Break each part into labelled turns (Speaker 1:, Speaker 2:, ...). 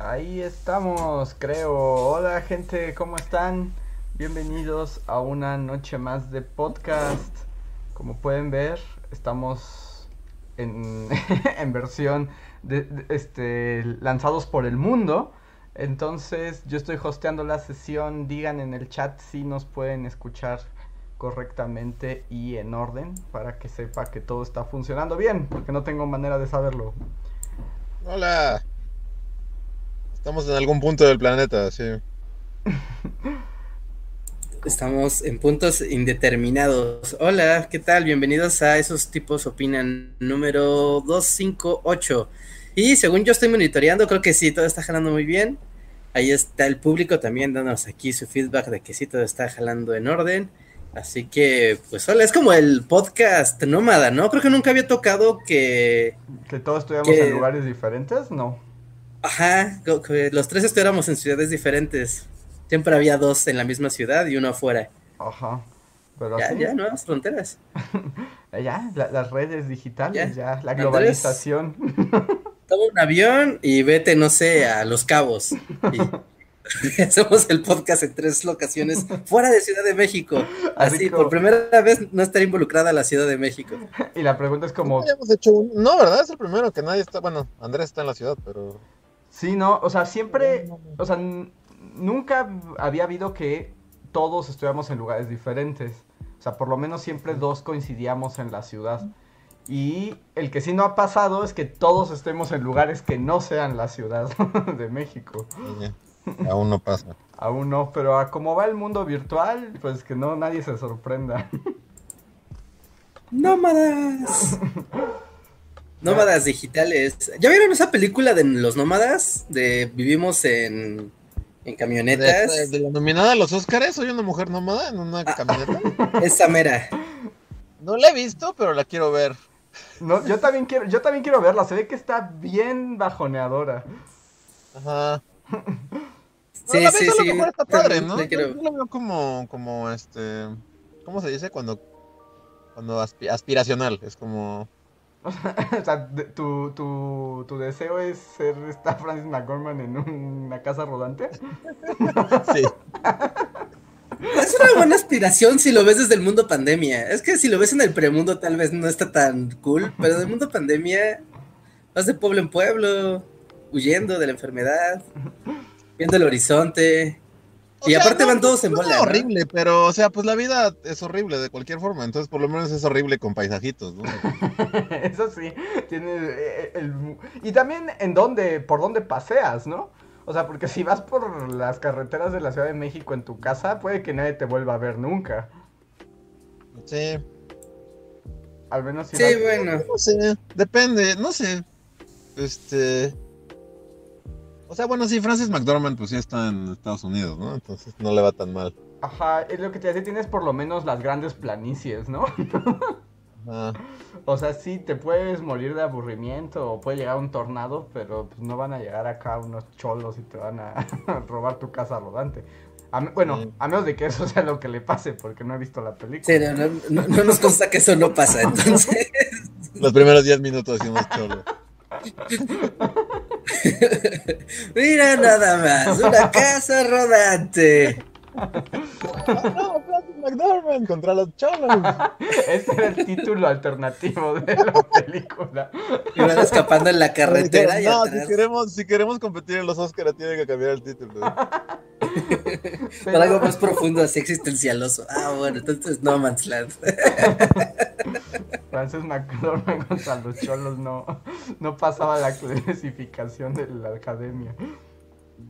Speaker 1: ahí estamos, creo. Hola gente, ¿cómo están? Bienvenidos a una noche más de podcast. Como pueden ver, estamos en, versión de- este, lanzados por el mundo. Entonces, yo estoy hosteando la sesión. Digan en el chat si nos pueden escuchar correctamente y en orden para que sepa que todo está funcionando bien, porque no tengo manera de saberlo.
Speaker 2: Hola. Estamos en algún punto del planeta, sí.
Speaker 3: Estamos en puntos indeterminados. Hola, ¿qué tal? Bienvenidos a Esos Tipos Opinan número 258. Y según yo estoy monitoreando, creo que sí, todo está jalando muy bien. Ahí está el público también dándonos aquí su feedback de que sí, todo está jalando en orden. Así que, pues hola, es como el podcast nómada, ¿no? Creo que nunca había tocado que,
Speaker 1: Que todos estuviéramos
Speaker 3: Que-
Speaker 1: en lugares diferentes, no.
Speaker 3: Ajá, los tres estuviéramos en ciudades diferentes. Siempre había dos en la misma ciudad y uno afuera.
Speaker 1: Ajá. Pero
Speaker 3: Ya,
Speaker 1: así,
Speaker 3: ya, nuevas fronteras.
Speaker 1: ya, la- las redes digitales, ya, la globalización.
Speaker 3: Toma un avión y vete, no sé, a Los Cabos. Y hacemos el podcast en tres locaciones fuera de Ciudad de México.
Speaker 1: Así
Speaker 3: Así,
Speaker 1: como-
Speaker 3: por primera vez no estar involucrada la Ciudad de México.
Speaker 1: y la pregunta es como,
Speaker 2: hemos hecho un... No, ¿verdad? Es el primero que nadie está... Bueno, Andrés está en la ciudad, pero...
Speaker 1: sí, no, o sea, siempre, o sea, nunca había habido que todos estuviéramos en lugares diferentes. O sea, por lo menos siempre dos coincidíamos en la ciudad. Y el que sí no ha pasado es que todos estemos en lugares que no sean la ciudad de México.
Speaker 2: eh, aún no pasa.
Speaker 1: Aún no, pero a como va el mundo virtual, pues que no nadie se sorprenda.
Speaker 3: ¡Nómadas! Nómadas digitales. ¿Ya vieron esa película de los nómadas? De vivimos en, en camionetas.
Speaker 2: De, de la nominada a los Óscares, soy una mujer nómada en una
Speaker 3: Ah.
Speaker 2: camioneta.
Speaker 3: Esa mera.
Speaker 2: No la he visto, pero la quiero ver.
Speaker 1: No, yo también quiero, yo también quiero verla, se ve que está bien bajoneadora.
Speaker 2: Ajá.
Speaker 3: Sí,
Speaker 2: la
Speaker 3: sí,
Speaker 2: vez a lo
Speaker 3: sí,
Speaker 2: mejor está padre, ¿no? Yo, yo lo veo como, como este... ¿Cómo se dice? Cuando... Cuando aspi- aspiracional, es como...
Speaker 1: o sea, de- tu, tu, tu deseo es ser esta Francis McDormand en una casa rodante.
Speaker 2: Sí.
Speaker 3: Es una buena aspiración si lo ves desde el mundo pandemia. Es que si lo ves en el premundo tal vez no está tan cool, pero en el mundo pandemia vas de pueblo en pueblo, huyendo de la enfermedad, viendo el horizonte.
Speaker 2: O
Speaker 3: Y
Speaker 2: sea,
Speaker 3: aparte
Speaker 2: no-
Speaker 3: van todos en
Speaker 2: es
Speaker 3: bola. ¿no?
Speaker 2: horrible, pero, o sea, pues la vida es horrible de cualquier forma, entonces por lo menos es horrible con paisajitos, ¿no?
Speaker 1: Eso sí, tiene eh, el, y también en dónde, por dónde paseas, ¿no? O sea, porque si vas por las carreteras de la Ciudad de México en tu casa, puede que nadie te vuelva a ver nunca.
Speaker 2: Sí,
Speaker 1: Al menos si
Speaker 3: Sí,
Speaker 1: vas-
Speaker 3: bueno.
Speaker 2: no sé, depende, no sé. Este. O sea, bueno, sí, Francis McDormand, pues sí está en Estados Unidos, ¿no? Entonces no le va tan mal.
Speaker 1: Ajá, es lo que te decía, tienes por lo menos las grandes planicies, ¿no?
Speaker 2: Ajá.
Speaker 1: O sea, sí, te puedes morir de aburrimiento o puede llegar un tornado, pero pues no van a llegar acá unos cholos y te van a robar tu casa rodante. A me- bueno,
Speaker 2: Sí.
Speaker 1: a menos de que eso sea lo que le pase, porque no he visto la película.
Speaker 3: Sí, no, no- no- no nos consta que eso no pasa, entonces.
Speaker 2: Los primeros 10 minutos hicimos cholo.
Speaker 3: Mira nada más, una casa rodante.
Speaker 2: No, Francis McDormand contra los cholos.
Speaker 1: Este era el título alternativo de la película.
Speaker 3: Y van escapando en la carretera y
Speaker 2: no,
Speaker 3: atrás.
Speaker 2: si queremos, si queremos competir en los Oscars, tiene que cambiar el título.
Speaker 3: Para algo más profundo, así existencialoso. Ah, bueno, entonces No Man's Land.
Speaker 1: Frances McDormand contra los cholos no, no pasaba la clasificación de la academia.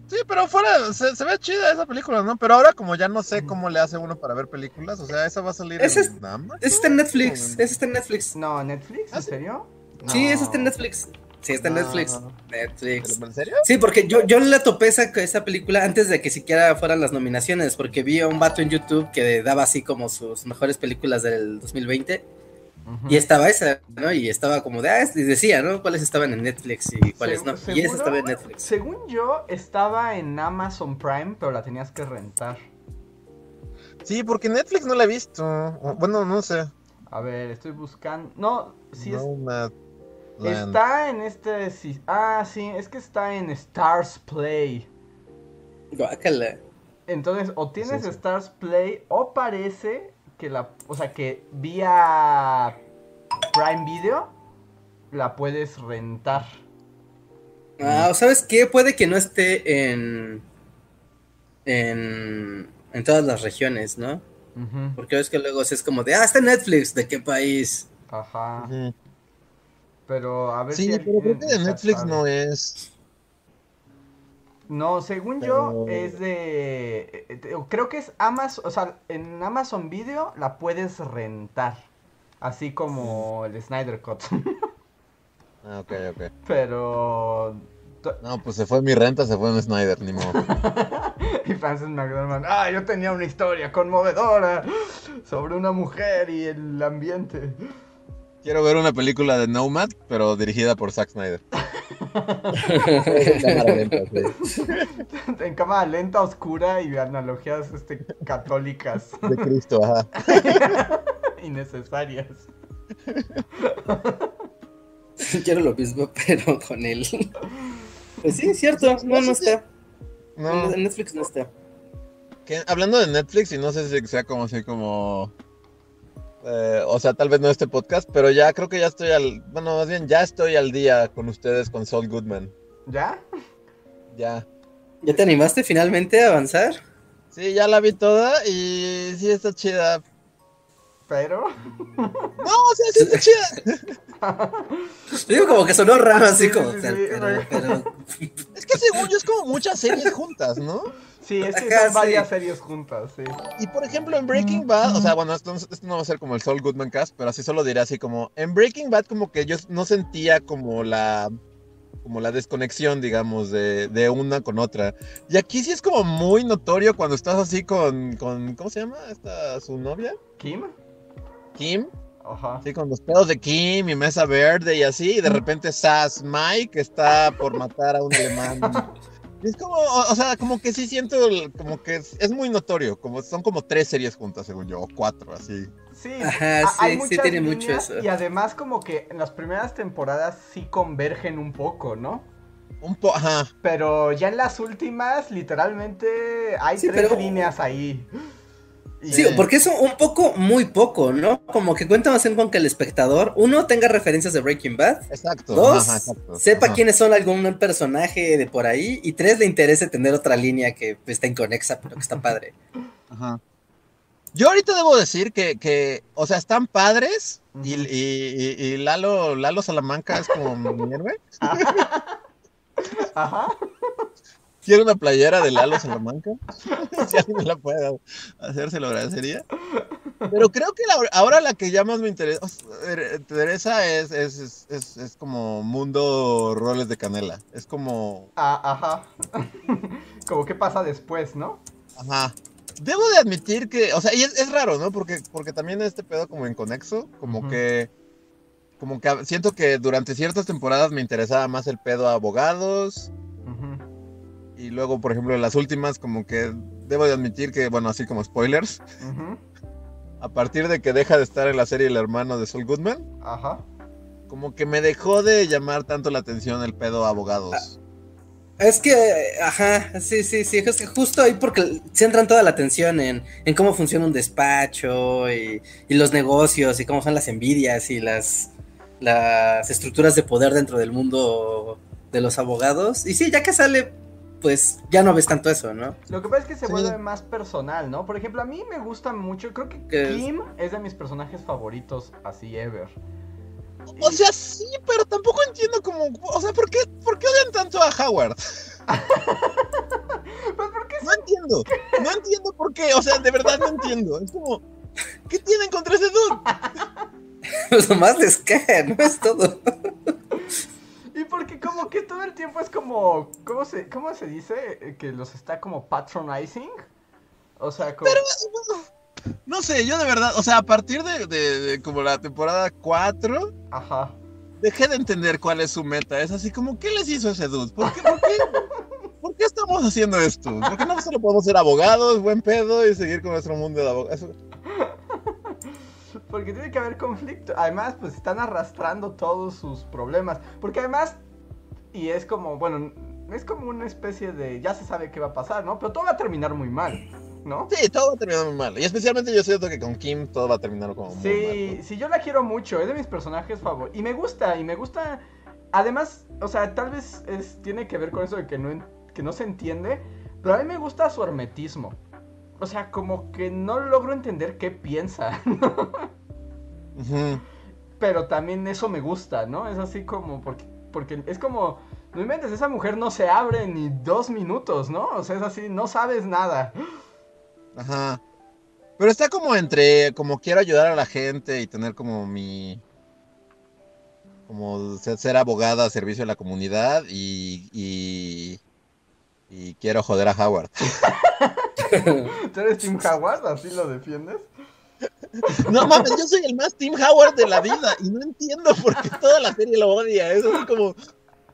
Speaker 2: Sí, pero fuera, se, se ve chida esa película, ¿no? Pero ahora como ya no sé cómo le hace uno para ver películas, o sea, esa va a salir
Speaker 3: Esa
Speaker 2: en.
Speaker 3: Ese está en Netflix, ese está en Netflix.
Speaker 1: No, ¿Netflix?
Speaker 2: ¿Ah,
Speaker 1: ¿En
Speaker 2: sí?
Speaker 1: serio?
Speaker 3: Sí,
Speaker 1: No.
Speaker 3: ese está en Netflix. Sí, está en
Speaker 2: No.
Speaker 3: Netflix. Netflix.
Speaker 2: ¿En serio?
Speaker 3: Sí, porque yo, yo la topé esa, esa película antes de que siquiera fueran las nominaciones, porque vi a un vato en YouTube que daba así como sus mejores películas del 2020 Y estaba esa, ¿no? Y estaba como de, ah, decía, ¿no? ¿Cuáles estaban en Netflix y cuáles no? Y esa estaba en Netflix.
Speaker 1: Según yo, estaba en Amazon Prime, pero la tenías que rentar.
Speaker 2: Sí, porque Netflix no la he visto. Bueno, no sé.
Speaker 1: A ver, estoy buscando. No, sí es- está en este. Ah, sí, es que está en Stars Play.
Speaker 3: Guácala.
Speaker 1: Entonces, o tienes
Speaker 2: Sí, sí.
Speaker 1: Stars Play o parece que la. O sea, que vía Prime Video la puedes rentar.
Speaker 3: Ah, ¿o ¿sabes qué? Puede que no esté en, en, en todas las regiones, ¿no? Porque es que luego es como de, ah, está Netflix, ¿de qué país?
Speaker 1: Ajá. Pero a ver
Speaker 2: Sí,
Speaker 1: si.
Speaker 2: pero creo que de Netflix
Speaker 1: sabe.
Speaker 2: no es.
Speaker 1: No, según yo es de... eh, Creo que es Amazon, o sea, en Amazon Video la puedes rentar. Así como el Snyder Cut.
Speaker 2: Ah, ok, ok.
Speaker 1: Pero...
Speaker 2: No, pues se fue mi renta, se fue en Snyder, ni modo.
Speaker 1: Y Francis McDormand, ah, yo tenía una historia conmovedora sobre una mujer y el ambiente.
Speaker 2: Quiero ver una película de Nomad, pero dirigida por Zack Snyder.
Speaker 1: En cámara lenta, oscura y analogías este, católicas
Speaker 2: De Cristo, ajá.
Speaker 1: innecesarias.
Speaker 3: Quiero lo mismo, pero con él. Pues sí, es cierto, no, no está.
Speaker 2: No,
Speaker 3: En Netflix no está.
Speaker 2: hablando de Netflix, y no sé si sea como así como. Eh, o sea, tal vez no este podcast, pero ya creo que ya estoy al. Bueno, más bien, ya estoy al día con ustedes con Saul Goodman.
Speaker 1: ¿Ya?
Speaker 2: Ya.
Speaker 3: ¿Ya te animaste finalmente a avanzar?
Speaker 2: Sí, ya la vi toda y sí está chida.
Speaker 1: Pero...
Speaker 2: No, o sea, sí está chida.
Speaker 3: Digo como que sonó raro así
Speaker 1: Sí,
Speaker 3: como
Speaker 1: sí,
Speaker 3: tal,
Speaker 1: sí,
Speaker 3: pero,
Speaker 1: güey.
Speaker 3: pero-
Speaker 2: Es que según yo es como muchas series juntas, ¿no?
Speaker 1: Sí, es que
Speaker 3: Ajá,
Speaker 1: son varias
Speaker 3: sí.
Speaker 1: series juntas, sí.
Speaker 2: Y por ejemplo, en Breaking Bad, o sea, bueno, esto, esto no va a ser como el Saul Goodman cast, pero así solo diré así como, en Breaking Bad como que yo no sentía como la como la desconexión, digamos, de, de una con otra. Y aquí sí es como muy notorio cuando estás así con, con ¿cómo se llama? Esta, su novia,
Speaker 1: ¿Kim?
Speaker 2: Kim,
Speaker 1: Ajá.
Speaker 2: así con los pedos de Kim y Mesa Verde y así, y de repente Sass Mike está por matar a un alemán. Es como, o, o sea, como que sí siento, el- como que es, es muy notorio, como son como tres series juntas, según yo, o cuatro, así.
Speaker 1: Sí,
Speaker 3: Ajá, sí,
Speaker 1: hay
Speaker 3: sí
Speaker 1: muchas
Speaker 3: tiene mucho
Speaker 1: líneas
Speaker 3: eso.
Speaker 1: Y además como que en las primeras temporadas sí convergen un poco, ¿no?
Speaker 2: Un po, ajá.
Speaker 1: Pero ya en las últimas, literalmente, hay
Speaker 3: Sí,
Speaker 1: tres
Speaker 3: pero-
Speaker 1: líneas ahí.
Speaker 3: Sí, porque es un poco, muy poco, ¿no? Como que cuenta más bien con que el espectador, uno, tenga referencias de Breaking Bad,
Speaker 2: Exacto.
Speaker 3: dos,
Speaker 2: ajá, exacto,
Speaker 3: sepa
Speaker 2: ajá.
Speaker 3: quiénes son algún personaje de por ahí, y tres, le interese tener otra línea que pues, está inconexa, pero que está padre.
Speaker 2: Ajá. Yo ahorita debo decir que, que o sea, están padres y- y- y Lalo, Lalo Salamanca es como mi héroe.
Speaker 1: Ajá.
Speaker 2: Quiero una playera de Lalo Salamanca. si alguien me la puede hacer, se lo agradecería. Pero creo que la- ahora la que ya más me interesa, Teresa es, es, es, es- como mundo roles de canela. Es como
Speaker 1: Ah, ajá. como qué pasa después, ¿no?
Speaker 2: Ajá. Debo de admitir que, o sea, y es, es raro, ¿no? Porque, porque también este pedo como inconexo, como
Speaker 1: Ujú.
Speaker 2: que, como que siento que durante ciertas temporadas me interesaba más el pedo a abogados. Y luego, por ejemplo, en las últimas como que debo de admitir que, bueno, así como spoilers, a partir de que deja de estar en la serie el hermano de Saul Goodman,
Speaker 1: Ajá.
Speaker 2: como que me dejó de llamar tanto la atención el pedo a abogados.
Speaker 3: Es que, ajá, sí, sí, sí, es que justo ahí porque centran toda la atención en, en cómo funciona un despacho y, y los negocios y cómo son las envidias y las, las estructuras de poder dentro del mundo de los abogados. Y sí, ya que sale, pues ya no ves tanto eso, ¿no?
Speaker 1: Lo que pasa es que se
Speaker 2: Sí.
Speaker 1: vuelve más personal, ¿no? Por ejemplo, a mí me gusta mucho, creo que. Kim es de mis personajes favoritos así ever.
Speaker 2: O sea, sí, pero tampoco entiendo como, o sea, ¿por qué, por qué odian tanto a Howard?
Speaker 1: Pues porque
Speaker 2: No entiendo, no entiendo por qué, o sea, de verdad no entiendo. Es como, ¿qué tienen contra ese dude?
Speaker 3: Pues nomás les cae, no es todo.
Speaker 1: ¿Y por que todo el tiempo es como, ¿cómo se, cómo se dice? Que los está como patronizing. O sea, como...
Speaker 2: Pero, no sé, yo de verdad, o sea, a partir de, de, de como la temporada 4,
Speaker 1: Ajá.
Speaker 2: dejé de entender cuál es su meta. Es así como, ¿qué les hizo ese dude? ¿Por qué, por qué, por qué estamos haciendo esto? ¿Por qué no solo podemos ser abogados, buen pedo y seguir con nuestro mundo de abogados?
Speaker 1: Porque tiene que haber conflicto. Además, pues están arrastrando todos sus problemas. Porque además, y es como, bueno, es como una especie de, ya se sabe qué va a pasar, ¿no? Pero todo va a terminar muy mal, ¿no?
Speaker 2: Sí, todo va a terminar muy mal. Y especialmente yo siento que con Kim todo va a terminar como muy
Speaker 1: Sí,
Speaker 2: mal.
Speaker 1: sí, yo la quiero mucho, es de mis personajes favoritos. Y me gusta, y me gusta. Además, o sea, tal vez es, tiene que ver con eso de que no, que no se entiende. Pero a mí me gusta su hermetismo. O sea, como que no logro entender qué piensa. Pero también eso me gusta, ¿no? Es así como, porque, porque es como, no inventes, esa mujer no se abre ni dos minutos, ¿no? O sea, es así, no sabes nada.
Speaker 2: Ajá. Pero está como entre, como quiero ayudar a la gente y tener como mi... Como ser, ser abogada a servicio de la comunidad y, y... Y quiero joder a Howard.
Speaker 1: ¿Tú eres Tim Howard? ¿Así lo defiendes?
Speaker 2: No mames, yo soy el más Team Howard de la vida y no entiendo por qué toda la serie lo odia. Es así como...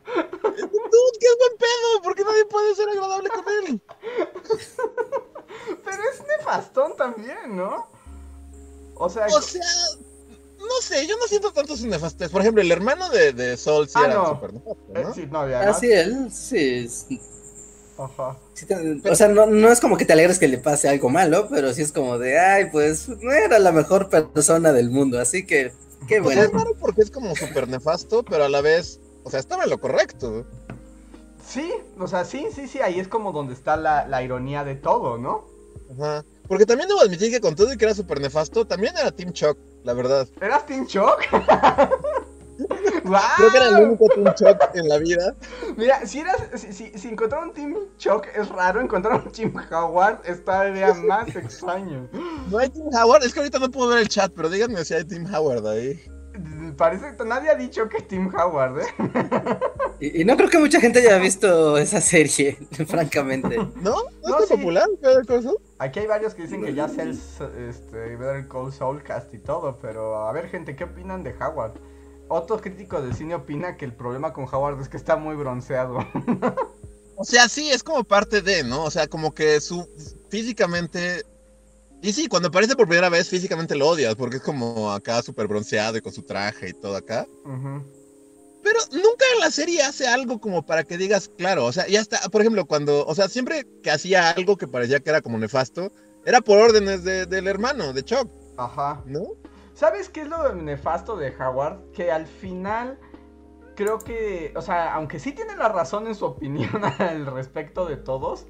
Speaker 2: Dude, que es buen pedo, ¿por qué nadie puede ser agradable con él?
Speaker 1: Pero es nefastón también, ¿no? O sea,
Speaker 2: O sea, no sé, yo no siento tanto su nefastez. Por ejemplo, el hermano de, de Sol sí
Speaker 1: Ah,
Speaker 2: era
Speaker 1: no.
Speaker 2: súper nefasto,
Speaker 1: eh,
Speaker 2: ¿no?
Speaker 1: sí, no, y además-
Speaker 3: Así él, sí. es-
Speaker 1: Ajá.
Speaker 3: sí te- o sea, no, no es como que te alegres que le pase algo malo, pero sí es como de, ay, pues no era la mejor persona del mundo, así que, qué
Speaker 2: O sea,
Speaker 3: bueno.
Speaker 2: es raro porque es como súper nefasto, pero a la vez, o sea, estaba en lo correcto.
Speaker 1: Sí, o sea, sí, sí, sí, ahí es como donde está la, la ironía de todo, ¿no?
Speaker 2: Ajá. Porque también debo admitir que con todo y que era súper nefasto, también era Team Chuck, la verdad.
Speaker 1: ¿Eras Team Shock?
Speaker 2: Creo que era el único Team Chuck en la vida.
Speaker 1: Mira, si, eras, si, si, si encontrar un Team Shock es raro, encontrar un Team Howard estaría más extraño.
Speaker 2: No hay Team Howard, es que ahorita no puedo ver el chat, pero díganme si hay Team Howard ahí.
Speaker 1: Parece que nadie ha dicho que es Team Howard, ¿eh?
Speaker 3: Y, y no creo que mucha gente haya visto esa serie, francamente.
Speaker 2: ¿No? ¿No,
Speaker 1: No,
Speaker 2: es
Speaker 1: sí.
Speaker 2: tan popular? ¿Qué cosa?
Speaker 1: Aquí hay varios que dicen que ya sé el este, Better Call Soulcast y todo, pero a ver, gente, ¿qué opinan de Howard? Otro crítico de cine opina que el problema con Howard es que está muy bronceado.
Speaker 2: O sea, sí, es como parte de, ¿no? O sea, como que su físicamente. Y sí, cuando aparece por primera vez, físicamente lo odias, porque es como acá súper bronceado y con su traje y todo acá. Pero nunca en la serie hace algo como para que digas, claro, o sea, ya está, por ejemplo, cuando, o sea, siempre que hacía algo que parecía que era como nefasto, era por órdenes de- del hermano, de Chuck,
Speaker 1: Ajá.
Speaker 2: ¿no?
Speaker 1: ¿Sabes qué es lo nefasto de Howard? Que al final creo que, o sea, aunque sí tiene la razón en su opinión al respecto de todos,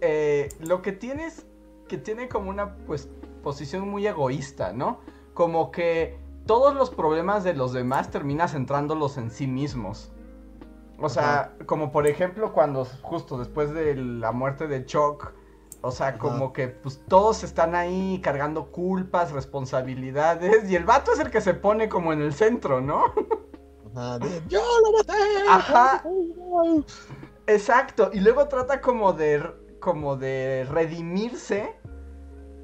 Speaker 1: eh, lo que tiene es que tiene como una pues posición muy egoísta, ¿no? Como que todos los problemas de los demás termina centrándolos en sí mismos. O sea, como por ejemplo cuando justo después de la muerte de Chuck, o sea,
Speaker 2: Ajá.
Speaker 1: como que pues todos están ahí cargando culpas, responsabilidades, y el vato es el que se pone como en el centro, ¿no?
Speaker 2: Ajá, de, yo lo maté.
Speaker 1: Ajá. Exacto, y luego trata como de como de redimirse,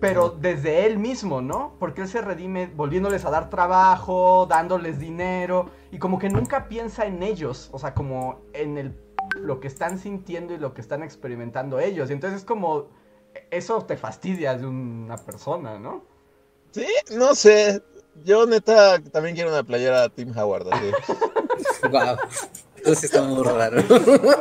Speaker 1: pero desde él mismo, ¿no? Porque él se redime volviéndoles a dar trabajo, dándoles dinero y como que nunca piensa en ellos, o sea, como en el lo que están sintiendo y lo que están experimentando ellos. Y entonces es como eso te fastidia de una persona, ¿no?
Speaker 2: Sí, no sé. Yo neta también quiero una playera Team Howard, así.
Speaker 3: Wow. Entonces está muy raro.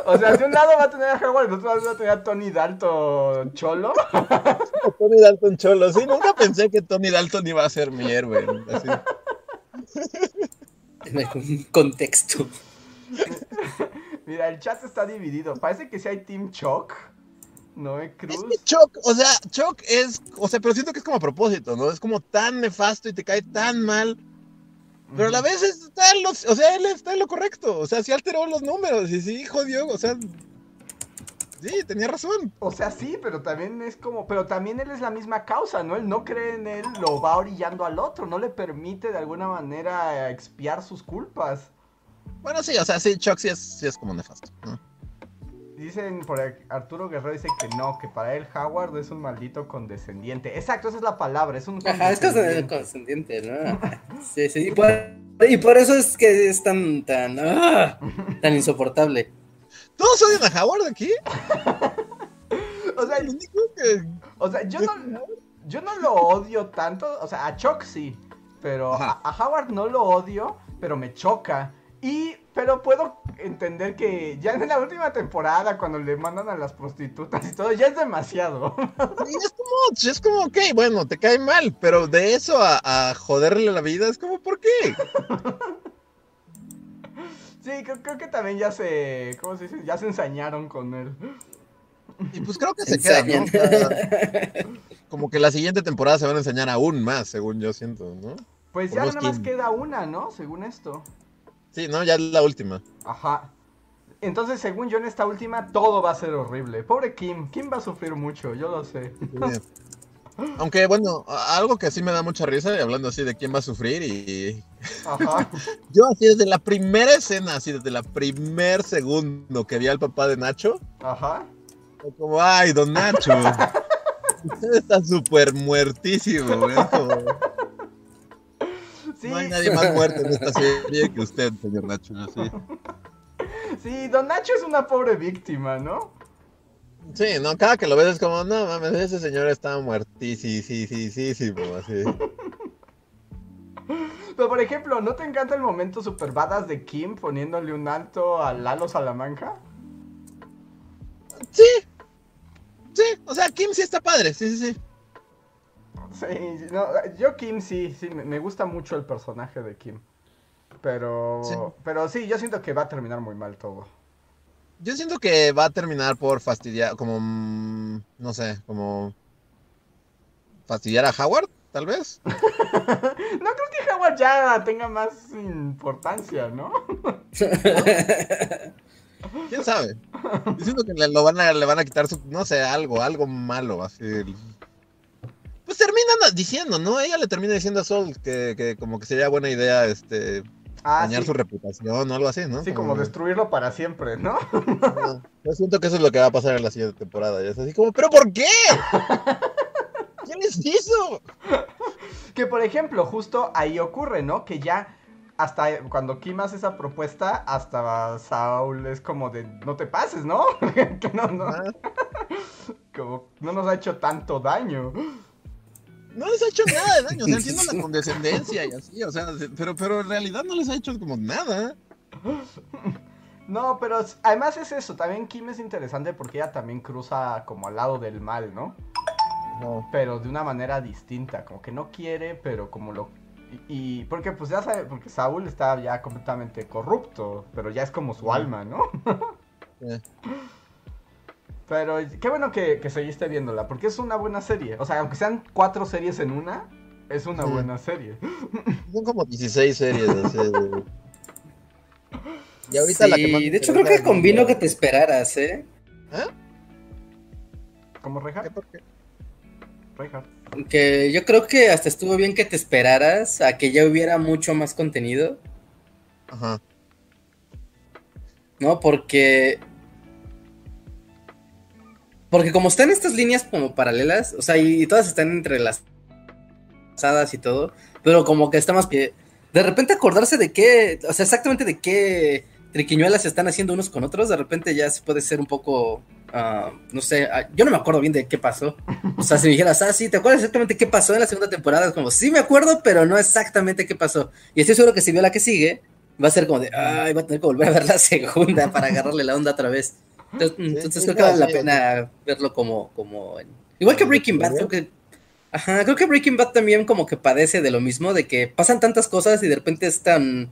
Speaker 1: O sea, de un lado va a tener a Howard, de otro lado va a tener a Tony Dalton Cholo.
Speaker 2: Tony Dalton Cholo, sí, nunca pensé que Tony Dalton iba a ser mi héroe. así.
Speaker 3: En algún contexto.
Speaker 1: Mira, el chat está dividido. Parece que sí hay Team Choc. Noé
Speaker 2: Es
Speaker 1: Cruz.
Speaker 2: que Chuck, o sea, Chuck es, o sea, pero siento que es como a propósito, ¿no? Es como tan nefasto y te cae tan mal, pero a la vez está en lo, o sea, él está en lo correcto, o sea, sí alteró los números y sí jodió, o sea, sí, tenía razón.
Speaker 1: O sea, sí, pero también es como. Pero también él es la misma causa, ¿no? Él no cree en él, lo va orillando al otro, no le permite de alguna manera expiar sus culpas.
Speaker 2: Bueno, sí, o sea, sí, Chuck sí es, sí es como nefasto, ¿no?
Speaker 1: Dicen por aquí, Arturo Guerrero dice que no, que para él Howard es un maldito condescendiente. Exacto, esa es la palabra, es un
Speaker 3: Ajá, es
Speaker 1: condescendiente.
Speaker 3: ¿no? Sí, sí, y por, y por eso es que es tan, tan, ah, tan insoportable.
Speaker 2: ¿Todos odian a Howard aquí?
Speaker 1: O sea,
Speaker 2: El único que...
Speaker 1: o sea, yo no, yo no lo odio tanto, o sea, a Chuck sí, pero a Howard no lo odio, pero me choca. Y, pero puedo entender que ya en la última temporada, cuando le mandan a las prostitutas y todo, ya es demasiado.
Speaker 2: Sí, es como, es como, ok, bueno, te cae mal, pero de eso a, a joderle la vida es como, ¿por qué?
Speaker 1: Sí, creo, creo que también ya se, ¿cómo se dice? Ya se ensañaron con él.
Speaker 2: Y pues creo que se queda, ¿no? O sea, como que la siguiente temporada se van a enseñar aún más, según yo siento, ¿no?
Speaker 1: Pues ya nada más queda una, ¿no? Según esto.
Speaker 2: Sí, ¿no? Ya es la última.
Speaker 1: Ajá. Entonces, según yo, en esta última, todo va a ser horrible. Pobre Kim. Kim va a sufrir mucho, yo lo sé.
Speaker 2: Sí. Aunque bueno, algo que sí me da mucha risa, y hablando así de quién va a sufrir, y
Speaker 1: Ajá.
Speaker 2: yo así desde la primera escena, así desde la primer segundo que vi al papá de Nacho,
Speaker 1: Ajá.
Speaker 2: como, ay, don Nacho, usted está súper muertísimo, güey.
Speaker 1: Sí,
Speaker 2: No hay nadie más muerto en esta serie que usted, señor Nacho, así.
Speaker 1: sí, Don Nacho es una pobre víctima, ¿no?
Speaker 2: Sí, no, cada que lo ves es como, no mames, ese señor está muertísimo, sí, sí, sí, sí, así.
Speaker 1: Pero, por ejemplo, ¿no te encanta el momento super badass de Kim poniéndole un alto a Lalo Salamanca?
Speaker 2: Sí, sí, o sea, Kim sí está padre, sí, sí, sí.
Speaker 1: Sí, no, yo Kim sí, sí, me gusta mucho el personaje de Kim. Pero,
Speaker 2: Sí.
Speaker 1: pero sí, yo siento que va a terminar muy mal todo.
Speaker 2: Yo siento que va a terminar por fastidiar, como, mm, no sé, como fastidiar a Howard, tal vez.
Speaker 1: No creo que Howard ya tenga más importancia, ¿no?
Speaker 2: ¿Quién sabe? Yo siento que le, lo van a, le van a quitar su, no sé, algo, algo malo, así. Pues terminan diciendo, ¿no? Ella le termina diciendo a Sol que, que como que sería buena idea, este,
Speaker 1: Ah,
Speaker 2: dañar
Speaker 1: sí,
Speaker 2: su reputación o algo así, ¿no?
Speaker 1: sí, como destruirlo para siempre, ¿no?
Speaker 2: Yo siento que eso es lo que va a pasar en la siguiente temporada. Es así como, ¿pero por qué? ¿Quién les hizo?
Speaker 1: Que por ejemplo, justo ahí ocurre, ¿no? Que ya hasta cuando Kim hace esa propuesta, hasta Saul es como de no te pases, ¿no? que no, no, como no nos ha hecho tanto daño.
Speaker 2: No les ha hecho nada de daño. O sea, entiendo la condescendencia y así, o sea, pero, pero en realidad no les ha hecho como nada.
Speaker 1: No, pero además es eso, también Kim es interesante porque ella también cruza como al lado del mal, ¿no?
Speaker 2: No.
Speaker 1: Pero de una manera distinta, como que no quiere, pero como lo... Y, y- porque pues ya sabe, porque Saúl está ya completamente corrupto, pero ya es como su alma, ¿no?
Speaker 2: Eh,
Speaker 1: Pero qué bueno que, que seguiste viéndola, porque es una buena serie. O sea, aunque sean cuatro series en una, es una
Speaker 2: Sí.
Speaker 1: buena serie.
Speaker 2: Son como 16 series. así de- Y ahorita
Speaker 3: sí,
Speaker 2: la que más
Speaker 3: de hecho creo que convino que te esperaras, ¿eh?
Speaker 1: ¿Cómo
Speaker 2: ¿Qué,
Speaker 1: Reinhardt?
Speaker 2: por qué?
Speaker 1: Reinhardt.
Speaker 3: Que yo creo que hasta estuvo bien que te esperaras a que ya hubiera mucho más contenido,
Speaker 2: Ajá.
Speaker 3: ¿no? Porque... Porque como están estas líneas como paralelas, o sea, y, todas están entrelazadas y todo, pero como que está más que... De repente acordarse de qué, o sea, exactamente de qué triquiñuelas están haciendo unos con otros, de repente ya se puede ser un poco, ah, no sé, ah, yo no me acuerdo bien de qué pasó. O sea, si me dijeras, ah, sí, ¿te acuerdas exactamente qué pasó en la segunda temporada? Es como, sí me acuerdo, pero no exactamente qué pasó. Y estoy seguro que si veo la que sigue, va a ser como de, ay, voy a tener que volver a ver la segunda para agarrarle la onda otra vez. Entonces, entonces
Speaker 2: sí,
Speaker 3: creo que vale la pena verlo como, como en- Igual que Breaking Bad, creo que... Ajá, creo que Breaking Bad también como que padece de lo mismo, de que pasan tantas cosas y de repente es tan...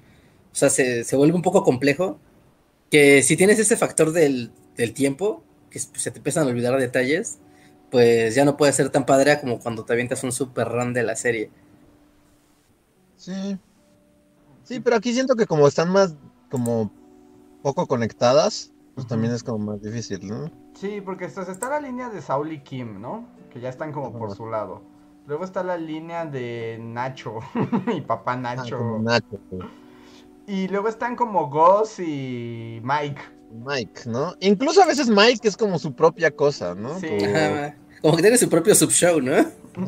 Speaker 3: O sea, se, se vuelve un poco complejo, que si tienes ese factor del, del tiempo, que se te empiezan a olvidar detalles, pues ya no puede ser tan padre como cuando te avientas un super run de la serie.
Speaker 2: Sí. Sí, pero aquí siento que como están más, como poco conectadas, pues también es como más difícil, ¿no?
Speaker 1: Sí, porque pues, está la línea de Saul y Kim, ¿no? Que ya están como por su lado. Luego está la línea de Nacho y papá
Speaker 2: Ah,
Speaker 1: Nacho.
Speaker 2: Nacho, pues.
Speaker 1: Y luego están como Gus y Mike.
Speaker 2: Mike, ¿no? Incluso a veces Mike es como su propia cosa, ¿no?
Speaker 1: Sí.
Speaker 2: Como-
Speaker 3: Ajá, Como que tiene su propio subshow, ¿no?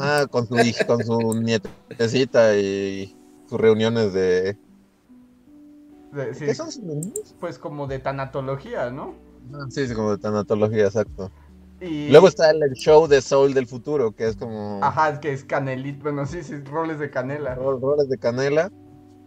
Speaker 2: Ah, con su con su nietecita y sus reuniones de.
Speaker 1: De- sí,
Speaker 2: ¿Qué son
Speaker 1: pues como de tanatología, ¿no?
Speaker 2: Ah, sí, sí, como de tanatología, exacto.
Speaker 1: Y
Speaker 2: Luego está el show de Soul del futuro, que es como
Speaker 1: Ajá, es que es canelita, bueno, sí, sí, roles de canela.
Speaker 2: ro- roles de canela.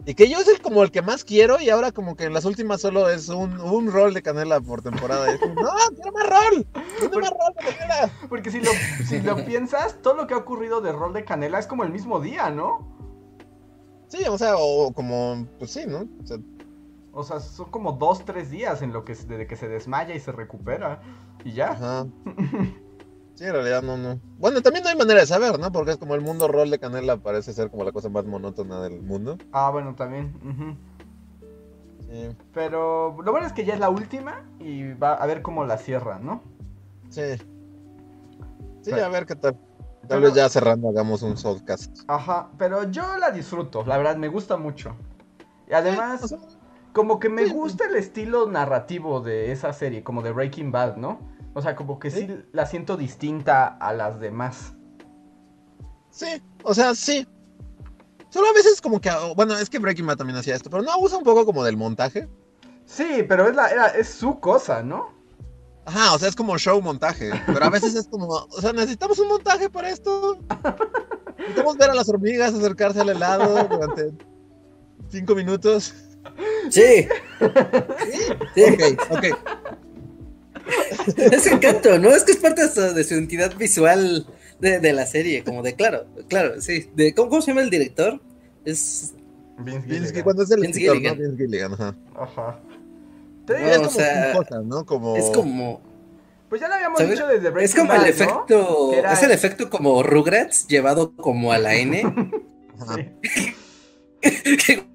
Speaker 2: Y que yo es el, como el que más quiero y ahora como que en las últimas solo es un, un rol de canela por temporada. Es como, no, quiero más rol. Quiero más rol de canela.
Speaker 1: Porque si lo, si lo piensas, todo lo que ha ocurrido de rol de canela es como el mismo día, ¿no?
Speaker 2: Sí, o sea, o como, pues sí, ¿no? O sea,
Speaker 1: O sea, son como dos, tres días en lo que desde que se desmaya y se recupera. Y ya.
Speaker 2: Ajá. Sí, en realidad no, no. Bueno, también no hay manera de saber, ¿no? Porque es como el mundo rol de canela parece ser como la cosa más monótona del mundo.
Speaker 1: Ah, bueno, también.
Speaker 2: Sí,
Speaker 1: Pero lo bueno es que ya es la última y va a ver cómo la cierran, ¿no?
Speaker 2: sí. Sí,
Speaker 1: Pero-
Speaker 2: a ver qué tal. Tal vez ya cerrando hagamos un softcast.
Speaker 1: Ajá, pero yo la disfruto, la verdad, me gusta mucho. Y además,
Speaker 2: O sea,
Speaker 1: como que me gusta el estilo narrativo de esa serie, como de Breaking Bad, ¿no? O sea, como que sí,
Speaker 2: Sí.
Speaker 1: la siento distinta a las demás.
Speaker 2: sí, o sea, sí. Solo a veces como que, bueno, es que Breaking Bad también hacía esto, pero no usa un poco como del montaje.
Speaker 1: Sí, pero es, la, era- es su cosa, ¿no?
Speaker 2: Ajá, o sea, es como show montaje, pero a veces es como, o sea, necesitamos un montaje para esto. Necesitamos ver a las hormigas acercarse al helado durante cinco minutos.
Speaker 3: Sí. Sí.
Speaker 2: Ok, ok.
Speaker 3: Es encanto, ¿no? Es que es parte de su, de su identidad visual de, de la serie, como de claro, claro, sí. De, ¿cómo, cómo se llama el director? Es.
Speaker 1: Vince Gilligan.
Speaker 2: cuando es el
Speaker 3: Vince
Speaker 2: escritor,
Speaker 3: Gilligan.
Speaker 2: ¿no? Vince Gilligan, ajá. Es como
Speaker 3: o sea,
Speaker 2: su cosa, ¿no? Como...
Speaker 3: Es como.
Speaker 1: pues ya lo habíamos
Speaker 3: ¿sabes?
Speaker 1: dicho desde Breaking
Speaker 3: Es como
Speaker 1: Bad,
Speaker 3: el
Speaker 1: ¿no?
Speaker 3: efecto. Es el efecto como Rugrats llevado como a la N.
Speaker 2: Ajá.
Speaker 1: Sí.
Speaker 3: que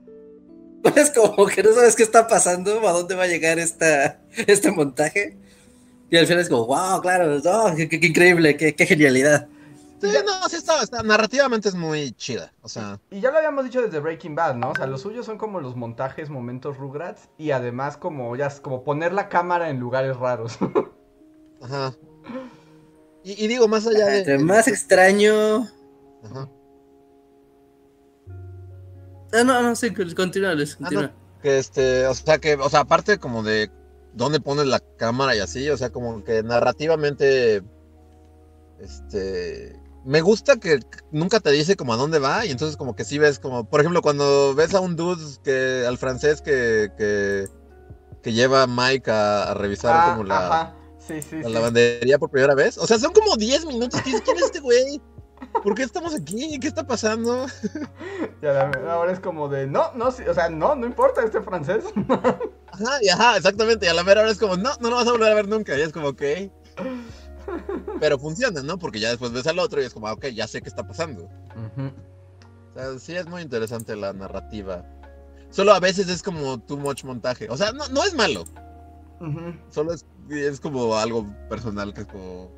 Speaker 3: es como que no sabes qué está pasando, a dónde va a llegar esta, este montaje. Y al final es como, wow, claro, no, qué, qué- qué increíble, qué, qué genialidad.
Speaker 2: Sí, no, sí está, está- narrativamente es muy chida, o sea,
Speaker 1: Y ya lo habíamos dicho desde Breaking Bad, ¿no? O sea, los suyos son como los montajes, momentos Rugrats y además como ya es como poner la cámara en lugares raros.
Speaker 2: ajá. Y, y digo, más allá de...
Speaker 3: Entre más extraño.
Speaker 2: Ajá.
Speaker 3: Ah, no, no, sí, continúa, Luis,
Speaker 2: Ah,
Speaker 3: continúa.
Speaker 2: Que este, o sea, que, o sea, aparte como de dónde pones la cámara y así, o sea, como que narrativamente, este, me gusta que nunca te dice como a dónde va y entonces como que sí ves como, por ejemplo, cuando ves a un dude que, al francés que, que, que lleva a Mike a, a revisar
Speaker 1: Ah,
Speaker 2: como la,
Speaker 1: Ajá. Sí, sí,
Speaker 2: la
Speaker 1: sí.
Speaker 2: lavandería por primera vez, o sea, son como 10 minutos, ¿quién es este güey? ¿Por qué estamos aquí? ¿Qué está pasando?
Speaker 1: Y a la- ahora es como de, no, no, sí, o sea, no, no importa este francés.
Speaker 2: Ajá, y ajá, exactamente. Y a la mera hora es como, no, no lo vas a volver a ver nunca. Y es como, ok. Pero funciona, ¿no? Porque ya después ves al otro y es como, ah, ok, ya sé qué está pasando. O sea, sí es muy interesante la narrativa. Solo a veces es como too much montaje. O sea, no, no es malo. Solo es, es como algo personal que es como,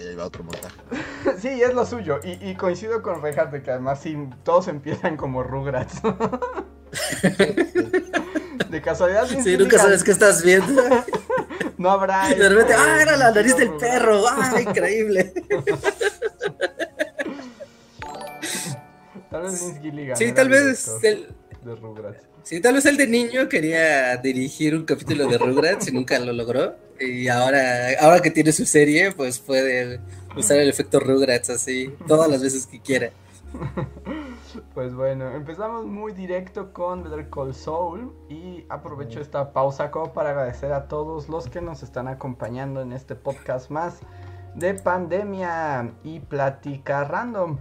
Speaker 2: que ya iba otro montaje.
Speaker 1: Sí, es lo suyo. Y, y coincido con Rejas de que además sí, todos empiezan como Rugrats. De casualidad,
Speaker 3: Sí, nunca sabes qué estás viendo.
Speaker 1: No habrá.
Speaker 3: Y de repente, ah, era la nariz del perro. Ah, increíble.
Speaker 1: Tal vez Vince Gilligan.
Speaker 3: Sí, tal vez
Speaker 1: director
Speaker 3: el,
Speaker 1: De Rugrats.
Speaker 3: Sí, tal vez el de niño quería dirigir un capítulo de Rugrats y nunca lo logró. Y ahora, ahora que tiene su serie, pues puede usar el efecto Rugrats así todas las veces que quiera.
Speaker 1: Pues bueno, empezamos muy directo con Better Call Saul y aprovecho esta pausa como para agradecer a todos los que nos están acompañando en este podcast más de pandemia y plática random.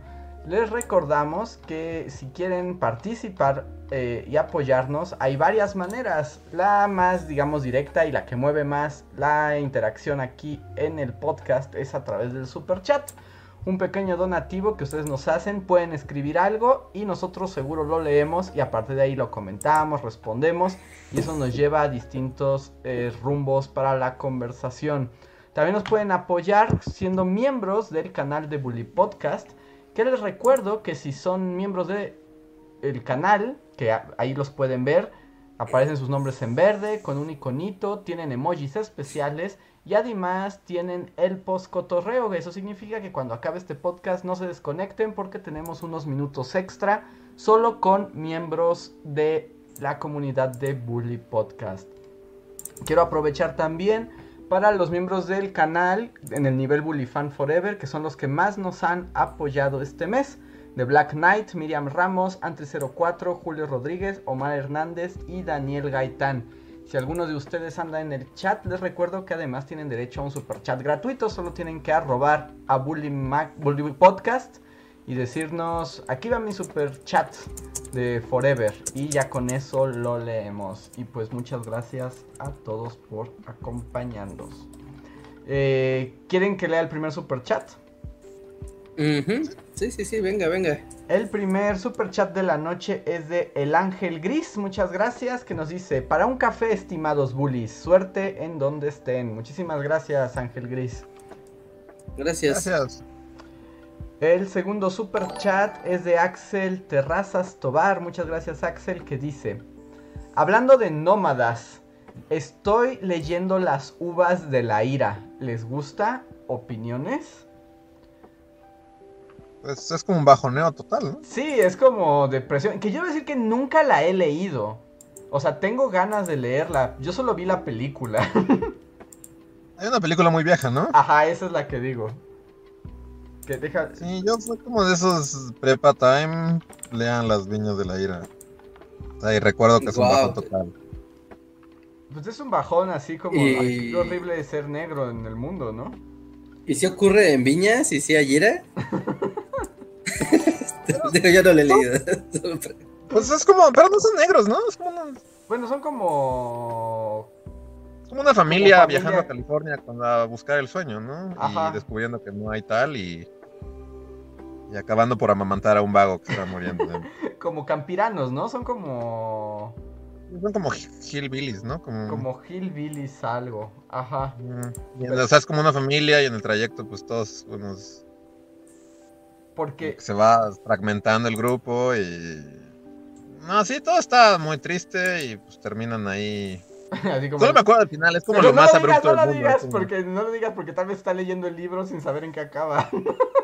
Speaker 1: Les recordamos que si quieren participar eh, y apoyarnos, hay varias maneras. La más, digamos, directa y la que mueve más la interacción aquí en el podcast es a través del super chat un pequeño donativo que ustedes nos hacen, pueden escribir algo y nosotros seguro lo leemos y a partir de ahí lo comentamos, respondemos y eso nos lleva a distintos eh, rumbos para la conversación. También nos pueden apoyar siendo miembros del canal de Bully Podcast, que les recuerdo que si son miembros de el canal, que ahí los pueden ver, Aparecen sus nombres en verde, con un iconito, tienen emojis especiales y además tienen el post cotorreo. Eso significa que cuando acabe este podcast no se desconecten porque tenemos unos minutos extra solo con miembros de la comunidad de Bully Podcast. Quiero aprovechar también para los miembros del canal en el nivel Bully Fan Forever, que son los que más nos han apoyado este mes. De Black Knight, Miriam Ramos, Ante04, Julio Rodríguez, Omar Hernández y Daniel Gaitán. Si alguno de ustedes anda en el chat, les recuerdo que además tienen derecho a un super chat gratuito. Solo tienen que arrobar a Bully, Bully Podcast y decirnos, aquí va mi super chat de Forever y ya con eso lo leemos. Y pues muchas gracias a todos por acompañarnos. Eh, ¿Quieren que lea el primer super chat?
Speaker 3: Sí, sí, sí, venga, venga.
Speaker 1: El primer super chat de la noche es de El Ángel Gris, muchas gracias, que nos dice, para un café, estimados bullies, suerte en donde estén. Muchísimas gracias, Ángel Gris.
Speaker 3: Gracias. Gracias.
Speaker 1: El segundo super chat es de Axel Terrazas Tobar. Muchas gracias Axel que dice, hablando de nómadas, estoy leyendo las uvas de la ira. ¿Les gusta? ¿Opiniones?
Speaker 2: Pues es como un bajoneo total, ¿no?
Speaker 1: Sí, es como depresión. Que yo voy a decir que nunca la he leído. O sea, tengo ganas de leerla. Yo solo vi la película.
Speaker 2: Hay una película muy vieja, ¿no?
Speaker 1: Ajá, esa es la que digo.
Speaker 2: Sí, yo soy como de esos prepa time, lean las viñas de la ira. y recuerdo que es un bajón total.
Speaker 1: Pues es un bajón así como y... horrible de ser negro en el mundo, ¿no?
Speaker 3: ¿Y si ocurre en viñas y si hay ira? yo no lo he leído.
Speaker 2: pues es como, pero no son negros, ¿no? Es como
Speaker 1: Bueno, son como
Speaker 2: como una familia, viajando a California a buscar el sueño, ¿no? Y descubriendo que no hay tal y y acabando por amamantar a un vago que está muriendo.
Speaker 1: como campiranos, ¿no? Son como...
Speaker 2: Son como hillbillies, ¿no?
Speaker 1: Como, como hillbillies algo. Ajá.
Speaker 2: o sea, es como una familia y en el trayecto pues todos unos...
Speaker 1: Porque...
Speaker 2: Se va fragmentando el grupo y... No, sí, todo está muy triste y pues terminan ahí Así como... Solo me acuerdo al final, es como lo más abrupto
Speaker 1: no lo digas porque No lo digas porque tal vez está leyendo el libro sin saber en qué acaba.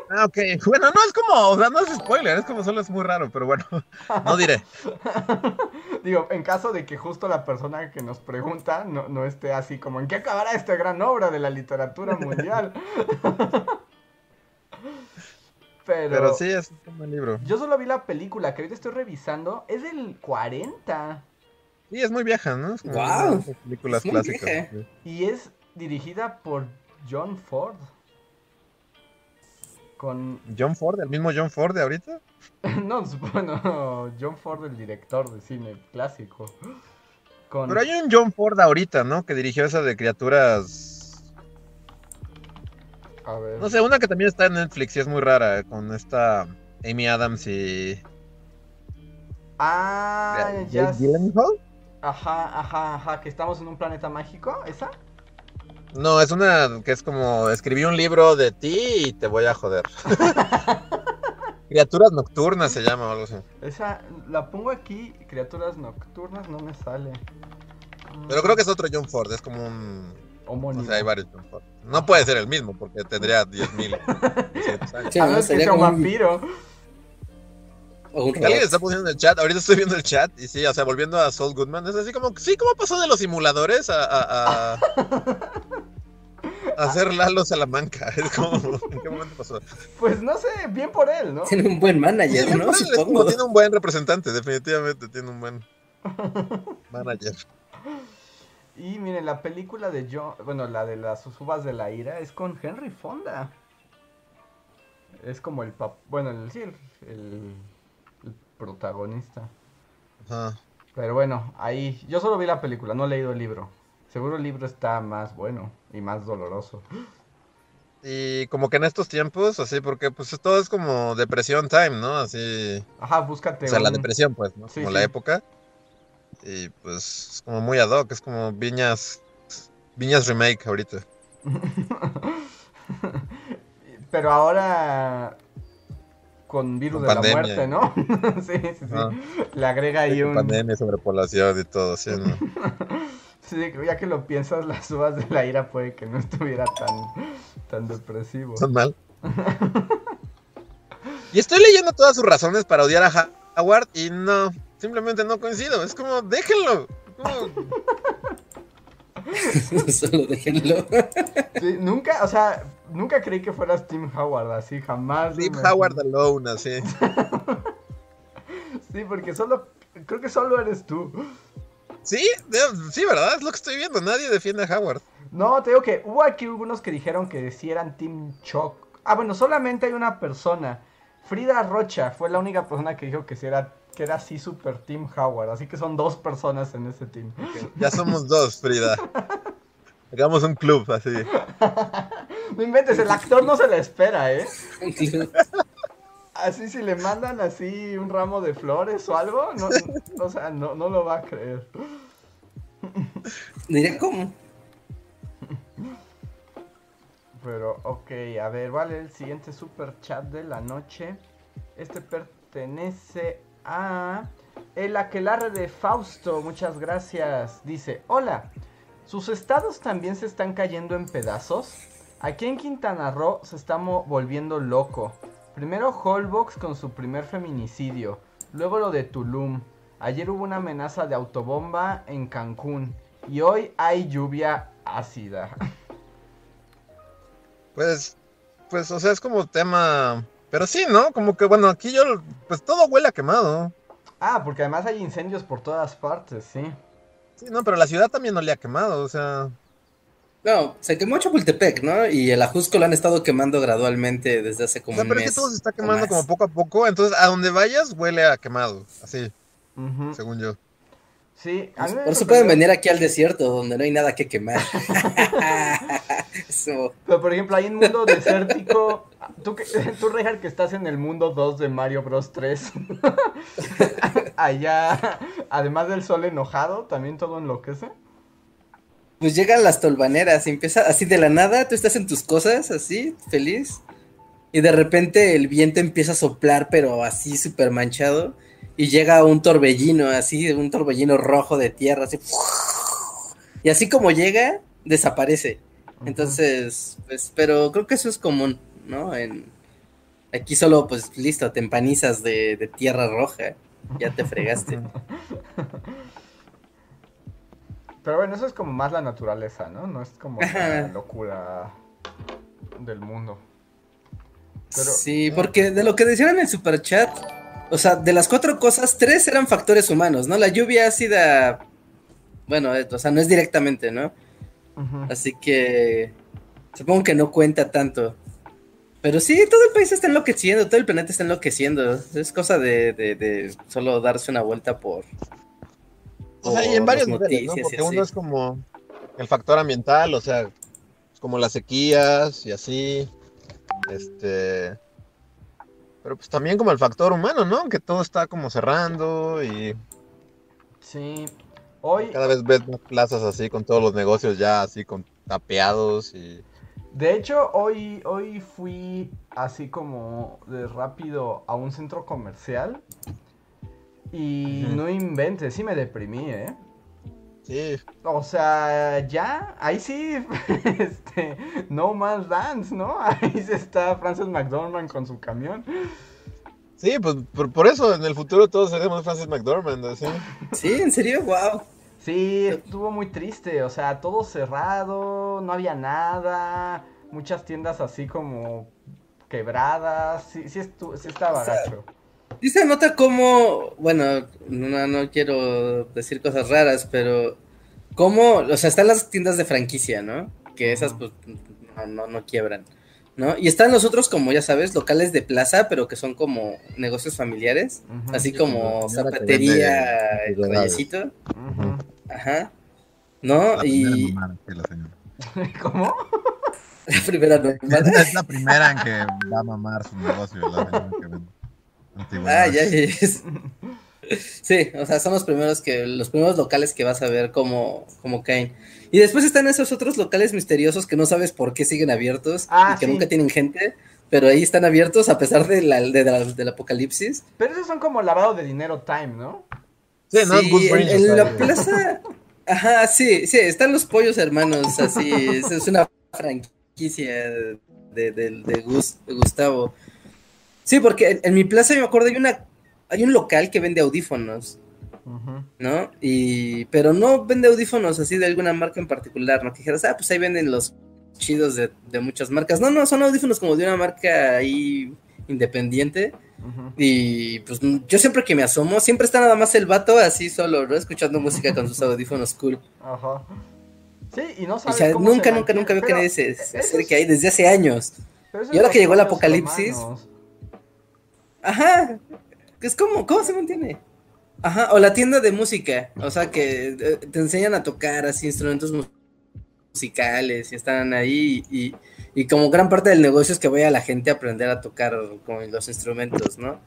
Speaker 2: Ah, ok. Bueno, no es como, o sea, no es spoiler, es como solo es muy raro, pero bueno, no diré.
Speaker 1: Digo, en caso de que justo la persona que nos pregunta no, no esté así como, ¿en qué acabará esta gran obra de la literatura mundial?
Speaker 2: Pero, Pero, sí, es un buen libro.
Speaker 1: Yo solo vi la película que ahorita estoy revisando. Es del 40.
Speaker 2: Sí, es muy vieja, ¿no?
Speaker 3: wow.
Speaker 2: Películas clásicas.
Speaker 1: Y es dirigida por John Ford. Con...
Speaker 2: John Ford, el mismo John Ford de ahorita.
Speaker 1: no, bueno, John Ford, el director de cine clásico.
Speaker 2: Pero hay un John Ford ahorita, ¿no? Que dirigió esa de criaturas.
Speaker 1: A ver.
Speaker 2: No sé, una que también está en Netflix y es muy rara, con esta Amy Adams y.
Speaker 1: Ah, ya. Ajá, ajá, ajá, que estamos en un planeta mágico, ¿esa?
Speaker 2: No, es una que es como escribí un libro de ti y te voy a joder. criaturas nocturnas se llama o algo así.
Speaker 1: Esa, la pongo aquí, criaturas nocturnas, no me sale.
Speaker 2: Pero creo que es otro John Ford, es como un...
Speaker 1: Homónimo.
Speaker 2: O sea, hay varios John Ford. No puede ser el mismo porque tendría 10.000
Speaker 1: años. a ver, que sea un vampiro.
Speaker 2: Alguien está poniendo en el chat, ahorita estoy viendo el chat y sí, o sea, volviendo a Saul Goodman, es así como, sí, ¿cómo pasó de los simuladores a, a, a, hacer Lalo Salamanca? Es como, ¿en qué momento pasó?
Speaker 1: Pues no sé, bien por él, ¿no?
Speaker 3: Tiene un buen manager, ¿no?
Speaker 2: tiene un buen representante, definitivamente tiene un buen manager.
Speaker 1: Y miren, la película de John, bueno, la de las uvas de la ira es con Henry Fonda. Es como el pap, bueno, el, sí, el protagonista. Pero bueno, ahí yo solo vi la película, no he leído el libro. Seguro el libro está más bueno y más doloroso.
Speaker 2: Y como que en estos tiempos, así, porque pues todo es como depresión time, ¿no? Así.
Speaker 1: Ajá, búscate.
Speaker 2: O sea, la depresión, pues, ¿no? como la época. Y pues es como muy ad hoc, es como Viñas. Viñas Remake ahorita.
Speaker 1: Pero ahora con virus
Speaker 2: Con
Speaker 1: de
Speaker 2: pandemia.
Speaker 1: la muerte, ¿no? sí, sí, sí.
Speaker 2: Ah.
Speaker 1: Le agrega ahí un...
Speaker 2: Pandemia, sobrepoblación y todo, sí, ¿no?
Speaker 1: Sí, ya que lo piensas, las uvas de la ira puede que no estuviera tan, tan depresivo.
Speaker 2: Son mal. Y estoy leyendo todas sus razones para odiar a Howard y no, simplemente no coincido. Es como, déjenlo. Como-
Speaker 3: Solo déjenlo.
Speaker 1: Sí, nunca, o sea, nunca creí que fueras Tim Howard, así, jamás. Me-
Speaker 2: Howard alone, así.
Speaker 1: Sí, porque solo, creo que solo eres tú.
Speaker 2: Sí, sí, ¿verdad? Es lo que estoy viendo. Nadie defiende a Howard.
Speaker 1: No, te digo que hubo aquí algunos que dijeron que sí eran Team Choc. Ah, bueno, solamente hay una persona. Frida Rocha fue la única persona que dijo que sí era, que era así super Team Howard. Así que son dos personas en ese team.
Speaker 2: Ya somos dos, Frida. Hagamos un club así.
Speaker 1: No inventes, el actor no se la espera, ¿eh? Así si le mandan así un ramo de flores o algo, no, no, o sea, no, no lo va a creer.
Speaker 3: Diré cómo.
Speaker 1: Pero, ok, a ver, vale, el siguiente super chat de la noche. Este pertenece a el aquelarre de Fausto, muchas gracias. Dice, hola, ¿sus estados también se están cayendo en pedazos? Aquí en Quintana Roo se está mo- volviendo loco. Primero Holbox con su primer feminicidio, luego lo de Tulum. Ayer hubo una amenaza de autobomba en Cancún y hoy hay lluvia ácida.
Speaker 2: Pues, pues, o sea, es como tema. Pero sí, ¿no? Como que, bueno, aquí yo, pues todo huele a quemado.
Speaker 1: Ah, porque además hay incendios por todas partes, sí.
Speaker 2: Sí, no, pero la ciudad también olía quemado, o sea.
Speaker 3: No, se quemó Chapultepec, ¿no? Y el Ajusco lo han estado quemando gradualmente desde hace
Speaker 2: O
Speaker 3: como
Speaker 2: sea,
Speaker 3: un
Speaker 2: pero es
Speaker 3: mes.
Speaker 2: que todo se está
Speaker 3: o
Speaker 2: quemando como poco a poco, entonces a donde vayas huele a quemado, así, según yo.
Speaker 1: Sí, a mí
Speaker 3: Por eso pueden venir aquí al desierto, donde no hay nada que quemar. Eso.
Speaker 1: Pero por ejemplo, hay un mundo desértico. Tú, tú Reinhardt, que estás en el mundo 2 de Mario Bros 3. Allá, además del sol enojado, también todo enloquece.
Speaker 3: Pues llegan las tolvaneras y empieza así de la nada, tú estás en tus cosas, así, feliz. Y de repente el viento empieza a soplar, pero así súper manchado. Y llega un torbellino, así, un torbellino rojo de tierra, así. Y así como llega, desaparece. Entonces, pues, pero creo que eso es común, ¿no? En, aquí solo, pues, listo, te empanizas de, de tierra roja. Ya te fregaste.
Speaker 1: Pero bueno, eso es como más la naturaleza, ¿no? No es como la locura del mundo. Pero,
Speaker 3: Sí, porque de lo que decían en el superchat, o sea, de las cuatro cosas, tres eran factores humanos, ¿no? La lluvia ácida, bueno, eh, o sea, no es directamente, ¿no? Así que supongo que no cuenta tanto. Pero sí, todo el país está enloqueciendo, todo el planeta está enloqueciendo. Es cosa de, de, de solo darse una vuelta por...
Speaker 2: O sea, y en varios niveles, ¿no? Porque uno es como el factor ambiental, o sea, como las sequías y así. Este. Pero pues también como el factor humano, ¿no? Que todo está como cerrando y
Speaker 1: sí. Hoy,
Speaker 2: cada vez ves más plazas así con todos los negocios ya así con tapeados y.
Speaker 1: De hecho, hoy, hoy fui así como de rápido a un centro comercial y no inventes, sí me deprimí, ¿eh?
Speaker 2: Sí,
Speaker 1: O sea, ya, ahí sí, este, No Man's Dance, ¿no? Ahí sí está Francis McDormand con su camión.
Speaker 2: sí, pues por, por eso en el futuro todos seremos Francis McDormand, así.
Speaker 3: Sí, en serio, wow.
Speaker 1: Sí, estuvo muy triste, o sea, todo cerrado, no había nada, muchas tiendas así como quebradas, sí, sí, estu- sí estaba gacho.
Speaker 3: Sí se nota como, bueno, no, no quiero decir cosas raras, pero como, o sea, están las tiendas de franquicia, ¿no? Que esas pues no, no, no quiebran, ¿no? Y están los otros como, ya sabes, locales de plaza, pero que son como negocios familiares, así
Speaker 2: sí,
Speaker 3: como
Speaker 2: la
Speaker 3: zapatería, el ajá, ¿no? Y
Speaker 1: ¿Cómo?
Speaker 3: la primera nomada.
Speaker 4: Es la primera en que va a mamar su negocio. La señora que vende
Speaker 3: Ah,
Speaker 4: antigüedades.
Speaker 3: ya es. Sí, o sea, son los primeros que, los primeros locales que vas a ver cómo, cómo caen. Y después están esos otros locales misteriosos que no sabes por qué siguen abiertos
Speaker 1: Ah,
Speaker 3: y que
Speaker 1: sí.
Speaker 3: nunca tienen gente, pero ahí están abiertos a pesar de la, de la- del apocalipsis.
Speaker 1: Pero esos son como lavado de dinero time, ¿no?
Speaker 2: Sí, no,
Speaker 3: Sí,
Speaker 2: Good
Speaker 3: en, en la plaza. Ajá, sí, sí, están los pollos hermanos, así. Es, es una franquicia de, de- de Gus- de Gustavo. Sí, porque en, en mi plaza yo me acuerdo hay una hay un local que vende audífonos,
Speaker 1: Ujú.
Speaker 3: ¿no? Y pero no vende audífonos así de alguna marca en particular, ¿no? Que dijeras, ah, pues ahí venden los chidos de, de muchas marcas. No, no, son audífonos como de una marca ahí independiente. Y pues yo siempre que me asomo, siempre está nada más el vato así solo, ¿no? Escuchando música con sus audífonos cool.
Speaker 1: Ajá. Sí, y no
Speaker 3: O
Speaker 1: sabes
Speaker 3: sea,
Speaker 1: cómo
Speaker 3: nunca,
Speaker 1: se
Speaker 3: nunca, nunca veo que nadie se, acerque ahí desde hace años. Y ahora que llegó el apocalipsis. Ajá. Es como, ¿cómo se mantiene? Ajá, o la tienda de música, o sea, que eh, te enseñan a tocar así instrumentos mu- musicales y están ahí y, y como gran parte del negocio es que vaya la gente a aprender a tocar como los instrumentos, ¿no?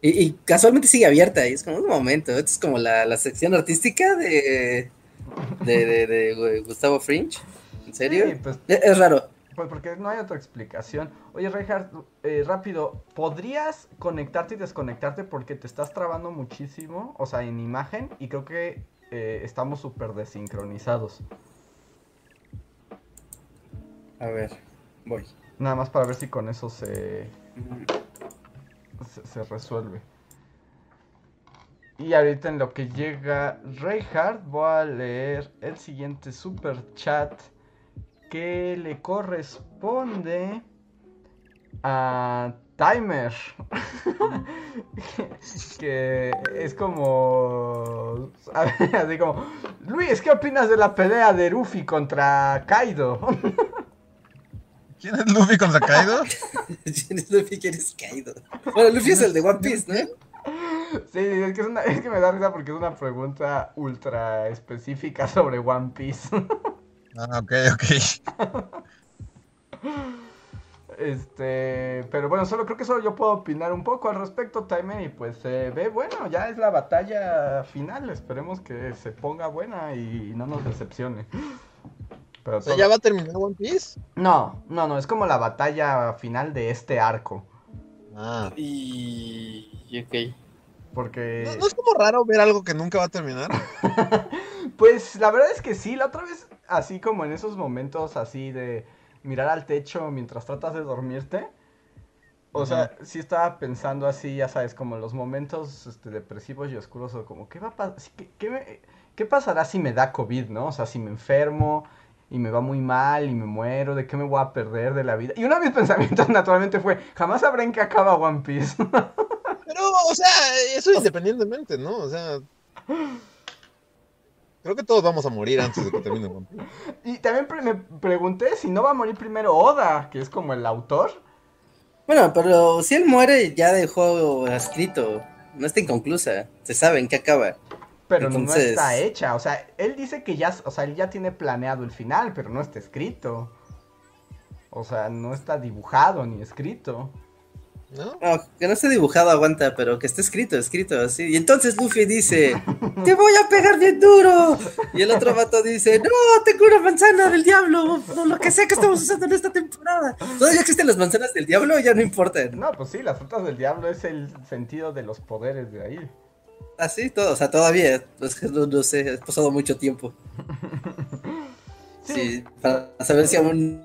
Speaker 3: Y, y casualmente sigue abierta y es como un momento, esto es como la, la sección artística de, de, de- de Gustavo Fringe, ¿en serio?
Speaker 1: Sí, pues,
Speaker 3: Es, es raro.
Speaker 1: Pues porque no hay otra explicación. Oye, Reinhardt, eh, rápido, ¿podrías conectarte y desconectarte porque te estás trabando muchísimo? O sea, en imagen, y creo que eh, estamos súper desincronizados.
Speaker 3: A ver, voy.
Speaker 1: Nada más para ver si con eso se, se, se resuelve. Y ahorita en lo que llega Reinhardt, voy a leer el siguiente super chat que le corresponde a Timer. que es como. Así como. Luis, ¿qué opinas de la pelea de Ruffy contra Kaido?
Speaker 2: ¿Quién es Luffy contra Kaido?
Speaker 3: ¿Quién es Luffy? ¿Quién es Kaido? Bueno, Luffy es el de One Piece, ¿no?
Speaker 1: Sí, es que, es, una- es que me da risa porque es una pregunta ultra específica sobre One Piece.
Speaker 2: Ah, ok, ok.
Speaker 1: Este, pero bueno, solo creo que solo yo puedo opinar un poco al respecto, Timer, y pues se ve bueno, ya es la batalla final, esperemos que se ponga buena y no nos decepcione. Pero todo-
Speaker 2: ¿ya va a terminar One Piece?
Speaker 1: No, no, no, es como la batalla final de este arco,
Speaker 2: Ah.
Speaker 3: Y. Ok.
Speaker 1: porque...
Speaker 2: ¿No, no es como raro ver algo que nunca va a terminar?
Speaker 1: Pues la verdad es que sí, la otra vez, así como en esos momentos así de mirar al techo mientras tratas de dormirte. O sea, sí estaba pensando así, ya sabes, como en los momentos este, depresivos y oscuros, o como, ¿qué va a pasar? ¿Qué, qué me- qué pasará si me da COVID, no? O sea, si me enfermo y me va muy mal y me muero, ¿de qué me voy a perder de la vida? Y uno de mis pensamientos naturalmente fue, jamás sabré en qué acaba One Piece.
Speaker 2: Pero, o sea, eso independientemente, ¿no? O sea. Creo que todos vamos a morir antes de que termine One Piece.
Speaker 1: y también pre- me pregunté si no va a morir primero Oda, que es como el autor.
Speaker 3: Bueno, pero si él muere, ya dejó escrito. No está inconclusa. Se sabe en qué acaba.
Speaker 1: Pero no está hecha, o sea, él dice que ya, o sea, él ya tiene planeado el final, pero no está escrito. O sea, no está dibujado ni escrito.
Speaker 2: ¿No?
Speaker 3: No, que no esté dibujado aguanta, pero que esté escrito, escrito así. Y entonces Luffy dice, te voy a pegar bien duro. Y el otro vato dice, no, tengo una manzana del diablo, por lo que sea que estamos usando en esta temporada. ¿Todavía existen las manzanas del diablo? Ya no importan.
Speaker 1: No, pues sí, las frutas del diablo es el sentido de los poderes de ahí.
Speaker 3: Así todo, o sea, todavía, es que no, no sé, ha pasado mucho tiempo. Sí, para saber si aún,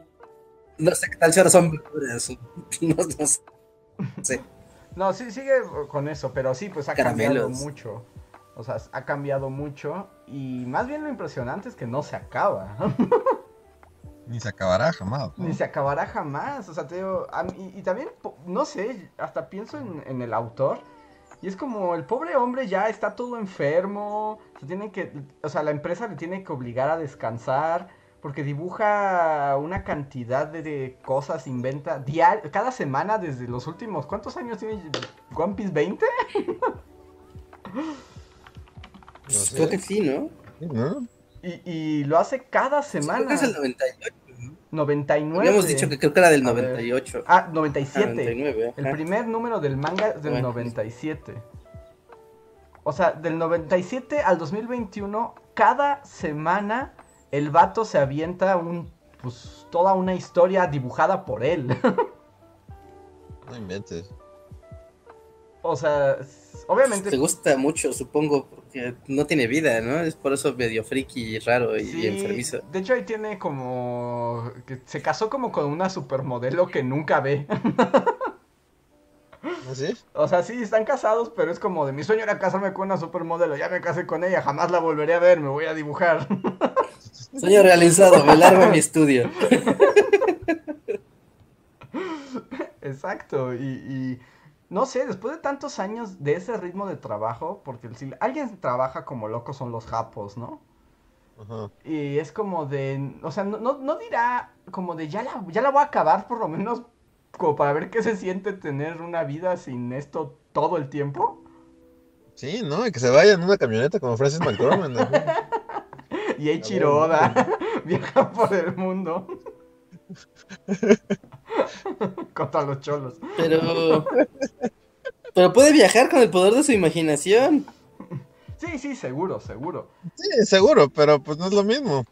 Speaker 3: no sé qué tal si ahora son verduras, no, no sé.
Speaker 1: No, sí, sigue con eso, pero sí, pues ha cambiado mucho. O sea, ha cambiado mucho. Y más bien lo impresionante es que no se acaba.
Speaker 4: Ni se acabará jamás. ¿no?
Speaker 1: Ni se acabará jamás. O sea, te digo, a mí- y, también, no sé, hasta pienso en, en el autor. Y es como el pobre hombre ya está todo enfermo. Se tiene que, o sea, la empresa le tiene que obligar a descansar. Porque dibuja una cantidad de, cosas, inventa diar cada semana desde los últimos. ¿Cuántos años tiene One Piece? ¿20?
Speaker 2: No sé.
Speaker 3: Creo que sí, ¿no?
Speaker 2: ¿no?
Speaker 1: Y, y lo hace cada
Speaker 3: Creo
Speaker 1: semana.
Speaker 3: que es el 98.
Speaker 1: 99.
Speaker 3: Habíamos dicho que creo que era del
Speaker 1: A ver.
Speaker 3: 98.
Speaker 1: Ah,
Speaker 3: Ah,
Speaker 1: 97.
Speaker 3: 99,
Speaker 1: El primer número del manga es del
Speaker 3: Bueno.
Speaker 1: 97. O sea, del 97 al 2021, cada semana el vato se avienta un, pues, toda una historia dibujada por él.
Speaker 2: No inventes.
Speaker 1: O sea, obviamente
Speaker 3: Te gusta mucho, supongo, porque no tiene vida, ¿no? Es por eso medio friki y raro y,
Speaker 1: Sí,
Speaker 3: enfermizo.
Speaker 1: de hecho ahí tiene como que se casó como con una supermodelo que nunca ve.
Speaker 2: ¿Así?
Speaker 1: O sea, sí, están casados, pero es como de mi sueño era casarme con una supermodelo, ya me casé con ella, jamás la volveré a ver, me voy a dibujar.
Speaker 3: Sueño realizado, me largo a mi estudio.
Speaker 1: Exacto, y, y no sé, después de tantos años de ese ritmo de trabajo, porque si alguien trabaja como loco son los japos, ¿no?
Speaker 2: Ajá.
Speaker 1: Y es como de, o sea, no, no, no dirá como de ya la, ya la voy a acabar por lo menos como para ver qué se siente tener una vida sin esto todo el tiempo.
Speaker 2: Sí, ¿no? Y que se vaya en una camioneta como Francis McDormand. ¿no?
Speaker 1: Y Eiichiro Oda viaja por el mundo contra los cholos.
Speaker 3: Pero. Pero puede viajar con el poder de su imaginación.
Speaker 1: Sí, sí, seguro, seguro.
Speaker 2: Sí, seguro, pero pues no es lo mismo.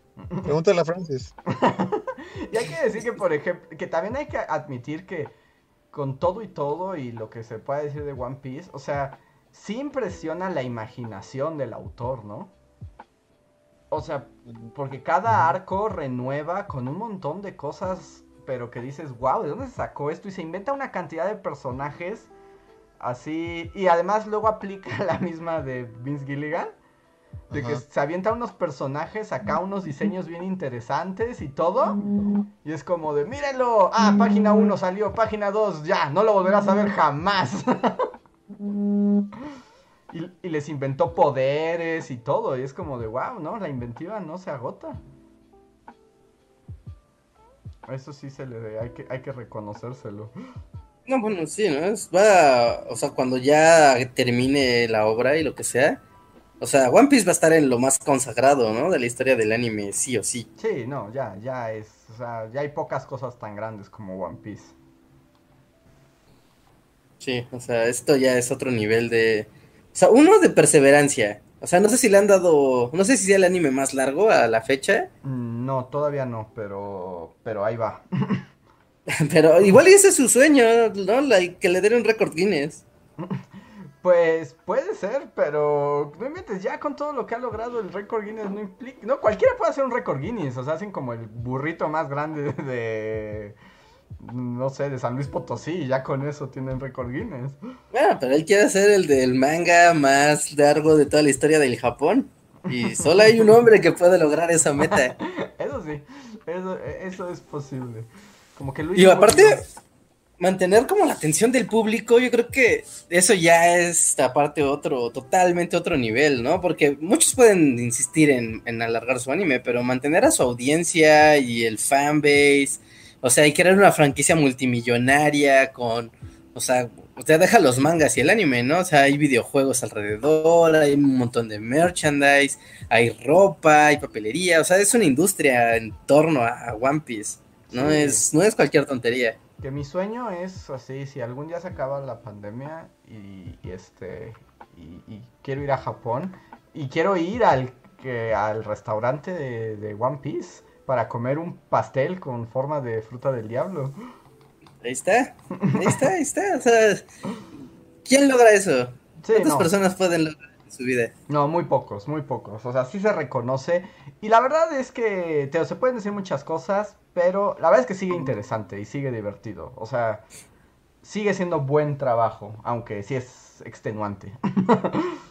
Speaker 2: Pregúntale a Francis.
Speaker 1: Y hay que decir que, por ejemplo, que también hay que admitir que con todo y todo y lo que se puede decir de One Piece, o sea, sí impresiona la imaginación del autor, ¿no? O sea, porque cada arco renueva con un montón de cosas, pero que dices, wow, ¿de dónde se sacó esto? Y se inventa una cantidad de personajes así, y además luego aplica la misma de Vince Gilligan. De que se avienta unos personajes acá, unos diseños bien interesantes y todo. Y es como de, mírenlo. Ah, página 1 salió, página 2, ya, no lo volverás a ver jamás. y, y les inventó poderes y todo. Y es como de, wow, ¿no? La inventiva no se agota. Eso sí se le hay que, hay que reconocérselo.
Speaker 3: No, bueno, sí, ¿no? Es- va, o sea, cuando ya termine la obra y lo que sea. O sea, One Piece va a estar en lo más consagrado, ¿no? De la historia del anime, sí o sí.
Speaker 1: Sí, no, ya, ya es. O sea, ya hay pocas cosas tan grandes como One Piece.
Speaker 3: Sí, o sea, esto ya es otro nivel de... O sea, uno de perseverancia. O sea, no sé si le han dado... No sé si sea el anime más largo a la fecha.
Speaker 1: Mm, No, todavía no, pero, pero ahí va.
Speaker 3: Pero igual ese es su sueño, ¿no? Que le den un récord Guinness.
Speaker 1: Pues puede ser, pero no inventes, ya con todo lo que ha logrado el récord Guinness no implica... No, cualquiera puede hacer un récord Guinness, o sea, hacen como el burrito más grande de... No sé, de San Luis Potosí, y ya con eso tienen récord Guinness.
Speaker 3: Bueno, pero él quiere hacer el del manga más largo de toda la historia del Japón. Y solo hay un hombre que puede lograr esa meta.
Speaker 1: Eso sí, eso, eso es posible. Como que Luis...
Speaker 3: Y aparte, mantener como la atención del público, yo creo que eso ya es aparte otro, totalmente otro nivel, ¿no? Porque muchos pueden insistir en, en alargar su anime, pero mantener a su audiencia y el fanbase, o sea, y crear una franquicia multimillonaria con, o sea, usted deja los mangas y el anime, ¿no? O sea, hay videojuegos alrededor, hay un montón de merchandise, hay ropa, hay papelería, o sea, es una industria en torno a One Piece. No
Speaker 1: Sí.
Speaker 3: es, no es cualquier tontería.
Speaker 1: Que mi sueño es así, si algún día se acaba la pandemia y, y este y, y quiero ir a Japón y quiero ir al que al restaurante de, de One Piece para comer un pastel con forma de fruta del diablo.
Speaker 3: Ahí está, ahí está, ahí está. O sea, ¿quién logra eso?
Speaker 1: Sí,
Speaker 3: ¿Cuántas
Speaker 1: no,
Speaker 3: personas pueden lograr en su vida?
Speaker 1: no, muy pocos, muy pocos. O sea, sí se reconoce. Y la verdad es que te, se pueden decir muchas cosas, pero la verdad es que sigue interesante y sigue divertido. O sea, sigue siendo buen trabajo, aunque sí es extenuante.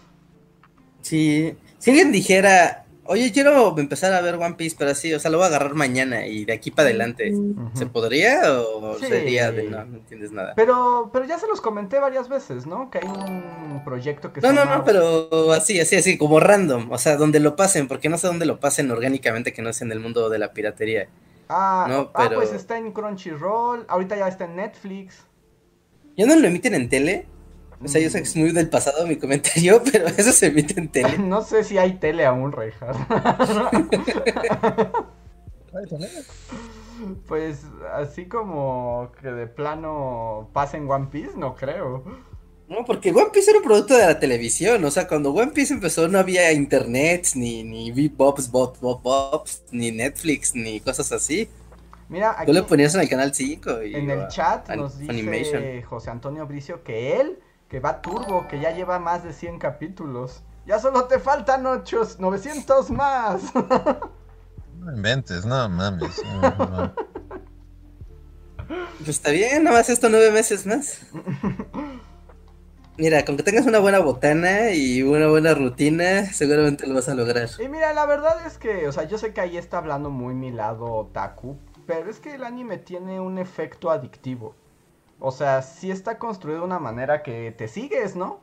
Speaker 3: Si, si alguien dijera, oye, quiero empezar a ver One Piece, pero así, o sea, lo voy a agarrar mañana y de aquí para adelante, ¿se podría o
Speaker 1: Sí.
Speaker 3: sería de no, no entiendes nada?
Speaker 1: Pero, pero ya se los comenté varias veces, ¿no? Que hay un proyecto que
Speaker 3: No,
Speaker 1: se
Speaker 3: no,
Speaker 1: llama-
Speaker 3: no, pero así, así, así, como random, o sea, donde lo pasen, porque no sé dónde lo pasen orgánicamente que no sea en el mundo de la piratería.
Speaker 1: Ah,
Speaker 3: No,
Speaker 1: ah, pues está en Crunchyroll, ahorita ya está en Netflix.
Speaker 3: ¿Ya no lo emiten en tele? O sea, yo sé que es muy del pasado mi comentario, pero eso se emite en tele.
Speaker 1: No sé si hay tele aún, Reinhardt.
Speaker 4: Ay, ¿con él?
Speaker 1: pues así como que de plano pasen One Piece, no creo.
Speaker 3: No, porque One Piece era un producto de la televisión, o sea, cuando One Piece empezó no había internet, ni, ni Bebops, Bop, Bop, Bops, ni Netflix, ni cosas así.
Speaker 1: Mira,
Speaker 3: Tú
Speaker 1: aquí
Speaker 3: le ponías en el canal 5 y
Speaker 1: en el chat nos dice. José Antonio Bricio que él, que va turbo, que ya lleva más de 100 capítulos. Ya solo te faltan 8, 900 más.
Speaker 4: No inventes, no mames. no, no.
Speaker 3: Pues está bien, nomás esto nueve meses más. Mira, con que tengas una buena botana y una buena rutina, seguramente lo vas a lograr.
Speaker 1: Y mira, la verdad es que, o sea, yo sé que ahí está hablando muy mi lado otaku, pero es que el anime tiene un efecto adictivo. O sea, sí está construido de una manera que te sigues, ¿no?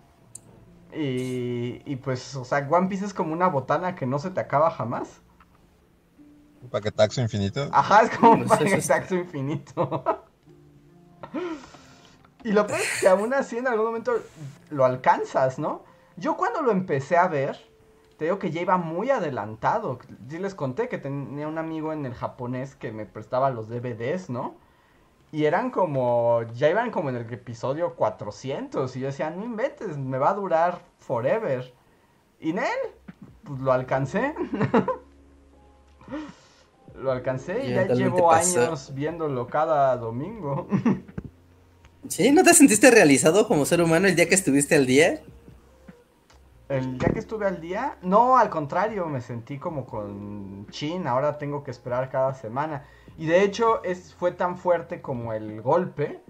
Speaker 1: Y, y pues, o sea, One Piece es como una botana que no se te acaba jamás.
Speaker 4: Un paquetaxo infinito.
Speaker 1: Ajá, es como un
Speaker 3: Pues eso es-
Speaker 1: paquetaxo infinito. y lo peor es que aún así en algún momento lo alcanzas, ¿no? Yo cuando lo empecé a ver, te digo que ya iba muy adelantado. Sí les conté que tenía un amigo en el japonés que me prestaba los DVDs, ¿no? Y eran como, ya iban como en el episodio 400 y yo decía, no inventes, me va a durar forever. Y en él, pues lo alcancé. lo alcancé y ya
Speaker 3: totalmente
Speaker 1: llevo años viéndolo cada domingo.
Speaker 3: ¿Sí? ¿No te sentiste realizado como ser humano el día que estuviste al día?
Speaker 1: El día que estuve al día, no, al contrario, me sentí como con chin, ahora tengo que esperar cada semana. Y de hecho es, fue tan fuerte como el golpe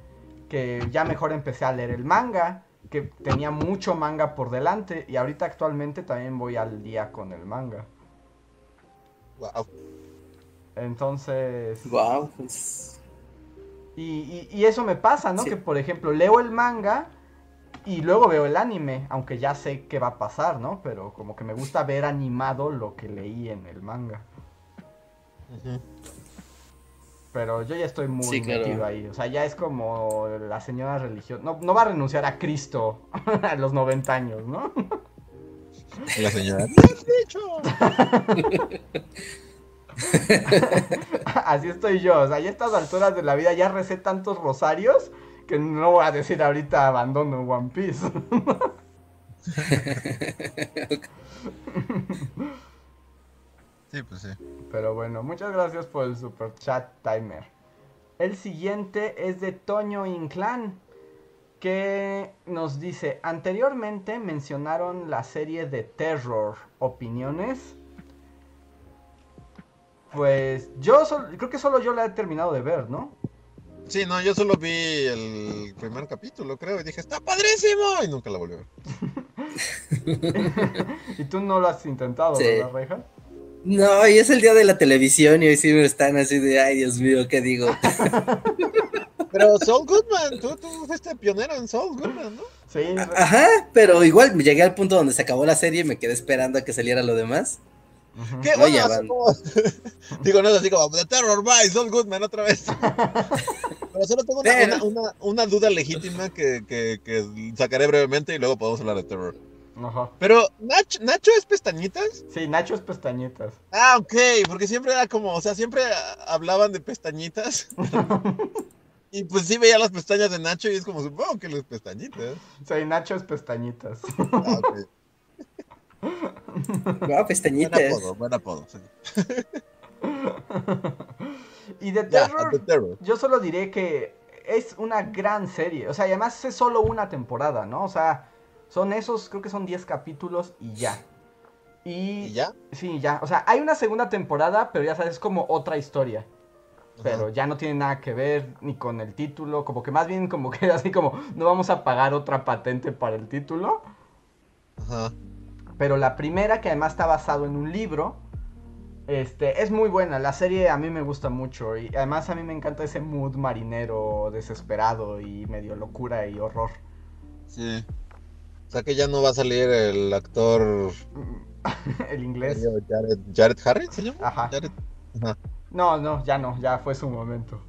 Speaker 1: que ya mejor empecé a leer el manga, que tenía mucho manga por delante y ahorita actualmente también voy al día con el manga.
Speaker 2: Wow.
Speaker 1: Entonces...
Speaker 3: Wow, pues.
Speaker 1: Y, y- y eso me pasa, ¿no?
Speaker 3: Sí.
Speaker 1: Que por ejemplo leo el manga y luego veo el anime, aunque ya sé qué va a pasar, ¿no? Pero como que me gusta ver animado lo que leí en el manga. Pero yo ya estoy muy
Speaker 3: Sí, claro.
Speaker 1: metido ahí. O sea, ya es como la señora religiosa. No, no va a renunciar a Cristo a los 90 años, ¿no?
Speaker 2: La señora.
Speaker 1: Así estoy yo. O sea, ya a estas alturas de la vida ya recé tantos rosarios que no voy a decir ahorita abandono One Piece.
Speaker 4: Sí, pues sí.
Speaker 1: Pero bueno, muchas gracias por el super chat timer. El siguiente es de Toño Inclán, que nos dice, anteriormente mencionaron la serie de terror, opiniones. Pues yo sol- creo que solo yo la he terminado de ver, ¿no?
Speaker 2: Sí, no, yo solo vi el primer capítulo, creo, y dije, está padrísimo, y nunca la volví a ver.
Speaker 1: y tú no lo has intentado,
Speaker 3: Sí.
Speaker 1: ¿verdad, Reija?
Speaker 3: No, hoy es el día de la televisión y hoy sí me están así de, ay, Dios mío, ¿qué digo?
Speaker 2: Pero Saul Goodman, tú, tú fuiste pionero en Saul Goodman, ¿no?
Speaker 1: Sí,
Speaker 3: Ajá, pero igual llegué al punto donde se acabó la serie y me quedé esperando a que saliera lo demás.
Speaker 2: ¿Qué?
Speaker 3: Oye,
Speaker 2: así
Speaker 3: Van.
Speaker 2: como- Digo, no es así como, The Terror by Saul Goodman otra vez. Pero solo tengo una,
Speaker 3: Pero-
Speaker 2: una, una- una duda legítima que, que, que sacaré brevemente y luego podemos hablar de Terror.
Speaker 1: Ajá.
Speaker 2: Pero, ¿Nacho, ¿Nacho es pestañitas?
Speaker 1: Sí, Nacho es pestañitas.
Speaker 2: Ah, ok, porque siempre era como, o sea, siempre hablaban de pestañitas. y pues sí veía las pestañas de Nacho y es como, supongo que las pestañitas.
Speaker 1: Sí, Nacho es pestañitas.
Speaker 2: Ah, ok.
Speaker 3: Guau,
Speaker 2: Buen
Speaker 3: pestañitas.
Speaker 2: apodo, buen apodo. sí.
Speaker 1: y de terror,
Speaker 2: The Terror.
Speaker 1: yo solo diré que es una gran serie. O sea, y además es solo una temporada, ¿no? O sea, son esos, creo que son 10 capítulos y ya. Y,
Speaker 2: ¿Y ya?
Speaker 1: Sí, ya. O sea, hay una segunda temporada, pero ya sabes, es como otra historia. Pero ya no tiene nada que ver ni con el título. Como que más bien como que así como no vamos a pagar otra patente para el título.
Speaker 2: Ajá.
Speaker 1: Pero la primera, que además está basado en un libro, este, es muy buena. La serie a mí me gusta mucho. Y además a mí me encanta ese mood marinero, desesperado y medio locura y horror.
Speaker 2: Sí. O sea que ya no va a salir el actor
Speaker 1: el inglés.
Speaker 2: Jared, Jared Harris, ¿se llama?
Speaker 1: Ajá.
Speaker 2: Jared- Ajá.
Speaker 1: No, no, ya no, ya fue su momento.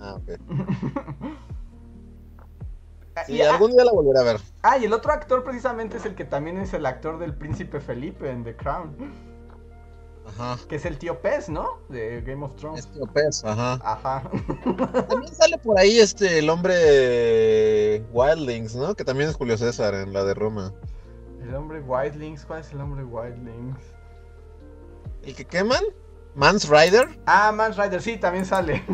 Speaker 2: Ah, ok.
Speaker 1: Y,
Speaker 2: Sí,
Speaker 1: ah,
Speaker 2: algún día la volveré a ver.
Speaker 1: ah, y el otro actor precisamente es el que también es el actor del príncipe Felipe en The Crown.
Speaker 2: Ajá.
Speaker 1: Que es el tío Pez, ¿no? De Game of Thrones.
Speaker 2: Es Tío Pez, ajá.
Speaker 1: Ajá.
Speaker 2: También sale por ahí este el hombre Wildlings, ¿no? Que también es Julio César en la de Roma.
Speaker 1: El hombre Wildlings, ¿cuál es el hombre Wildlings?
Speaker 2: ¿El que queman? Mans Rider.
Speaker 1: Ah, Mans Rider, sí, también sale.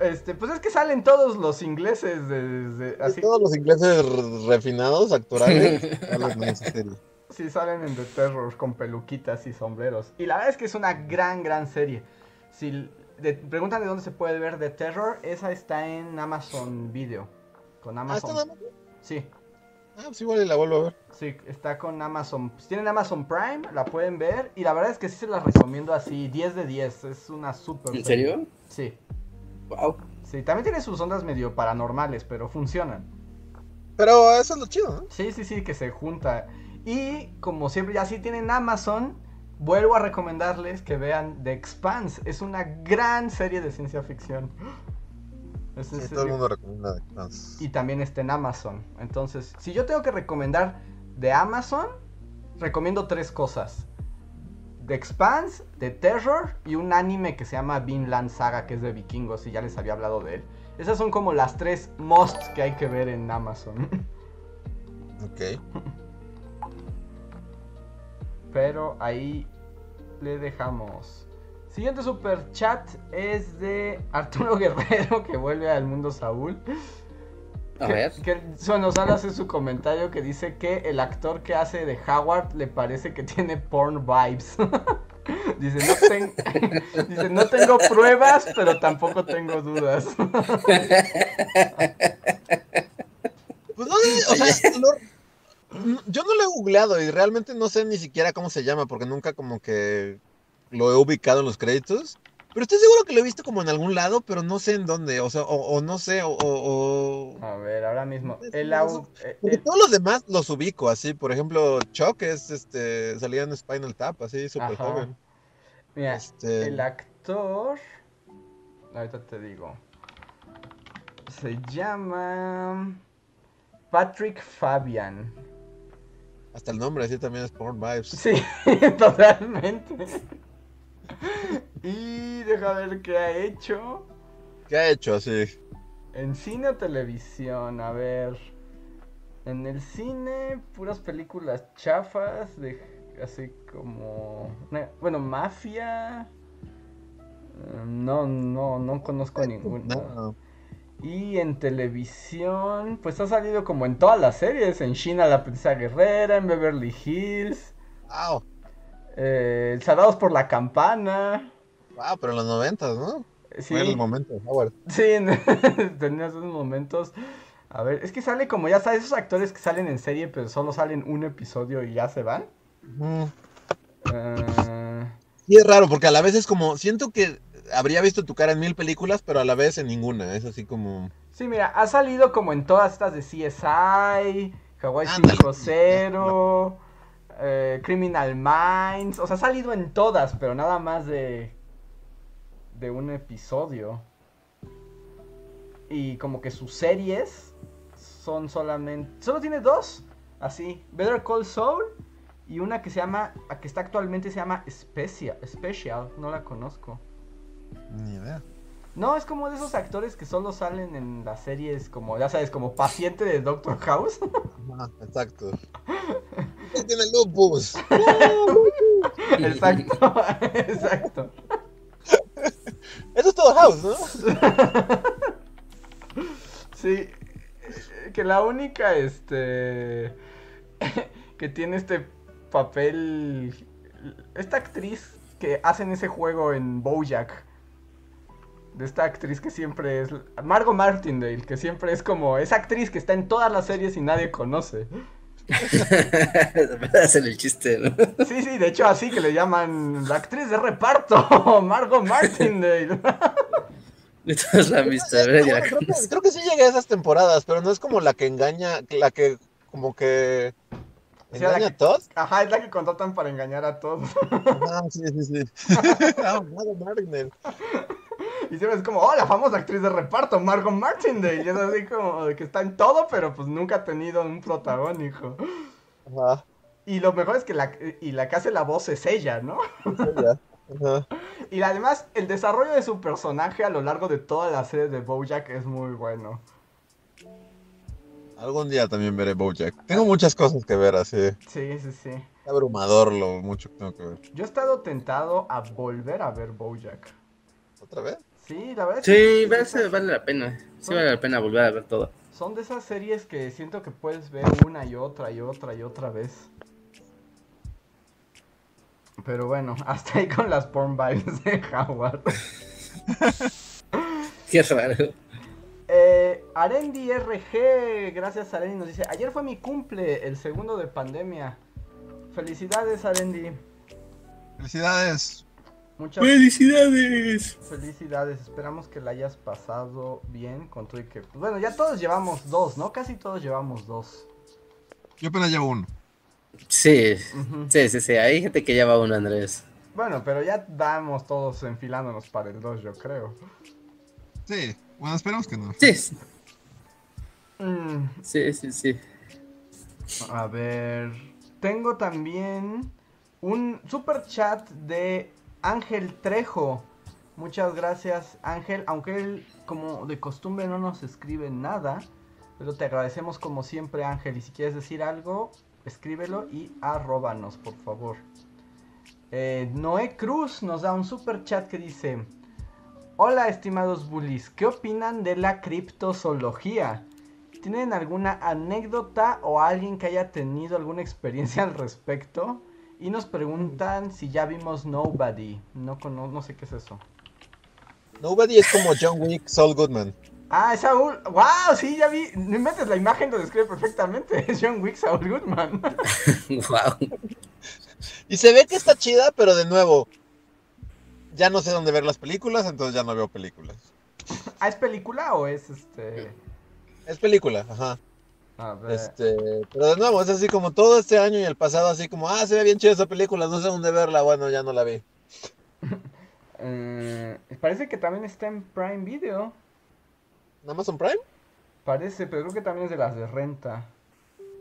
Speaker 1: Este, pues es que salen todos los ingleses desde así.
Speaker 2: Todos los ingleses refinados, actorales,
Speaker 1: Sí, salen en The Terror con peluquitas y sombreros. Y la verdad es que es una gran, gran serie. Si de- preguntan de dónde se puede ver The Terror, esa está en Amazon Video. Con
Speaker 2: Ah, ¿está
Speaker 1: Amazon. Sí,
Speaker 2: Ah, pues igual y la vuelvo a ver.
Speaker 1: sí, está con Amazon. Si tienen Amazon Prime, la pueden ver. Y la verdad es que sí se la recomiendo así, 10 de 10. Es una super.
Speaker 3: ¿En
Speaker 1: serie.
Speaker 3: serio?
Speaker 1: Sí,
Speaker 3: Wow.
Speaker 1: sí. También tiene sus ondas medio paranormales, pero funcionan.
Speaker 2: Pero eso es lo chido, ¿no?
Speaker 1: Sí, sí, sí, que se junta. Y como siempre, ya si tienen Amazon, vuelvo a recomendarles que vean The Expanse. Es una gran serie de ciencia ficción. Es
Speaker 2: Sí, todo el mundo recomienda The Expanse.
Speaker 1: Y también está en Amazon. Entonces, si yo tengo que recomendar de Amazon, recomiendo tres cosas. The Expanse, The Terror y un anime que se llama Vinland Saga, que es de vikingos y ya les había hablado de él. Esas son como las tres musts que hay que ver en Amazon.
Speaker 2: Ok.
Speaker 1: Pero ahí le dejamos. Siguiente super chat es de Arturo Guerrero que vuelve al mundo Saúl.
Speaker 3: A
Speaker 1: que,
Speaker 3: ver.
Speaker 1: Que hace su comentario que dice que el actor que hace de Howard le parece que tiene porn vibes. dice, no ten- dice, no tengo pruebas, pero tampoco tengo dudas.
Speaker 2: Pues no sé, o sea, lo- yo no lo he googleado y realmente no sé ni siquiera cómo se llama porque nunca como que lo he ubicado en los créditos. Pero estoy seguro que lo he visto como en algún lado, pero no sé en dónde, o sea, o, o no sé, o,
Speaker 1: A ver, ahora mismo. El, au- eh,
Speaker 2: Porque
Speaker 1: el-
Speaker 2: todos los demás los ubico, así, por ejemplo, Chuck es, este, salía en Spinal Tap, así, súper joven.
Speaker 1: mira,
Speaker 2: Este,
Speaker 1: El actor. Ahorita te digo. Se llama. Patrick Fabian.
Speaker 2: Hasta el nombre, así también es Porn Vibes.
Speaker 1: Sí, totalmente. Y deja ver qué ha hecho.
Speaker 2: ¿Qué ha hecho así?
Speaker 1: En cine o televisión, a ver. En el cine, puras películas chafas, de así como. Bueno, Mafia. eh, No, no, no conozco ninguna.
Speaker 2: No,
Speaker 1: Y en televisión, pues ha salido como en todas las series. En China, la princesa guerrera, en Beverly Hills.
Speaker 2: wow,
Speaker 1: Eh, Salvados por la campana.
Speaker 2: wow, pero en los noventas, ¿no?
Speaker 1: Sí,
Speaker 2: Fue el momento, Howard.
Speaker 1: sí, tenía esos momentos. A ver, es que sale como ya sabes, esos actores que salen en serie, pero solo salen un episodio y ya se van. Eh,
Speaker 2: Sí, es raro, porque a la vez es como, siento que habría visto tu cara en mil películas, pero a la vez en ninguna. Es así como.
Speaker 1: sí, mira, ha salido como en todas estas de CSI, Hawaii
Speaker 2: Ándale.
Speaker 1: 5-0, eh, Criminal Minds. O sea, ha salido en todas, pero nada más de. de un episodio. Y como que sus series son solamente. Solo tiene dos. Así. Better Call Saul. Y una que se llama. a que está actualmente se llama Special. Special. No la conozco.
Speaker 2: Ni idea.
Speaker 1: No, es como de esos actores que solo salen en las series como, ya sabes, como paciente de Doctor House.
Speaker 2: Exacto. Tiene lupus.
Speaker 1: exacto, exacto.
Speaker 2: Eso es todo House, ¿no?
Speaker 1: Sí, que la única, este, que tiene este papel, esta actriz que hacen ese juego en Bojack. De esta actriz que siempre es. Margot Martindale, que siempre es como. Esa actriz que está en todas las series y nadie conoce.
Speaker 3: Hacen el chiste, ¿no?
Speaker 1: Sí, sí, de hecho así que le llaman la actriz de reparto, Margot Martindale.
Speaker 3: Todos la han visto, a ver, ya la
Speaker 2: Creo que,
Speaker 3: conozco.
Speaker 2: creo que sí llegué a esas temporadas, pero no es como la que engaña, la que como que
Speaker 1: O sea, la
Speaker 2: engaña
Speaker 1: que-
Speaker 2: a todos.
Speaker 1: Ajá, es la que contratan para engañar a todos.
Speaker 2: Ah, sí, sí, sí. Ah, Martindale.
Speaker 1: Y siempre es como, oh, la famosa actriz de reparto, Margot Martindale. Y es así como de que está en todo, pero pues nunca ha tenido un protagónico.
Speaker 2: Ajá,
Speaker 1: Y lo mejor es que la, y la que hace la voz es ella, ¿no?
Speaker 2: ya. Ajá.
Speaker 1: Y además, el desarrollo de su personaje a lo largo de toda la serie de Bojack es muy bueno.
Speaker 2: Algún día también veré Bojack. Tengo muchas cosas que ver, así.
Speaker 1: Sí, sí, sí.
Speaker 2: Es abrumador lo mucho que tengo que ver.
Speaker 1: Yo he estado tentado a volver a ver Bojack.
Speaker 2: ¿Otra vez?
Speaker 1: Sí, la verdad es
Speaker 3: Sí,
Speaker 1: que
Speaker 3: vale, vale la pena. Sí vale la pena volver a ver todo.
Speaker 1: son de esas series que siento que puedes ver una y otra y otra y otra vez. Pero bueno, hasta ahí con las porn vibes de Howard.
Speaker 3: Qué raro.
Speaker 1: Eh, Arendi RG, gracias Arendi, nos dice, ayer fue mi cumple, el segundo de pandemia. Felicidades Arendi,
Speaker 4: Felicidades.
Speaker 1: Muchas
Speaker 3: ¡Felicidades!
Speaker 1: felicidades, esperamos que la hayas pasado bien con tu y que... bueno, ya todos llevamos dos, ¿no? Casi todos llevamos dos.
Speaker 4: Yo apenas llevo uno.
Speaker 3: Sí, sí, sí, sí. Hay gente que lleva uno, Andrés.
Speaker 1: Bueno, pero ya vamos todos enfilándonos para el dos, yo creo.
Speaker 4: Sí. Bueno, esperemos que no.
Speaker 3: Sí, sí,
Speaker 1: Mm,
Speaker 3: sí, sí. sí.
Speaker 1: A ver, tengo también un super chat de Ángel Trejo. Muchas gracias Ángel, aunque él como de costumbre no nos escribe nada, pero te agradecemos como siempre Ángel y si quieres decir algo, escríbelo y arróbanos por favor. Eh, Noé Cruz nos da un super chat que dice, hola estimados bullies, ¿qué opinan de la criptozoología? ¿Tienen alguna anécdota o alguien que haya tenido alguna experiencia al respecto? Y nos preguntan si ya vimos Nobody. No, cono- no sé qué es eso.
Speaker 2: Nobody es como John Wick, Saul Goodman.
Speaker 1: Ah, es Saúl. ¡Wow! Sí, ya vi. No inventes, la imagen lo describe perfectamente. Es John Wick, Saul Goodman.
Speaker 3: Wow.
Speaker 2: Y se ve que está chida, pero de nuevo, ya no sé dónde ver las películas, entonces ya no veo películas.
Speaker 1: ¿Ah, es película o es este.?
Speaker 2: Es película, ajá.
Speaker 1: A ver.
Speaker 2: Este, pero de nuevo, es así como todo este año y el pasado, así como, ah, se ve bien chida esa película, no sé dónde verla, bueno, ya no la vi.
Speaker 1: Eh, parece que también está en Prime Video.
Speaker 2: ¿En Amazon Prime?
Speaker 1: Parece, pero creo que también es de las de renta.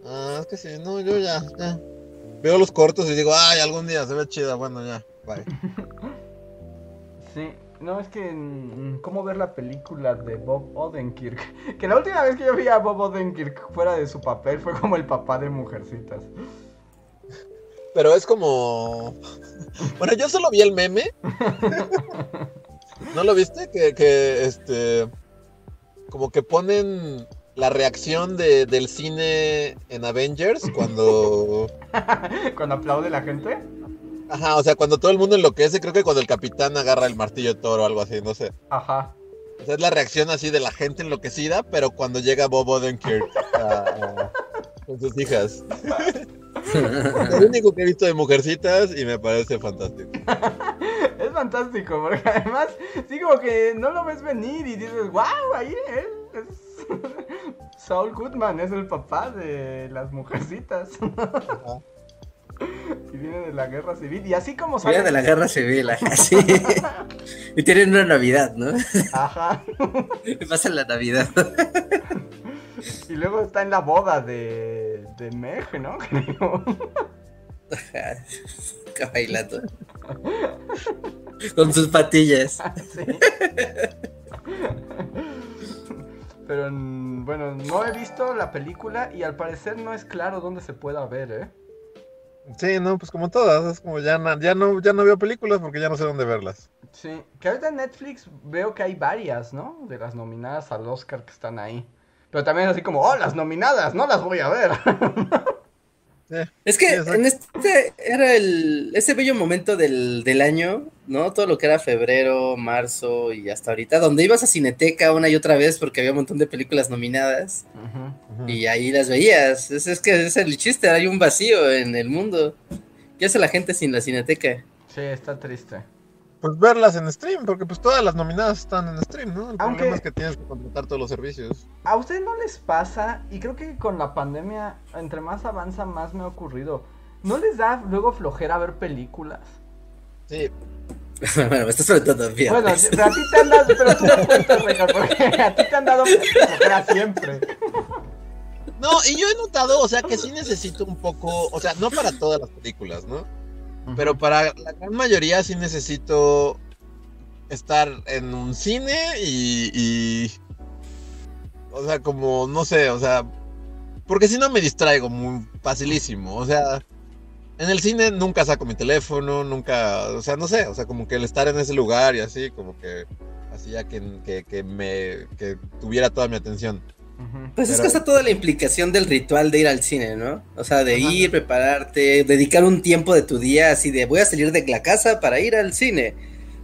Speaker 2: Ah, es que sí, no, yo ya, ya. Veo los cortos y digo, ay, algún día se ve chida, bueno, ya, bye.
Speaker 1: Sí, no, es que. mm, ¿Cómo ver la película de Bob Odenkirk? Que la última vez que yo vi a Bob Odenkirk fuera de su papel fue como el papá de Mujercitas.
Speaker 2: Pero es como. Bueno, yo solo vi el meme. ¿No lo viste? Que, que este. Como que ponen la reacción de, del cine en Avengers cuando.
Speaker 1: Cuando aplaude la gente.
Speaker 2: Ajá, o sea, cuando todo el mundo enloquece, creo que cuando el capitán agarra el martillo de toro o algo así, no sé.
Speaker 1: Ajá.
Speaker 2: O sea, es la reacción así de la gente enloquecida, pero cuando llega Bob Odenkirk a- a- con sus hijas. Es lo único que he visto de Mujercitas y me parece fantástico.
Speaker 1: Es fantástico, porque además, sí, como que no lo ves venir y dices, wow, ahí él es. Saul Goodman es el papá de las Mujercitas. Y viene de la guerra civil. Y así como sale.
Speaker 3: Viene de la guerra civil, ajá, sí. Y tienen una Navidad, ¿no?
Speaker 1: Ajá.
Speaker 3: Pasa la Navidad.
Speaker 1: Y luego está en la boda de, de Meg, ¿no? Creo.
Speaker 3: Bailando. Con sus patillas.
Speaker 1: Sí. Pero mm, bueno, no he visto la película y al parecer no es claro dónde se pueda ver, ¿eh?
Speaker 2: Sí, no, pues como todas, es como ya, no ya no veo películas porque ya no sé dónde verlas.
Speaker 1: Sí, que ahorita en Netflix veo que hay varias, ¿no? De las nominadas al Oscar que están ahí. Pero también así como, oh, las nominadas, no las voy a ver.
Speaker 3: Es que
Speaker 2: exacto.
Speaker 3: en este era el ese bello momento del, del año, ¿no? Todo lo que era febrero, marzo y hasta ahorita, donde ibas a Cineteca una y otra vez porque había un montón de películas nominadas y ahí las veías. Es, es que es el chiste, hay un vacío en el mundo. ¿Qué hace la gente sin la Cineteca?
Speaker 1: Sí, está triste.
Speaker 2: Pues verlas en stream, porque pues todas las nominadas están en stream, ¿no? El
Speaker 1: Aunque-
Speaker 2: problema es que tienes que contratar todos los servicios.
Speaker 1: ¿A ustedes no les pasa? Y creo que con la pandemia, entre más avanza, más me ha ocurrido. ¿No les da luego flojera ver películas?
Speaker 2: Sí,
Speaker 3: bueno, me estás a mí,
Speaker 1: Bueno, a ti te han dado, pero tú cuentas, porque a ti te han dado flojera siempre.
Speaker 2: No, y yo he notado, o sea, que sí necesito un poco, o sea, no para todas las películas, ¿no? Pero para la gran mayoría sí necesito estar en un cine y, o sea, como, no sé, o sea, Porque si no me distraigo muy facilísimo. O sea, en el cine nunca saco mi teléfono, nunca, o sea, no sé, o sea, como que el estar en ese lugar y así, como que hacía que, que, que me que tuviera toda mi atención.
Speaker 3: Pues es que está toda la implicación del ritual de ir al cine, ¿no? O sea, de ir, prepararte, dedicar un tiempo de tu día así de voy a salir de la casa para ir al cine.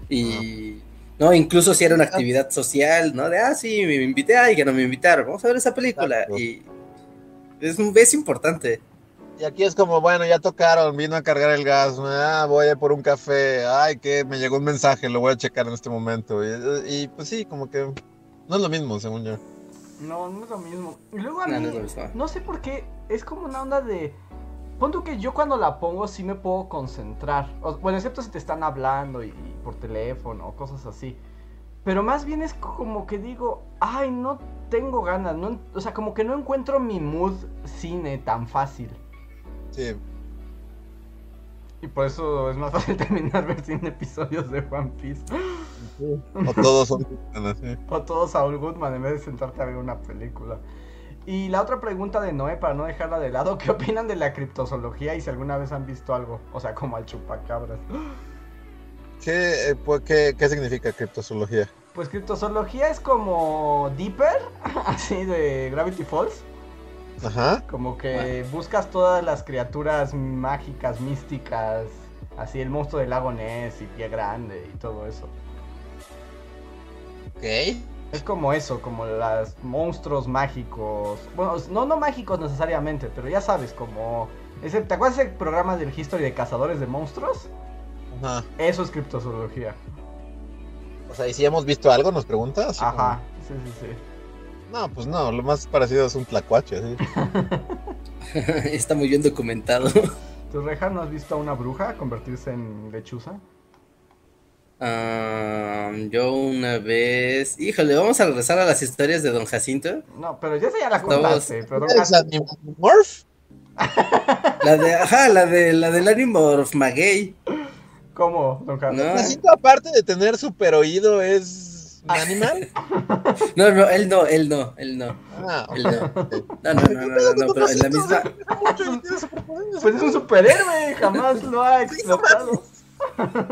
Speaker 3: Y no, incluso si era una actividad social, ¿no? De ah, sí, me invité, ay, que no me invitaron, vamos a ver esa película.
Speaker 2: Exacto.
Speaker 3: Y es, es importante.
Speaker 2: Y aquí es como, bueno, ya tocaron, vino a cargar el gas, ah, voy a ir por un café, ay, que me llegó un mensaje, lo voy a checar en este momento. Y, y, pues sí, como que no es lo mismo, según yo.
Speaker 1: No, no es lo mismo. Y luego a
Speaker 3: No,
Speaker 1: mí,
Speaker 3: no
Speaker 1: sé por qué, es como una onda de... Pon tú que yo cuando la pongo sí me puedo concentrar. O- bueno, excepto si te están hablando y, y por teléfono o cosas así. Pero más bien es como que digo, ay, no tengo ganas. No, o sea, como que no encuentro mi mood cine tan fácil.
Speaker 2: Sí,
Speaker 1: Y por eso es más fácil terminar ver 100 episodios de One Piece.
Speaker 2: O todos son así.
Speaker 1: O todo Saul Goodman en vez de sentarte a ver una película. Y la otra pregunta de Noé, para no dejarla de lado, ¿qué opinan de la criptozoología y si alguna vez han visto algo? O sea, como al chupacabras.
Speaker 2: ¿Qué, eh, pues, qué, qué significa criptozoología?
Speaker 1: Pues criptozoología es como Deeper, así de Gravity Falls.
Speaker 2: Ajá.
Speaker 1: Como que buscas todas las criaturas mágicas, místicas, así el monstruo del lago Ness y pie grande y todo eso.
Speaker 2: Ok.
Speaker 1: Es como eso, como los monstruos mágicos. Bueno, no, no mágicos necesariamente, pero ya sabes, como... Ese, ¿Te acuerdas ese programa del History de Cazadores de Monstruos?
Speaker 2: Ajá.
Speaker 1: Eso es criptozoología.
Speaker 2: O sea, ¿y si hemos visto algo? ¿Nos preguntas?
Speaker 1: Ajá, sí, sí, sí.
Speaker 2: No, pues no, lo más parecido es un tlacuache, así.
Speaker 3: Está muy bien documentado.
Speaker 1: ¿Tú, Reja, no has visto a una bruja convertirse en lechuza?
Speaker 3: Ah, yo una vez. Híjole, vamos a regresar a las historias de Don Jacinto.
Speaker 1: No, pero ya se ya la contaste. Pero Don
Speaker 2: ¿Es
Speaker 1: Jacinto-
Speaker 2: Animorph?
Speaker 3: La de, ajá, la de la del Animorph Maguey.
Speaker 1: ¿Cómo, Don Jacinto?
Speaker 3: No.
Speaker 2: Jacinto, aparte de tener super oído, es un animal.
Speaker 3: No, no, él no, él no, él no.
Speaker 2: Ah,
Speaker 3: Él no. No, no, no, no, no, no, pero en la misma.
Speaker 1: Pues es un superhéroe, jamás lo ha explotado.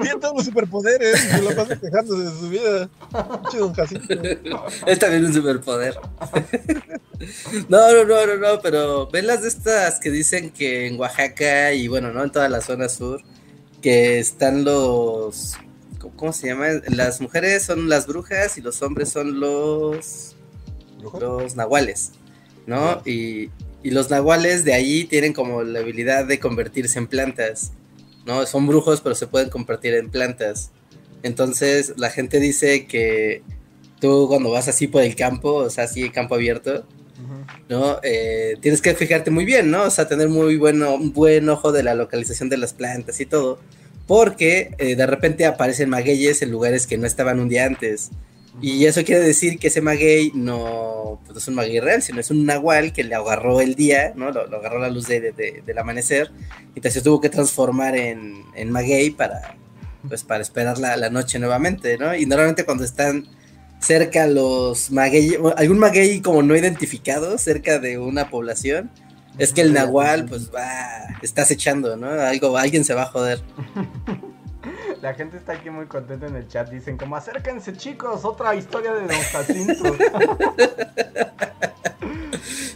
Speaker 2: Tiene todos los superpoderes. Se lo pasa quejándose de su vida. Jacinto.
Speaker 3: Es también un superpoder. No, no, no, no, no, pero ven las de estas que dicen que en Oaxaca y bueno, ¿no? En toda la zona sur, que están los. ¿Cómo, se llama? Las mujeres son las brujas y los hombres son los. los nahuales, ¿no? Y, y los nahuales de ahí tienen como la habilidad de convertirse en plantas, ¿no? Son brujos, pero se pueden convertir en plantas. Entonces, la gente dice que tú cuando vas así por el campo, o sea, así campo abierto. ¿no? Eh, tienes que fijarte muy bien, ¿no? O sea, tener muy bueno, un buen ojo de la localización de las plantas y todo. Porque eh, de repente aparecen magueyes en lugares que no estaban un día antes. Y eso quiere decir que ese maguey no, pues no es un maguey real, sino es un nahual que le agarró el día, ¿no? Lo, lo agarró la luz de- de- del amanecer. Y entonces tuvo que transformar en, en maguey para, pues, para esperar la, la noche nuevamente, ¿no? Y normalmente cuando están cerca los maguey, algún maguey como no identificado cerca de una población, es que el nahual, pues va, está acechando, ¿no? Algo, alguien se va a joder.
Speaker 1: La gente está aquí muy contenta en el chat. Dicen como acérquense chicos, otra historia de Don Jacinto.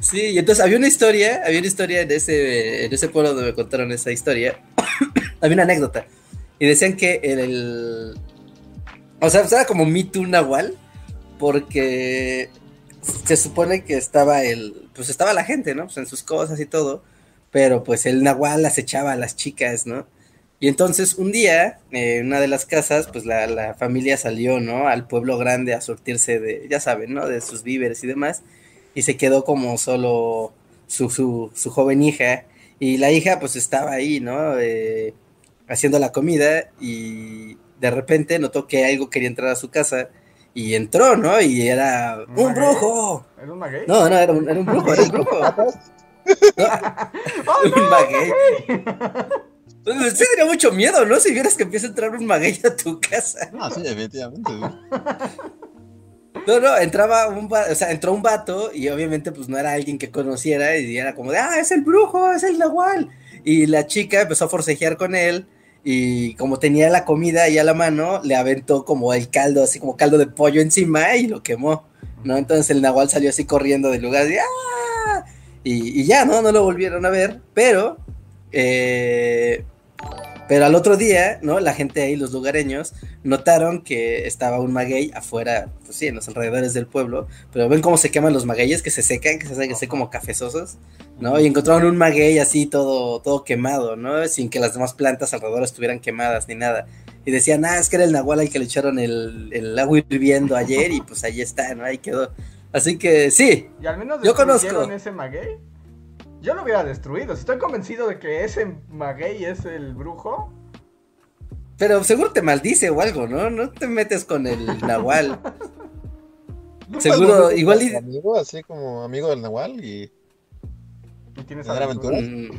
Speaker 3: Sí, y entonces había una historia, había una historia en ese, en ese pueblo donde me contaron esa historia. había una anécdota. Y decían que el, el- o sea, era como Me Too Nahual, porque se supone que estaba el, pues estaba la gente, ¿no? Pues en sus cosas y todo, pero pues el Nahual acechaba a las chicas, ¿no? Y entonces un día, eh, en una de las casas, pues la, la familia salió, ¿no? Al pueblo grande a surtirse de, ya saben, ¿no? De sus víveres y demás y se quedó como solo su, su, su joven hija y la hija pues estaba ahí, ¿no? Eh, haciendo la comida y de repente notó que algo quería entrar a su casa y entró, ¿no? Y era
Speaker 1: ¿Un
Speaker 3: brujo.
Speaker 1: ¿Era un maguey?
Speaker 3: No, no, era un, era un brujo, era un brujo.
Speaker 1: ¡Oh,
Speaker 3: un
Speaker 1: no,
Speaker 3: maguey. Pues, Sí, daría mucho miedo, ¿no? Si vieras que empieza a entrar un maguey a tu casa.
Speaker 2: No, sí, definitivamente.
Speaker 3: No, No, no, entraba un vato, o sea, entró un vato y obviamente pues no era alguien que conociera y era como de, ah, es el brujo, es el nahual. Y la chica empezó a forcejear con él y como tenía la comida ahí a la mano, le aventó como el caldo, así como caldo de pollo encima y lo quemó, ¿no? Entonces el nahual salió así corriendo del lugar y, ¡ah! y, y ya, ¿no? No lo volvieron a ver, pero... Eh, pero al otro día, ¿no? La gente ahí, los lugareños, notaron que estaba un maguey afuera, pues sí, en los alrededores del pueblo. Pero ven cómo se queman los magueyes, que se secan, que se hacen así como cafezosos, ¿no? Y encontraron un maguey así todo, todo quemado, ¿no? Sin que las demás plantas alrededor estuvieran quemadas ni nada. Y decían, ah, es que era el nahual al que le echaron el, el agua hirviendo ayer y pues ahí está, ¿no? Ahí quedó. Así que sí,
Speaker 1: Y al menos
Speaker 3: Yo conozco.
Speaker 1: ese maguey. Yo lo hubiera destruido. Si estoy convencido de que ese maguey es el brujo.
Speaker 3: pero seguro te maldice o algo, ¿no? No te metes con el nahual.
Speaker 2: ¿No
Speaker 3: Seguro, igual y-
Speaker 2: Amigo, así como amigo del Nahual y.
Speaker 1: Y tienes
Speaker 2: ¿Tener
Speaker 1: aventuras.
Speaker 3: Mm.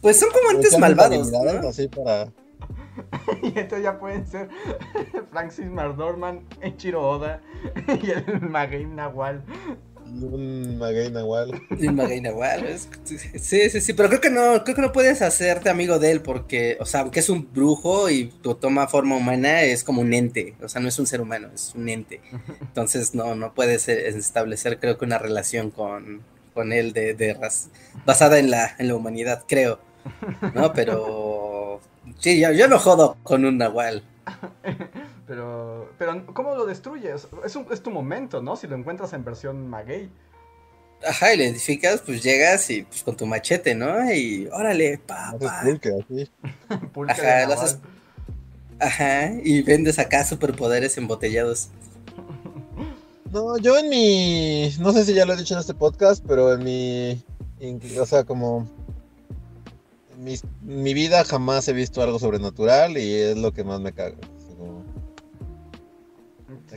Speaker 3: Pues son como entes
Speaker 2: Echan
Speaker 3: malvados,
Speaker 2: habilidades
Speaker 3: ¿no?
Speaker 2: Así para.
Speaker 1: Y entonces ya pueden ser Francis McDormand, Eiichiro Oda y el maguey Nahual.
Speaker 2: Un Maguey Nahual.
Speaker 3: Un maguey nahual, es- Sí, sí, sí, pero creo que no, creo que no puedes hacerte amigo de él porque, o sea, aunque es un brujo y tu- toma forma humana, es como un ente, o sea, no es un ser humano, es un ente. Entonces no, no puedes eh, establecer, creo que una relación con, con él de, de basada en la, en la humanidad, creo. ¿No? Pero sí, yo, yo no jodo con un nahual.
Speaker 1: Pero, pero ¿cómo lo destruyes? Es, un- es tu momento, ¿no? Si lo encuentras en versión maguey.
Speaker 3: Ajá, y lo identificas, pues llegas y pues con tu machete, ¿no? Y órale, pa, pa.
Speaker 2: pulque, así.
Speaker 1: Pulque
Speaker 3: Ajá, lo haces- Ajá, y vendes acá superpoderes embotellados.
Speaker 2: No, yo en mi. No sé si ya lo he dicho en este podcast, pero en mi. in- O sea, como. En mi, mi vida jamás he visto algo sobrenatural y es lo que más me caga.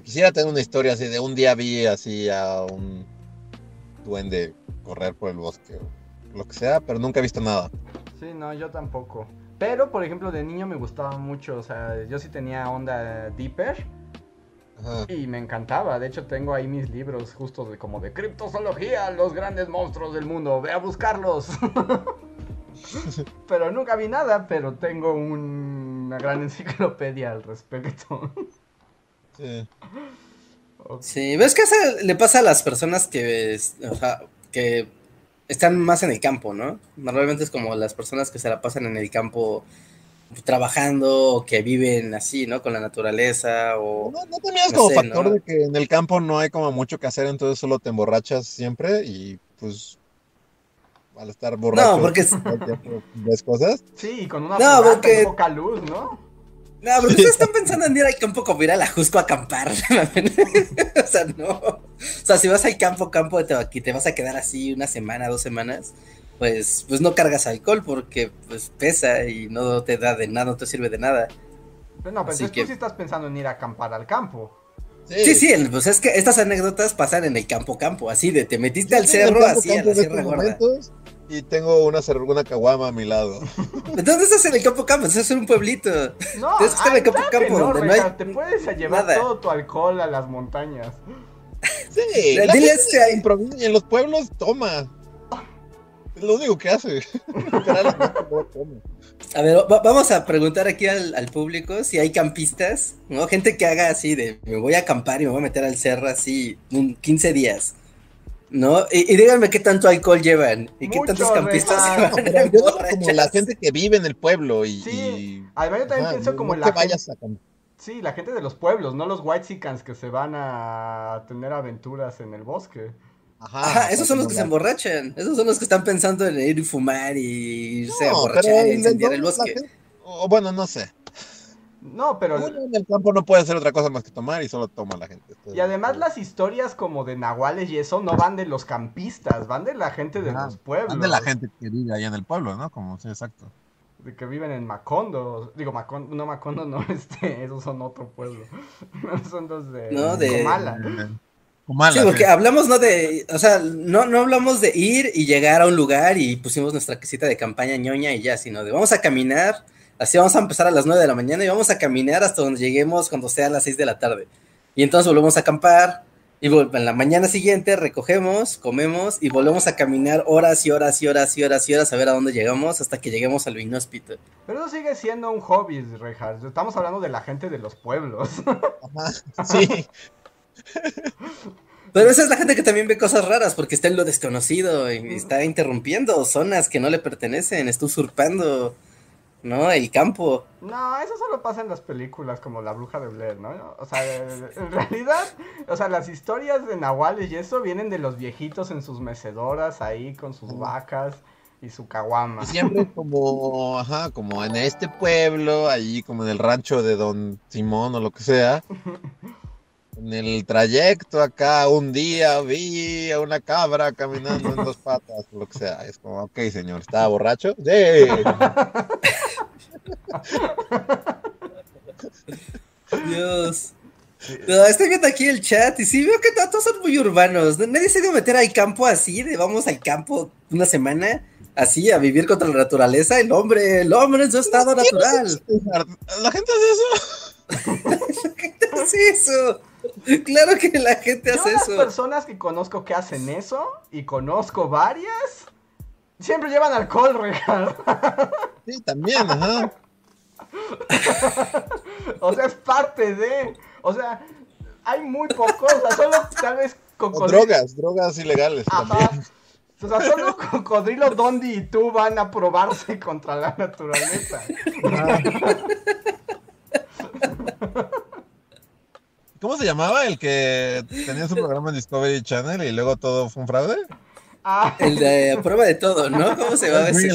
Speaker 2: Quisiera tener una historia así de un día vi así a un duende correr por el bosque o lo que sea, pero nunca he visto nada.
Speaker 1: Sí, no, yo tampoco. Pero, por ejemplo, de niño me gustaba mucho. O sea, yo sí tenía onda Deeper.
Speaker 2: Ajá.
Speaker 1: Y me encantaba, de hecho tengo ahí mis libros justo de como de criptozoología, los grandes monstruos del mundo, ve a buscarlos. pero nunca vi nada, pero tengo un- una gran enciclopedia al respecto.
Speaker 2: Sí.
Speaker 3: Sí, ves que le pasa a las personas que, o sea, que están más en el campo, ¿no? Normalmente es como las personas que se la pasan en el campo trabajando o que viven así, ¿no? Con la naturaleza o...
Speaker 2: No, no tenías
Speaker 3: No
Speaker 2: como
Speaker 3: sé,
Speaker 2: factor
Speaker 3: ¿no?
Speaker 2: de que en el campo no hay como mucho que hacer, entonces solo te emborrachas siempre y pues al estar borracho
Speaker 3: No, porque
Speaker 2: ves cosas.
Speaker 1: Sí, y con una
Speaker 3: No, porque-
Speaker 1: poca luz, ¿no?
Speaker 3: No, pero ustedes están pensando en ir al campo como ir a la Jusco a acampar. o sea, no. O sea, si vas al campo, campo de Teotihuacán, te vas a quedar así una semana, dos semanas, pues, pues no cargas alcohol porque pues pesa y no te da de nada, no te sirve de nada.
Speaker 1: Pero no, pero
Speaker 3: Así
Speaker 1: entonces
Speaker 3: que-
Speaker 1: tú sí estás pensando en ir a acampar al campo.
Speaker 3: Sí, sí, el- pues es que estas anécdotas pasan en el campo, campo, así de te metiste
Speaker 2: Yo
Speaker 3: al cerro,
Speaker 2: campo,
Speaker 3: así a la Sierra Gorda.
Speaker 2: momentos Y tengo una, una caguama a mi lado.
Speaker 3: Entonces estás en el campo, campo, estás en un pueblito.
Speaker 1: No,
Speaker 3: Tienes que estar en el campo,
Speaker 1: claro que
Speaker 3: campo,
Speaker 1: no,
Speaker 3: donde no hay
Speaker 1: te puedes llevar
Speaker 3: nada.
Speaker 1: todo tu alcohol a las montañas.
Speaker 2: Sí,
Speaker 3: Dile
Speaker 2: la
Speaker 3: este
Speaker 2: en, los pueblos toma. Es lo único que hace. Literalmente no toma.
Speaker 3: A ver, va- vamos a preguntar aquí al, al público si hay campistas, ¿no? Gente que haga así de, me voy a acampar y me voy a meter al cerro así un 15 días, ¿no? Y, y díganme qué tanto alcohol llevan y qué tantos campistas
Speaker 1: Reja.
Speaker 3: se van a
Speaker 2: Pero yo digo como la gente que vive en el pueblo y.
Speaker 1: Sí,
Speaker 2: y-
Speaker 1: Además, yo también pienso
Speaker 2: no-
Speaker 1: como
Speaker 2: no
Speaker 1: la gente-
Speaker 2: vayas a cam-
Speaker 1: Sí, la gente de los pueblos, no los whitexicans que se van a tener aventuras en el bosque.
Speaker 2: Ajá,
Speaker 3: Ajá, esos son los que se emborrachan, esos son los que están pensando en ir y fumar y irse a emborrachar y incendiar el bosque.
Speaker 2: gente- o bueno, no sé.
Speaker 1: No, pero...
Speaker 2: Uno en el campo no puede hacer otra cosa más que tomar y solo toma la gente. Entonces,
Speaker 1: Y además las historias como de nahuales y eso no van de los campistas, van de la gente de los pueblos.
Speaker 4: Van de la gente que vive ahí en el pueblo, ¿no? Como, sí, exacto.
Speaker 1: De que viven en Macondo. Digo, Macondo, no Macondo, no, este, esos son otro pueblo. son los de,
Speaker 3: No, de-
Speaker 1: Comala.
Speaker 4: Eh, Comala,
Speaker 3: Sí, porque
Speaker 4: sí.
Speaker 3: hablamos, ¿no? De, o sea, no, no hablamos de ir y llegar a un lugar y pusimos nuestra casita de campaña ñoña y ya, sino de vamos a caminar, así vamos a empezar a las 9 de la mañana y vamos a caminar hasta donde lleguemos cuando sea a las 6 de la tarde. Y entonces volvemos a acampar. Y en la mañana siguiente recogemos, comemos y volvemos a caminar horas y horas y horas y horas y horas a ver a dónde llegamos hasta que lleguemos al inhóspito.
Speaker 1: Pero eso sigue siendo un hobby, Reinhardt. Estamos hablando de la gente de los pueblos.
Speaker 2: Ajá, sí.
Speaker 3: Pero esa es la gente que también ve cosas raras porque está en lo desconocido y está interrumpiendo zonas que no le pertenecen, está usurpando, ¿no? El campo.
Speaker 1: No, eso solo pasa en las películas como La Bruja de Blair, ¿no? O sea, en realidad, o sea, las historias de Nahuales y eso vienen de los viejitos en sus mecedoras ahí con sus vacas y su caguama.
Speaker 2: Siempre como, ajá, como en este pueblo, ahí como en el rancho de Don Simón o lo que sea. En el trayecto acá, un día vi a una cabra caminando en dos patas, o lo que sea. Es como, ok, señor, ¿estaba borracho? Sí.
Speaker 3: Dios. No, estoy viendo aquí el chat y sí veo que to- todos son muy urbanos. Nadie se a meter al campo así, de vamos al campo una semana, así, a vivir contra la naturaleza. El hombre, el hombre en su estado natural.
Speaker 2: La gente hace eso.
Speaker 3: ¿Qué es eso? Claro que la gente
Speaker 1: Yo
Speaker 3: hace
Speaker 1: las
Speaker 3: eso.
Speaker 1: personas que conozco que hacen eso, y conozco varias, siempre llevan alcohol, Reinhardt.
Speaker 2: Sí, también, ajá.
Speaker 1: O sea, es parte de. O sea, hay muy pocos, o sea, solo tal vez
Speaker 2: O
Speaker 1: cocodrilo.
Speaker 2: drogas, drogas ilegales
Speaker 1: Ajá.
Speaker 2: también.
Speaker 1: O sea, solo Cocodrilo, Dondi y tú van a probarse contra la naturaleza.
Speaker 2: ¿Cómo se llamaba el que tenía su programa en Discovery Channel y luego todo fue un fraude?
Speaker 1: Ah,
Speaker 3: El de prueba de todo, ¿no? ¿Cómo se llama
Speaker 2: Bear
Speaker 3: ese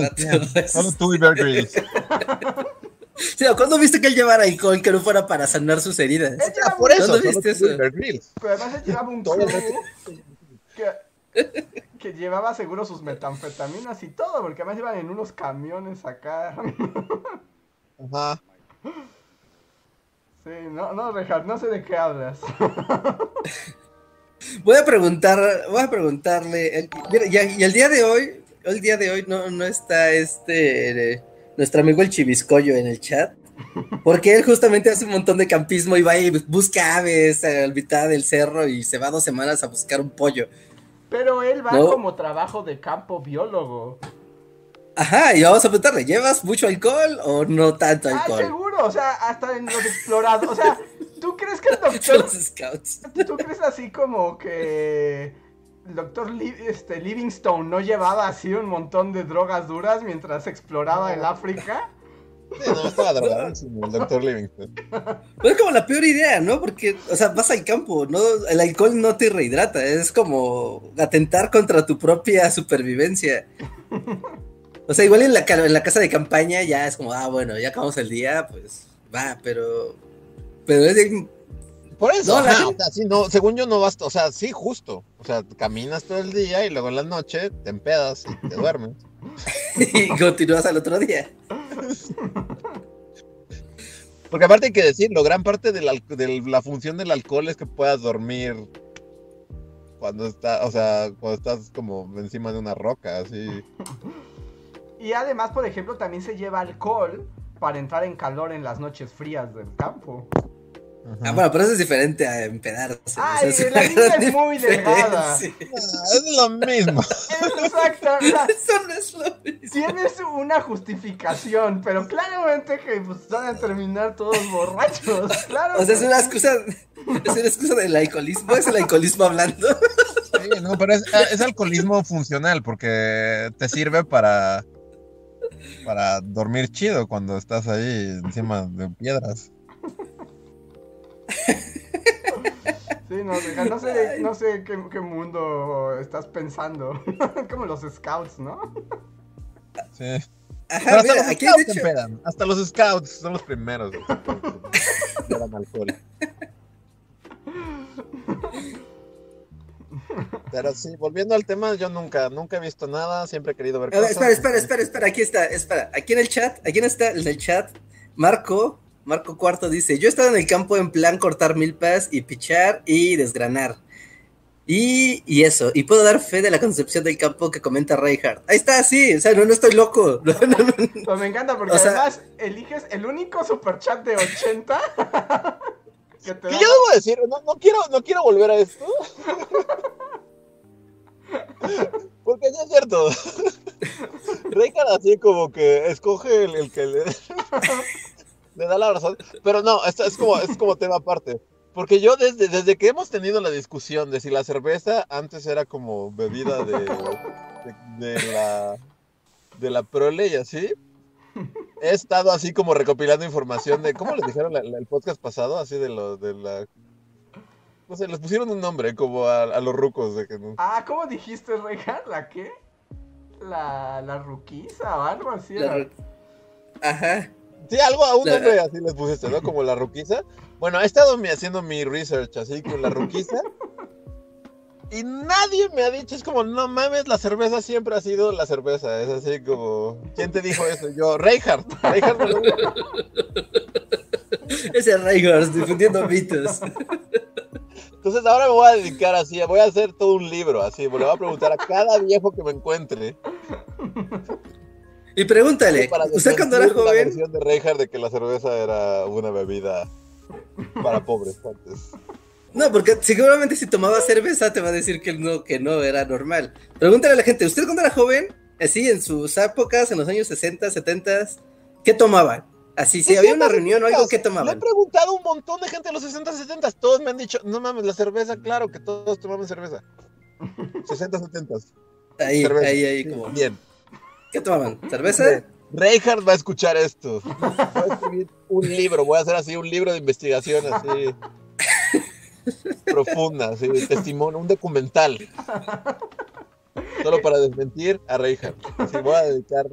Speaker 2: yeah. Solo tú y Bear Grylls.
Speaker 3: Sí, ¿Cuándo viste que él llevara alcohol que no fuera para sanar sus heridas?
Speaker 1: él llevaba
Speaker 2: Por eso,
Speaker 3: ¿Dónde
Speaker 2: solo
Speaker 3: viste eso?
Speaker 2: Bear Grylls.
Speaker 1: pero además él llevaba un crew que, que llevaba seguro sus metanfetaminas y todo, porque además iban en unos camiones acá.
Speaker 2: Ajá.
Speaker 1: Sí, no, no, Richard, no sé de qué hablas.
Speaker 3: Voy a preguntar, voy a preguntarle. el- mira, y, y el día de hoy, el día de hoy no, no está este eh, nuestro amigo el Chiviscoyo en el chat. Porque él justamente hace un montón de campismo y va y busca aves a la mitad del cerro y se va dos semanas a buscar un pollo.
Speaker 1: Pero él va
Speaker 3: No.
Speaker 1: como trabajo de campo biólogo.
Speaker 3: Ajá, y vamos a preguntarle, ¿llevas mucho alcohol o no tanto
Speaker 1: Ah,
Speaker 3: alcohol?
Speaker 1: seguro, o sea, hasta en los explorados. O sea, ¿tú crees que el doctor
Speaker 3: los scouts.
Speaker 1: ¿Tú crees así como que el doctor Li- este, Livingstone no llevaba así un montón de drogas duras mientras exploraba el África?
Speaker 2: Sí, no, estaba drogadísimo el doctor Livingston.
Speaker 3: Pues es como la peor idea, ¿no? Porque, o sea, vas al campo, ¿no? El alcohol no te rehidrata, es como atentar contra tu propia supervivencia. O sea, igual en la, en la casa de campaña ya es como, ah, bueno, ya acabamos el día, pues va, pero. Pero es de-
Speaker 2: Por eso,
Speaker 3: No, la gente-
Speaker 2: no, según yo no basta, o sea, sí, justo. O sea, caminas todo el día y luego en la noche te empedas y te duermes.
Speaker 3: y continúas al otro día.
Speaker 2: Porque aparte hay que decirlo, gran parte del al- de la función del alcohol es que puedas dormir cuando está, o sea, cuando estás como encima de una roca, así.
Speaker 1: Y además, por ejemplo, también se lleva alcohol para entrar en calor en las noches frías del campo.
Speaker 3: Ah, bueno, pero eso es diferente a empedarse.
Speaker 1: Ay,
Speaker 3: o sea,
Speaker 1: la línea es muy delgada.
Speaker 2: Ah, es lo mismo.
Speaker 1: Es exacto, o sea,
Speaker 3: Eso no es lo mismo.
Speaker 1: tienes una justificación, pero claramente que pues, van a terminar todos borrachos. Claro.
Speaker 3: O sea, es una excusa, es una excusa del alcoholismo, es el alcoholismo hablando.
Speaker 2: Sí, no, pero es, es alcoholismo funcional porque te sirve para para dormir chido cuando estás ahí encima de piedras.
Speaker 1: Sí, no, deja- no sé, no sé qué, qué mundo estás pensando. Como los scouts, ¿no?
Speaker 2: Sí.
Speaker 3: Ajá,
Speaker 2: Pero hasta
Speaker 3: mira,
Speaker 2: los
Speaker 3: aquí
Speaker 2: scouts se
Speaker 3: hecho,
Speaker 2: empedan. Hasta los scouts son los primeros. alcohol. Pero sí, volviendo al tema, yo nunca, nunca he visto nada, siempre he querido ver
Speaker 3: A ver,
Speaker 2: cosas.
Speaker 3: espera, espera, espera, espera, aquí está, espera, aquí en el chat, aquí está en el chat, Marco, Marco Cuarto dice, yo he estado en el campo en plan cortar milpas y pichar y desgranar. Y, y eso, y puedo dar fe de la concepción del campo que comenta Reinhardt. Ahí está, sí, o sea, no, no estoy loco. No, no, no.
Speaker 1: Pues me encanta porque
Speaker 3: O sea-
Speaker 1: además eliges el único superchat de 80 Que te da-
Speaker 2: yo debo decir, no, no quiero, no quiero volver a esto. Reinhardt así como que escoge el, el que le, le da la razón. Pero no, es como, es como tema aparte. Porque yo desde, desde que hemos tenido la discusión de si la cerveza antes era como bebida de, de, de la de la prole y así, he estado así como recopilando información de, ¿cómo les dijeron la- la- el podcast pasado? Así de lo de la... No sé, les pusieron un nombre como a, a los rucos de que no...
Speaker 1: Ah, ¿cómo dijiste, Reja? ¿La qué? La, la ruquiza o algo así.
Speaker 3: Ru- Ajá.
Speaker 2: Sí, algo a un
Speaker 3: La-
Speaker 2: nombre así les pusiste, ¿no? Como la ruquiza. Bueno, he estado haciendo mi research así con la ruquiza. Y nadie me ha dicho, es como, no mames, la cerveza siempre ha sido la cerveza. Es así como, ¿quién te dijo eso? Yo, Reinhardt. Reinhardt.
Speaker 3: Ese Reinhardt difundiendo mitos.
Speaker 2: Entonces ahora me voy a dedicar así, voy a hacer todo un libro así, le voy a preguntar a cada viejo que me encuentre.
Speaker 3: Y pregúntale, ¿usted cuando era
Speaker 2: desmentir la
Speaker 3: joven?
Speaker 2: versión de Reinhardt de que la cerveza era una bebida para pobres antes.
Speaker 3: No, porque seguramente si tomaba cerveza te va a decir que no, que no era normal. Pregúntale a la gente, ¿usted cuando era joven, así en sus épocas, en los años 60, 70, qué tomaban? Así, si había una reunión o algo, ¿qué
Speaker 2: Le he
Speaker 3: tomaban?
Speaker 2: preguntado a un montón de gente de los 60, 70, todos me han dicho, no mames, la cerveza, claro que todos tomamos cerveza. 60, 70.
Speaker 3: Ahí,
Speaker 2: cerveza.
Speaker 3: ahí, ahí,
Speaker 2: Sí,
Speaker 3: como.
Speaker 2: Bien.
Speaker 3: ¿Qué tomaban? ¿Cerveza?
Speaker 2: Reinhardt va a escuchar esto. Voy a escribir un libro, voy a hacer así un libro de investigación así profunda, así, testimonio, un documental. Solo para desmentir a Reinhardt. Así voy a dedicar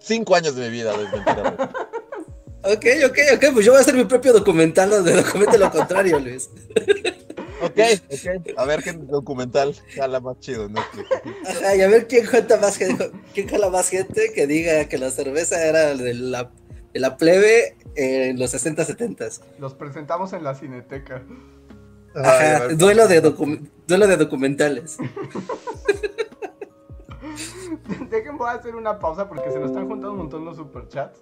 Speaker 2: cinco años de mi vida a desmentir a Reinhardt.
Speaker 3: Ok, ok, ok, pues yo voy a hacer mi propio documental donde documente lo contrario, Luis.
Speaker 2: Ok, ok. A ver qué documental jala más chido, ¿no?
Speaker 3: Ajá, y a ver quién cuenta más gente, quién jala más gente que diga que la cerveza era de la, de la plebe en los 60, 70.
Speaker 1: Los presentamos en la cineteca.
Speaker 2: Ay,
Speaker 3: Ajá,
Speaker 2: ver,
Speaker 3: duelo de, docu- duelo de documentales.
Speaker 1: Dejen, voy a hacer una pausa porque se nos están juntando un montón los superchats.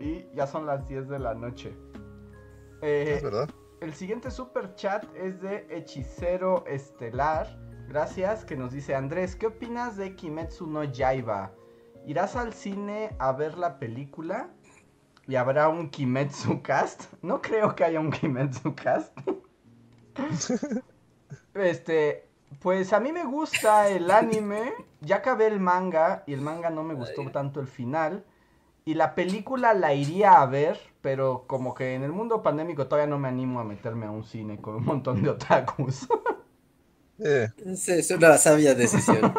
Speaker 1: Y ya son las 10 de la noche. Eh,
Speaker 2: Es verdad.
Speaker 1: el siguiente superchat es de Hechicero Estelar. Gracias, que nos dice Andrés, ¿qué opinas de Kimetsu no Yaiba? ¿Irás al cine a ver la película? ¿Y habrá un Kimetsu cast? No creo que haya un Kimetsu cast. este, pues a mí me gusta el anime. Ya acabé el manga y el manga no me gustó
Speaker 3: Ay.
Speaker 1: tanto el final. Y la película la iría a ver, pero como que en el mundo pandémico todavía no me animo a meterme a un cine con un montón de otakus.
Speaker 2: Eh,
Speaker 3: Sí, es una sabia decisión.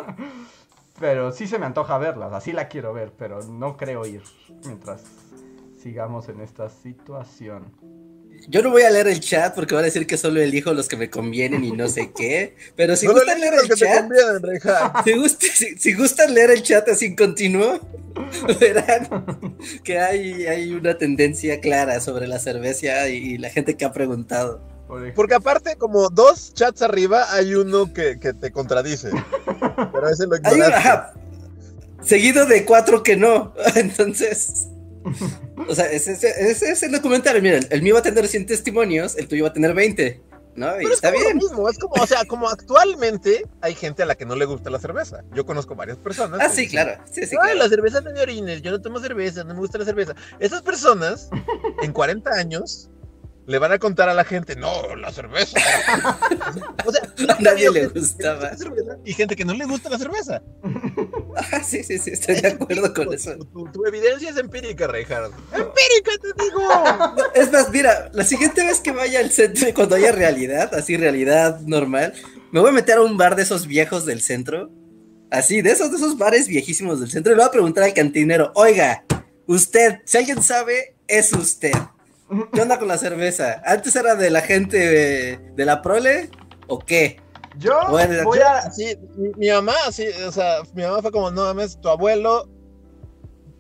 Speaker 1: Pero sí se me antoja verla, así la quiero ver, pero no creo ir mientras sigamos en esta situación.
Speaker 3: Yo no voy a leer el chat porque van a decir que solo elijo los que me convienen y no sé qué. Pero si
Speaker 2: no
Speaker 3: gustan leer el chat, si, gust- si- si gustan leer el chat así en continuo, verán que hay, hay una tendencia clara sobre la cerveza y la gente que ha preguntado.
Speaker 2: Porque aparte, como dos chats arriba, hay uno que, que te contradice. Pero ese lo
Speaker 3: seguido de cuatro que no. Entonces, o sea, ese, ese- ese es el documental. Miren, el mío va a tener 100 testimonios, el tuyo va a tener 20. ¿No? Y
Speaker 2: Pero es
Speaker 3: está
Speaker 2: como
Speaker 3: bien.
Speaker 2: lo mismo, es como, o sea, como actualmente hay gente a la que no le gusta la cerveza. Yo conozco varias personas.
Speaker 3: Ah, sí,
Speaker 2: dicen,
Speaker 3: claro. Sí, sí, claro.
Speaker 2: la cerveza no de orines, yo no tomo cerveza, no me gusta la cerveza. Esas personas, en 40 años, le van a contar a la gente, no, la cerveza. o sea,
Speaker 3: nadie le gustaba.
Speaker 2: Y gente que no le gusta la cerveza.
Speaker 3: Ah, sí, sí, sí, estoy de acuerdo con
Speaker 2: Tu-
Speaker 3: eso.
Speaker 2: Tu, tu evidencia es empírica, Reinhardt. ¡Empírica, te digo!
Speaker 3: No, es más, mira, la siguiente vez que vaya al centro cuando haya realidad, así realidad normal, me voy a meter a un bar de esos viejos del centro. Así, de esos, de esos bares viejísimos del centro, y le voy a preguntar al cantinero, oiga, usted, si alguien sabe, es usted. ¿Qué onda con la cerveza? ¿Antes era de la gente de, de la prole o qué?
Speaker 1: Yo
Speaker 3: Bueno,
Speaker 1: voy
Speaker 2: Yo,
Speaker 1: a...
Speaker 2: mi, mi mamá, así, o sea, mi mamá fue como, no mames, tu abuelo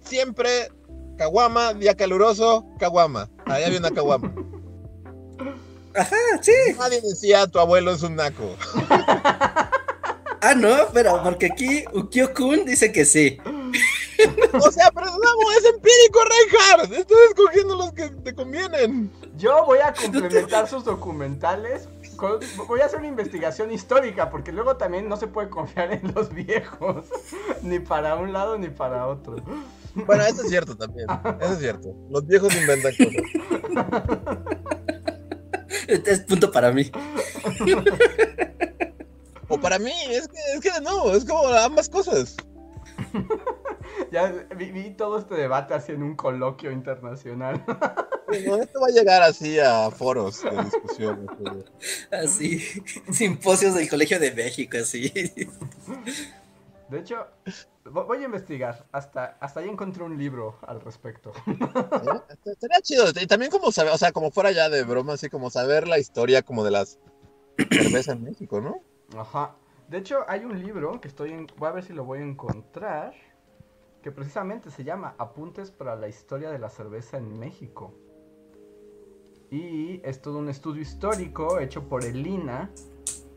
Speaker 2: siempre, caguama, día caluroso, caguama. Ahí había una caguama.
Speaker 3: Ajá, sí.
Speaker 2: Nadie decía, tu abuelo es un naco.
Speaker 3: Ah, no, pero porque aquí Ukyo-kun dice que sí.
Speaker 2: O sea, pero no, es empírico, Reinhardt. Estás escogiendo los que te convienen.
Speaker 1: Yo voy a complementar sus documentales. Con- voy a hacer una investigación histórica, porque luego también no se puede confiar en los viejos. Ni para un lado ni para otro.
Speaker 2: Bueno, eso es cierto también. Eso es cierto. Los viejos inventan cosas.
Speaker 3: Es punto para mí.
Speaker 2: O para mí, es que, es que no, es como ambas cosas.
Speaker 1: Ya vi, vi todo este debate así en un coloquio internacional.
Speaker 2: No, esto va a llegar así a foros de discusión. así.
Speaker 3: Simposios del Colegio de México, así.
Speaker 1: De hecho, vo- voy a investigar. Hasta, hasta ahí encontré un libro al respecto.
Speaker 2: ¿Eh? Estaría chido. Y también como saber, o sea, como fuera ya de broma, así como saber la historia como de las cervezas en México, ¿no?
Speaker 1: Ajá. De hecho, hay un libro que estoy en... Voy a ver si lo voy a encontrar. Que precisamente se llama Apuntes para la historia de la cerveza en México. Y es todo un estudio histórico hecho por el INA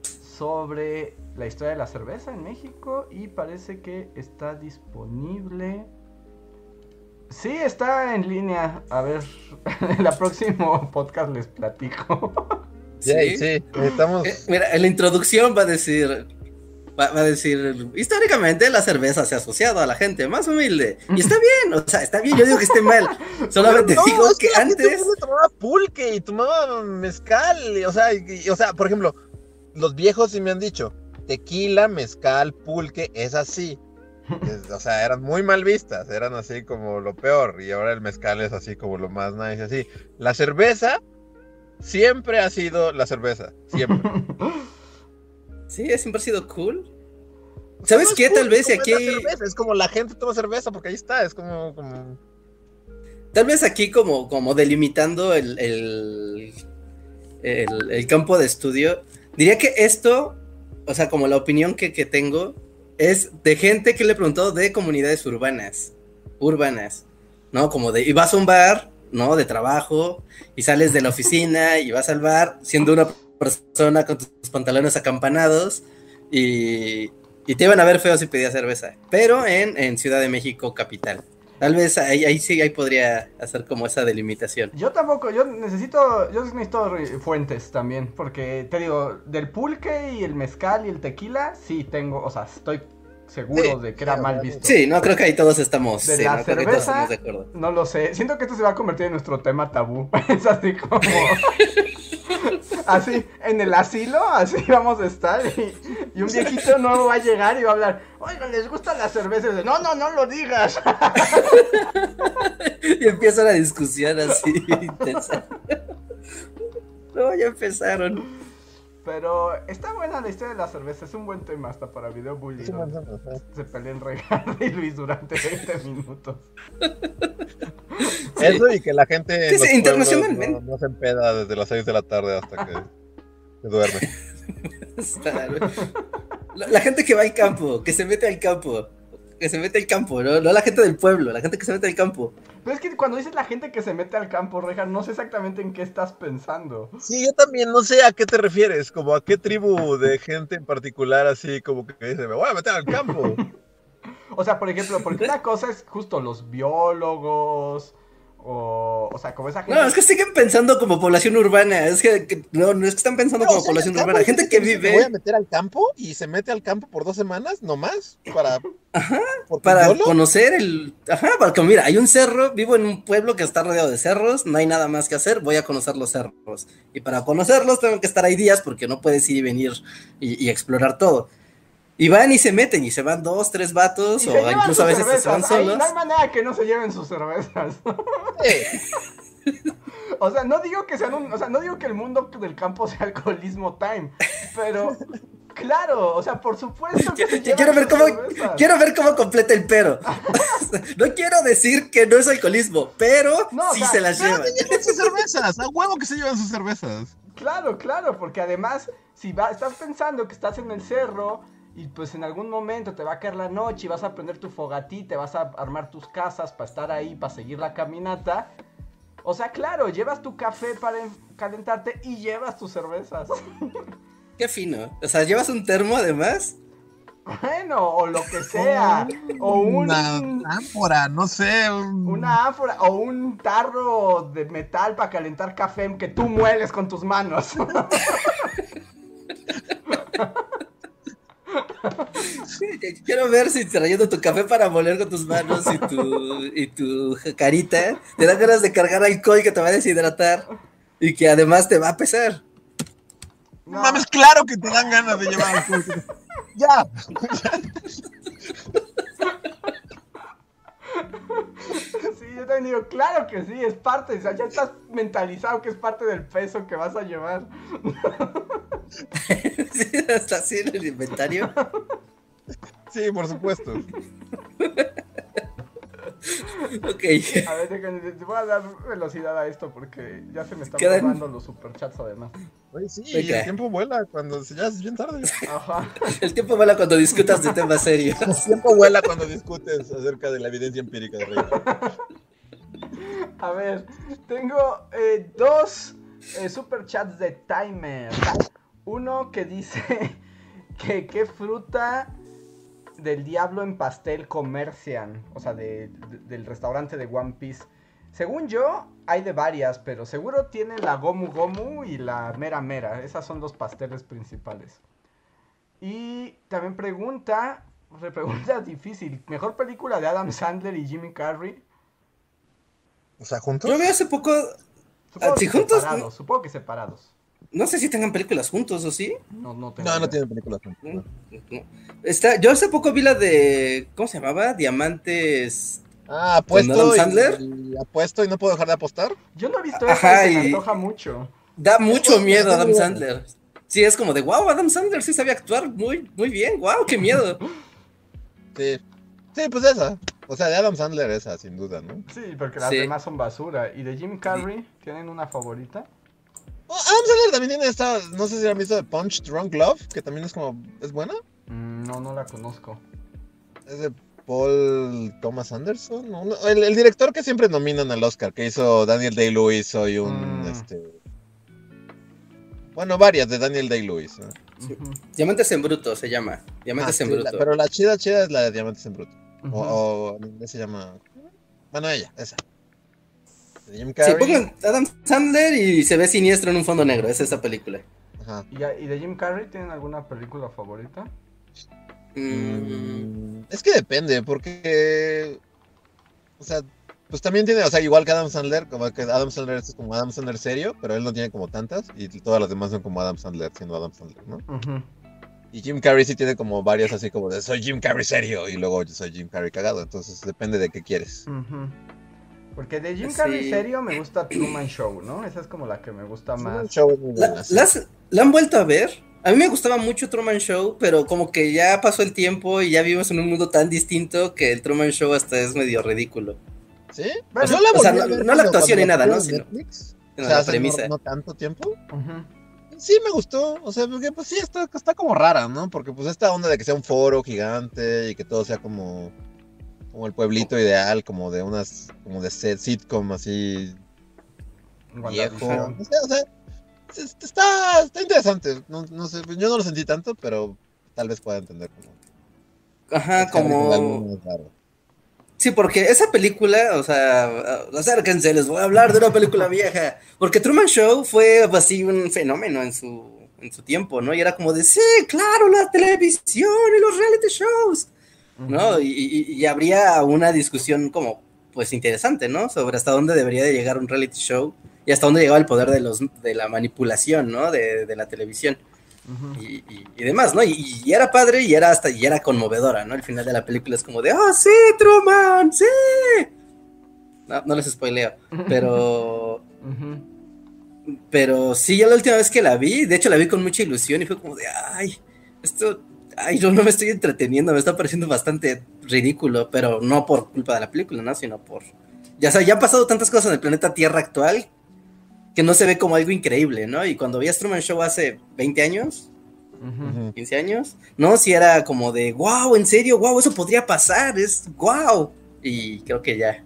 Speaker 1: sobre la historia de la cerveza en México. Y parece que está disponible. Sí, está en línea. A ver, en el próximo podcast les platico.
Speaker 2: Sí, sí. Necesitamos.
Speaker 3: Eh, Mira, en la introducción va a decir. Va, va a decir, históricamente la cerveza se ha asociado a la gente más humilde. Y está bien, o sea, está bien, yo digo que esté mal. Solamente
Speaker 2: No,
Speaker 3: digo
Speaker 2: es
Speaker 3: que
Speaker 2: la gente
Speaker 3: antes.
Speaker 2: tomaba pulque y tomaba mezcal. y, o, sea, y- y- o sea, por ejemplo, los viejos sí me han dicho: tequila, mezcal, pulque, es así. O sea, eran muy mal vistas, eran así como lo peor. Y ahora el mezcal es así como lo más nice, así. La cerveza siempre ha sido la cerveza, siempre.
Speaker 3: Sí, siempre ha sido cool. ¿Sabes
Speaker 2: No
Speaker 3: qué?
Speaker 2: cool,
Speaker 3: Tal vez
Speaker 2: es
Speaker 3: aquí.
Speaker 2: es como la gente toma cerveza porque ahí está, es como. como...
Speaker 3: Tal vez aquí como, como delimitando el, el, el- el campo de estudio, diría que esto, o sea, como la opinión que, que tengo, es de gente que le preguntó de comunidades urbanas, urbanas, ¿no? Como de, y vas a un bar, ¿no? De trabajo, y sales de la oficina y vas al bar siendo una persona con tus pantalones acampanados y, y te iban a ver feo si pedías cerveza, pero en, Ciudad de México, capital. Tal vez ahí, ahí sí ahí podría hacer como esa delimitación.
Speaker 1: Yo tampoco, yo necesito, yo necesito fuentes también, porque te digo, del pulque y el mezcal y el tequila, sí tengo, o sea, estoy seguro
Speaker 2: Sí,
Speaker 1: de que era mal visto.
Speaker 3: Sí, no creo que ahí todos estamos.
Speaker 1: De
Speaker 3: sí,
Speaker 1: la
Speaker 3: no
Speaker 1: cerveza,
Speaker 3: estamos de acuerdo.
Speaker 1: No lo sé, siento que esto se va a convertir en nuestro tema tabú. Es así como... así, en el asilo, así vamos a estar y, y un viejito nuevo va a llegar y va a hablar, oigan, ¿les gusta la cerveza? Y dice, no, no, no lo digas.
Speaker 3: Y empieza la discusión así intensa. No, ya empezaron.
Speaker 1: Pero está buena la historia de la cerveza, es un buen tema hasta para video bullying.
Speaker 2: sí.
Speaker 1: Se pelean Regardo y Luis durante 20 minutos.
Speaker 3: Sí.
Speaker 2: Eso y que la gente
Speaker 3: Sí, sí, internacionalmente.
Speaker 2: no, no se empeda desde las 6 de la tarde hasta que se duerme.
Speaker 3: La gente que va al campo, que se mete al campo. Que se mete al campo, ¿no? No la gente del pueblo, la gente que se mete al campo.
Speaker 1: Pero es que cuando dices la gente que se mete al campo, Rejar, no sé exactamente en qué estás pensando.
Speaker 2: Sí, yo también no sé a qué te refieres, como a qué tribu de gente en particular así como que dice, me voy a meter al campo.
Speaker 1: O sea, por ejemplo, porque una cosa es justo los biólogos, o, o sea, como esa gente...
Speaker 3: No, es que siguen pensando como población urbana. Es que, que- no, no es que están pensando
Speaker 2: No,
Speaker 3: como
Speaker 2: o sea,
Speaker 3: población urbana.
Speaker 2: hay
Speaker 3: Gente que
Speaker 2: Me voy a
Speaker 3: vive
Speaker 2: meter al campo y se mete al campo por dos semanas, nomás, para...
Speaker 3: para
Speaker 2: solo.
Speaker 3: conocer el. Ajá, porque mira, hay un cerro, vivo en un pueblo que está rodeado de cerros, no hay nada más que hacer, voy a conocer los cerros. Y para conocerlos tengo que estar ahí días porque no puedes ir y venir y, y explorar todo. Y van y se meten, y se van dos, tres vatos,
Speaker 1: Y
Speaker 3: o incluso a veces se van
Speaker 1: cervezas.
Speaker 3: Solos.
Speaker 1: no hay manera que no se lleven sus cervezas.
Speaker 2: Sí,
Speaker 1: o sea, no digo que sean un, o sea, no digo que el mundo del campo sea alcoholismo time, pero claro, o sea, por supuesto que se
Speaker 3: Quiero ver cómo,
Speaker 1: cervezas.
Speaker 3: quiero ver cómo completa el pero. no quiero decir que no es alcoholismo, pero
Speaker 1: No, o
Speaker 3: sí
Speaker 1: sea,
Speaker 3: se las llevan.
Speaker 2: llevan sus cervezas, a huevo que se llevan sus cervezas.
Speaker 1: Claro, claro, porque además, si va, estás pensando que estás en el cerro y pues en algún momento te va a caer la noche y vas a prender tu fogatita, vas a armar tus casas para estar ahí, para seguir la caminata. O sea, claro, llevas tu café para en- calentarte y llevas tus cervezas.
Speaker 3: Qué fino. O sea, llevas un termo además.
Speaker 1: Bueno, o lo que sea. O un,
Speaker 4: Una ánfora, no sé. un-
Speaker 1: una ánfora o un tarro de metal para calentar café que tú mueles con tus manos.
Speaker 3: Quiero ver si trayendo tu café para moler con tus manos y tu, y tu carita te dan ganas de cargar alcohol que te va a deshidratar y que además te va a pesar.
Speaker 4: No mames, claro que te dan ganas de llevar alcohol. Ya.
Speaker 1: Sí, yo también digo, claro que sí, es parte, o sea, ya estás mentalizado que es parte del peso que vas a llevar.
Speaker 3: Sí, está así en el inventario.
Speaker 2: Sí, por supuesto.
Speaker 3: Ok.
Speaker 1: A ver, déjenme, te voy a dar velocidad a esto porque ya se me están
Speaker 3: Quedan-
Speaker 1: borrando los superchats además.
Speaker 2: Oye, sí, el tiempo vuela cuando ya es bien tarde.
Speaker 1: Ajá.
Speaker 3: El tiempo vuela cuando discutas de temas serios.
Speaker 2: El tiempo vuela cuando discutes acerca de la evidencia empírica de Rey.
Speaker 1: A ver, tengo eh, dos eh, superchats de Timer. Uno que dice que qué fruta del diablo en pastel comercian, o sea, de- de- del restaurante de One Piece. Según yo, hay de varias, pero seguro tienen la Gomu Gomu y la Mera Mera. Esas son los pasteles principales. Y también pregunta, pregunta difícil, ¿mejor película de Adam Sandler y Jimmy Carrey?
Speaker 2: O sea, juntos.
Speaker 3: Yo vi hace poco,
Speaker 1: Supongo
Speaker 3: Ah,
Speaker 1: que
Speaker 3: juntos,
Speaker 1: separados, supongo que separados.
Speaker 3: No sé si tengan películas juntos o sí.
Speaker 1: No, no, tengo
Speaker 2: No, no tienen películas juntos.
Speaker 3: No, no. Está, yo hace poco vi la de, ¿cómo se llamaba? Diamantes.
Speaker 2: Ah, apuesto.
Speaker 3: Adam
Speaker 2: y-
Speaker 3: Sandler?
Speaker 2: y apuesto y no puedo dejar de apostar.
Speaker 1: Yo no he visto
Speaker 3: Ajá,
Speaker 1: eso y se me
Speaker 3: y-
Speaker 1: antoja mucho.
Speaker 3: Da mucho miedo
Speaker 2: está
Speaker 3: Adam Sandler. Sí, es como de, wow, Adam Sandler sí sabía actuar muy, muy bien, wow, qué miedo.
Speaker 2: Sí. Sí, pues esa. O sea, de Adam Sandler esa, sin duda, ¿no?
Speaker 1: Sí, porque las
Speaker 3: Sí.
Speaker 1: demás son basura. ¿Y de Jim Carrey tienen una favorita?
Speaker 2: Adam Sandler también tiene esta, no sé si han visto de Punch Drunk Love, que también es como, ¿es buena?
Speaker 1: Mm, no, no la conozco.
Speaker 2: Es de Paul Thomas Anderson. el, el director que siempre nominan al Oscar, que hizo Daniel Day-Lewis, soy un,
Speaker 1: Mm.
Speaker 2: este... Bueno, varias de Daniel Day-Lewis.
Speaker 1: Ujú,
Speaker 3: Diamantes en bruto se llama. Diamantes
Speaker 2: Ah,
Speaker 3: en
Speaker 2: sí,
Speaker 3: bruto.
Speaker 2: la- pero la chida, chida es la de Diamantes en Bruto. O, o se llama... Bueno, ella, esa. De Jim
Speaker 3: Sí, pongan Adam Sandler y se ve siniestro en un fondo negro, es esa película.
Speaker 2: Ajá.
Speaker 1: ¿Y, de Jim Carrey tienen alguna película favorita?
Speaker 3: Mm,
Speaker 2: Es que depende, porque. O sea, pues también tiene, o sea, igual que Adam Sandler, como que Adam Sandler es como Adam Sandler serio, pero él no tiene como tantas, y todas las demás son como Adam Sandler, siendo Adam Sandler, ¿no? Y Jim Carrey sí tiene como varias así como de soy Jim Carrey serio, y luego yo soy Jim Carrey cagado, entonces depende de qué quieres.
Speaker 1: Ujú. Porque de Jim
Speaker 3: Sí.
Speaker 1: Carrey serio me gusta Truman Show, ¿no? Esa es como la que me gusta
Speaker 2: Sí,
Speaker 1: más.
Speaker 2: el show
Speaker 3: ¿La,
Speaker 2: sí.
Speaker 3: las- ¿la han vuelto a ver? A mí me gustaba mucho Truman Show, pero como que ya pasó el tiempo y ya vivimos en un mundo tan distinto que el Truman Show hasta es medio ridículo.
Speaker 2: ¿Sí?
Speaker 1: Bueno,
Speaker 2: yo la
Speaker 3: o sea,
Speaker 2: volví a
Speaker 3: no-
Speaker 2: ver
Speaker 3: no la actuación ni nada, ¿no? Sino-
Speaker 2: Netflix.
Speaker 3: en
Speaker 2: O sea,
Speaker 3: la
Speaker 2: hace no-
Speaker 3: premisa.
Speaker 2: no tanto tiempo. Sí, me gustó. O sea, porque pues sí, está, está como rara, ¿no? Porque pues esta onda de que sea un foro gigante y que todo sea como, como el pueblito ideal, como de unas, como de set, sitcom así viejo. No sé, o sea, es- está, está interesante. No, no sé, yo no lo sentí tanto, pero tal vez pueda entender como.
Speaker 3: Ajá, como... Sí, porque esa película, o sea, acérquense, les voy a hablar de una película vieja. Porque Truman Show fue así un fenómeno en su, en su tiempo, ¿no? Y era como de, sí, claro, la televisión y los reality shows, ¿no? Y, y- y habría una discusión como, pues, interesante, ¿no? Sobre hasta dónde debería de llegar un reality show y hasta dónde llegaba el poder de, los, de la manipulación, ¿no? De, de la televisión y, y- y demás, ¿no? Y, y era padre y era hasta y era conmovedora, ¿no? El final de la película es como de, ¡oh, sí, Truman! ¡Sí! No, no les spoileo, pero, pero sí, yo la última vez que la vi, de hecho la vi con mucha ilusión y fue como de, ¡ay! Esto, ay, yo no me estoy entreteniendo, me está pareciendo bastante ridículo, pero no por culpa de la película, ¿no? Sino por, ya, o sea, ya han pasado tantas cosas en el planeta Tierra actual que no se ve como algo increíble, ¿no? Y cuando vi a Truman Show hace 20 años,
Speaker 1: Ujú.
Speaker 2: Ujú.
Speaker 3: 15 años, no, si era como de, wow, en serio, wow, eso podría pasar, es wow. Y creo que ya,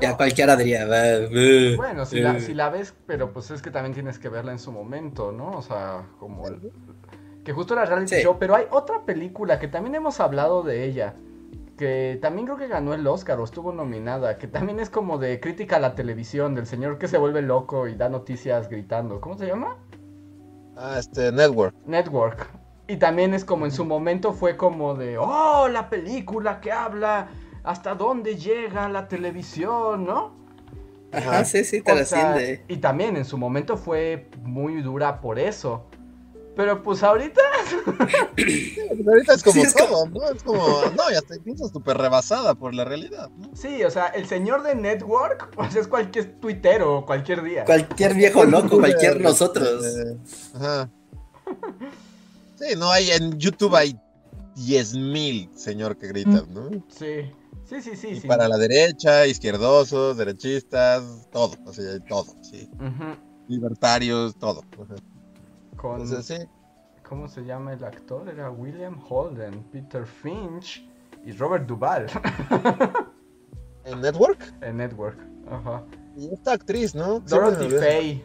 Speaker 3: ya cualquiera diría, "Ah, uh,
Speaker 1: Bueno, si
Speaker 3: uh".
Speaker 1: la, si la ves, pero pues es que también tienes que verla en su momento, ¿no? O sea, como... el- Que justo era reality
Speaker 3: Sí.
Speaker 1: show, pero hay otra película que también hemos hablado de ella. Que también creo que ganó el Oscar o estuvo nominada. Que también es como de crítica a la televisión, del señor que se vuelve loco y da noticias gritando. ¿Cómo se llama?
Speaker 2: Ah, este, Network.
Speaker 1: Network. Y también es como en su momento fue como de, oh, la película que habla hasta dónde llega la televisión, ¿no?
Speaker 3: Ajá, sí, sí,
Speaker 1: O sea,
Speaker 3: trasciende.
Speaker 1: y también en su momento fue muy dura por eso. Pero pues ahorita,
Speaker 2: Pues ahorita es como
Speaker 3: Sí, es
Speaker 2: todo, ¿no? Es como, no, ya te piensas súper rebasada por la realidad, ¿no?
Speaker 1: sí, o sea, el señor de Network, pues es cualquier tuitero cualquier día.
Speaker 3: Cualquier viejo loco, cualquier nosotros.
Speaker 2: Eh, ajá. Sí, no hay, en YouTube hay 10.000 señor que gritan, ¿no?
Speaker 1: Sí, sí, sí, sí.
Speaker 2: Y
Speaker 1: sí.
Speaker 2: para la derecha, izquierdosos, derechistas, todo, o sea, hay todo, sí.
Speaker 1: Ujú,
Speaker 2: Libertarios, todo. ajá.
Speaker 1: Con,
Speaker 2: sí.
Speaker 1: ¿cómo se llama el actor? Era William Holden, Peter Finch y Robert Duvall
Speaker 2: En Network.
Speaker 1: en Network. Ajá.
Speaker 2: Y esta actriz, ¿no?
Speaker 1: Dorothy. Faye.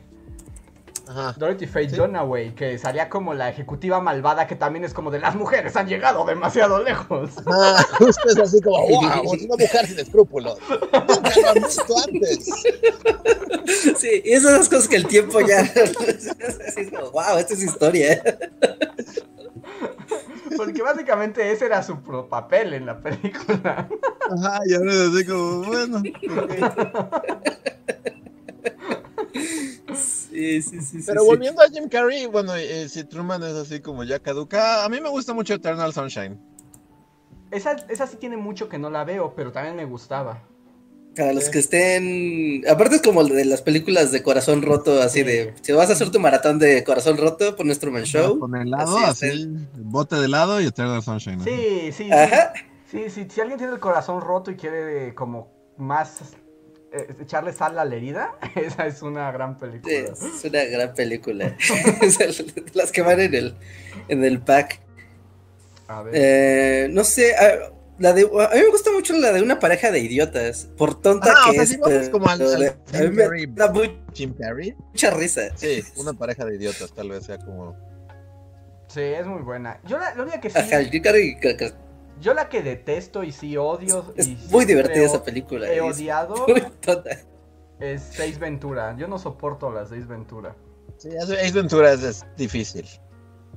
Speaker 2: Ajá.
Speaker 1: Dorothy Faye
Speaker 2: Sí.
Speaker 1: Dunaway, que salía como la ejecutiva malvada, que también es como de las mujeres han llegado demasiado lejos.
Speaker 2: Ah, justo es así como, wow, es una mujer sin escrúpulos. Nunca lo han visto antes.
Speaker 3: Sí, y esas son las cosas que el tiempo ya. Así es como, wow, esta es historia.
Speaker 1: Porque básicamente ese era su pro- papel en la película.
Speaker 2: Ajá, y ahora es así como, bueno.
Speaker 3: Sí, sí, sí. sí,
Speaker 2: Pero
Speaker 3: sí.
Speaker 2: volviendo a Jim Carrey, bueno, eh, si Truman es así como ya caduca, a mí me gusta mucho Eternal Sunshine.
Speaker 1: Esa, esa sí tiene mucho que no la veo, pero también me gustaba.
Speaker 3: Para los que estén. Aparte, es como de las películas de corazón roto, así de. Si vas a hacer tu maratón de corazón roto, pon Truman Show.
Speaker 2: Con helado,
Speaker 3: Así
Speaker 2: así, bote de helado y Eternal Sunshine.
Speaker 1: Sí, sí, sí.
Speaker 3: Ajá.
Speaker 1: Sí, sí, si alguien tiene el corazón roto y quiere como más echarle sal a la herida, esa es una gran película.
Speaker 3: Sí, es una gran película. Las que van en el, en el pack.
Speaker 1: A ver.
Speaker 3: Eh, no sé, a, la de, a mí me gusta mucho la de una pareja de idiotas, por tonta
Speaker 2: Ah, o
Speaker 3: que
Speaker 2: sea,
Speaker 3: es.
Speaker 2: si vamos
Speaker 3: pero
Speaker 2: como al- al Jim
Speaker 3: mí me
Speaker 2: Carrey.
Speaker 3: da mu-
Speaker 2: Jim Carrey.
Speaker 3: mucha risa.
Speaker 2: Sí, una pareja de idiotas, tal vez sea como.
Speaker 1: Sí, es muy buena. Yo la, la única que sí,
Speaker 3: Ajá, Jim Carrey,
Speaker 1: yo la que detesto y sí odio.
Speaker 3: es
Speaker 1: y
Speaker 3: muy
Speaker 1: siempre
Speaker 3: divertida
Speaker 1: o-
Speaker 3: esa película.
Speaker 1: He
Speaker 3: es
Speaker 1: odiado es Seis Ventura. Yo no soporto las Seis Ventura.
Speaker 2: Sí, Ace Ventura es, es difícil.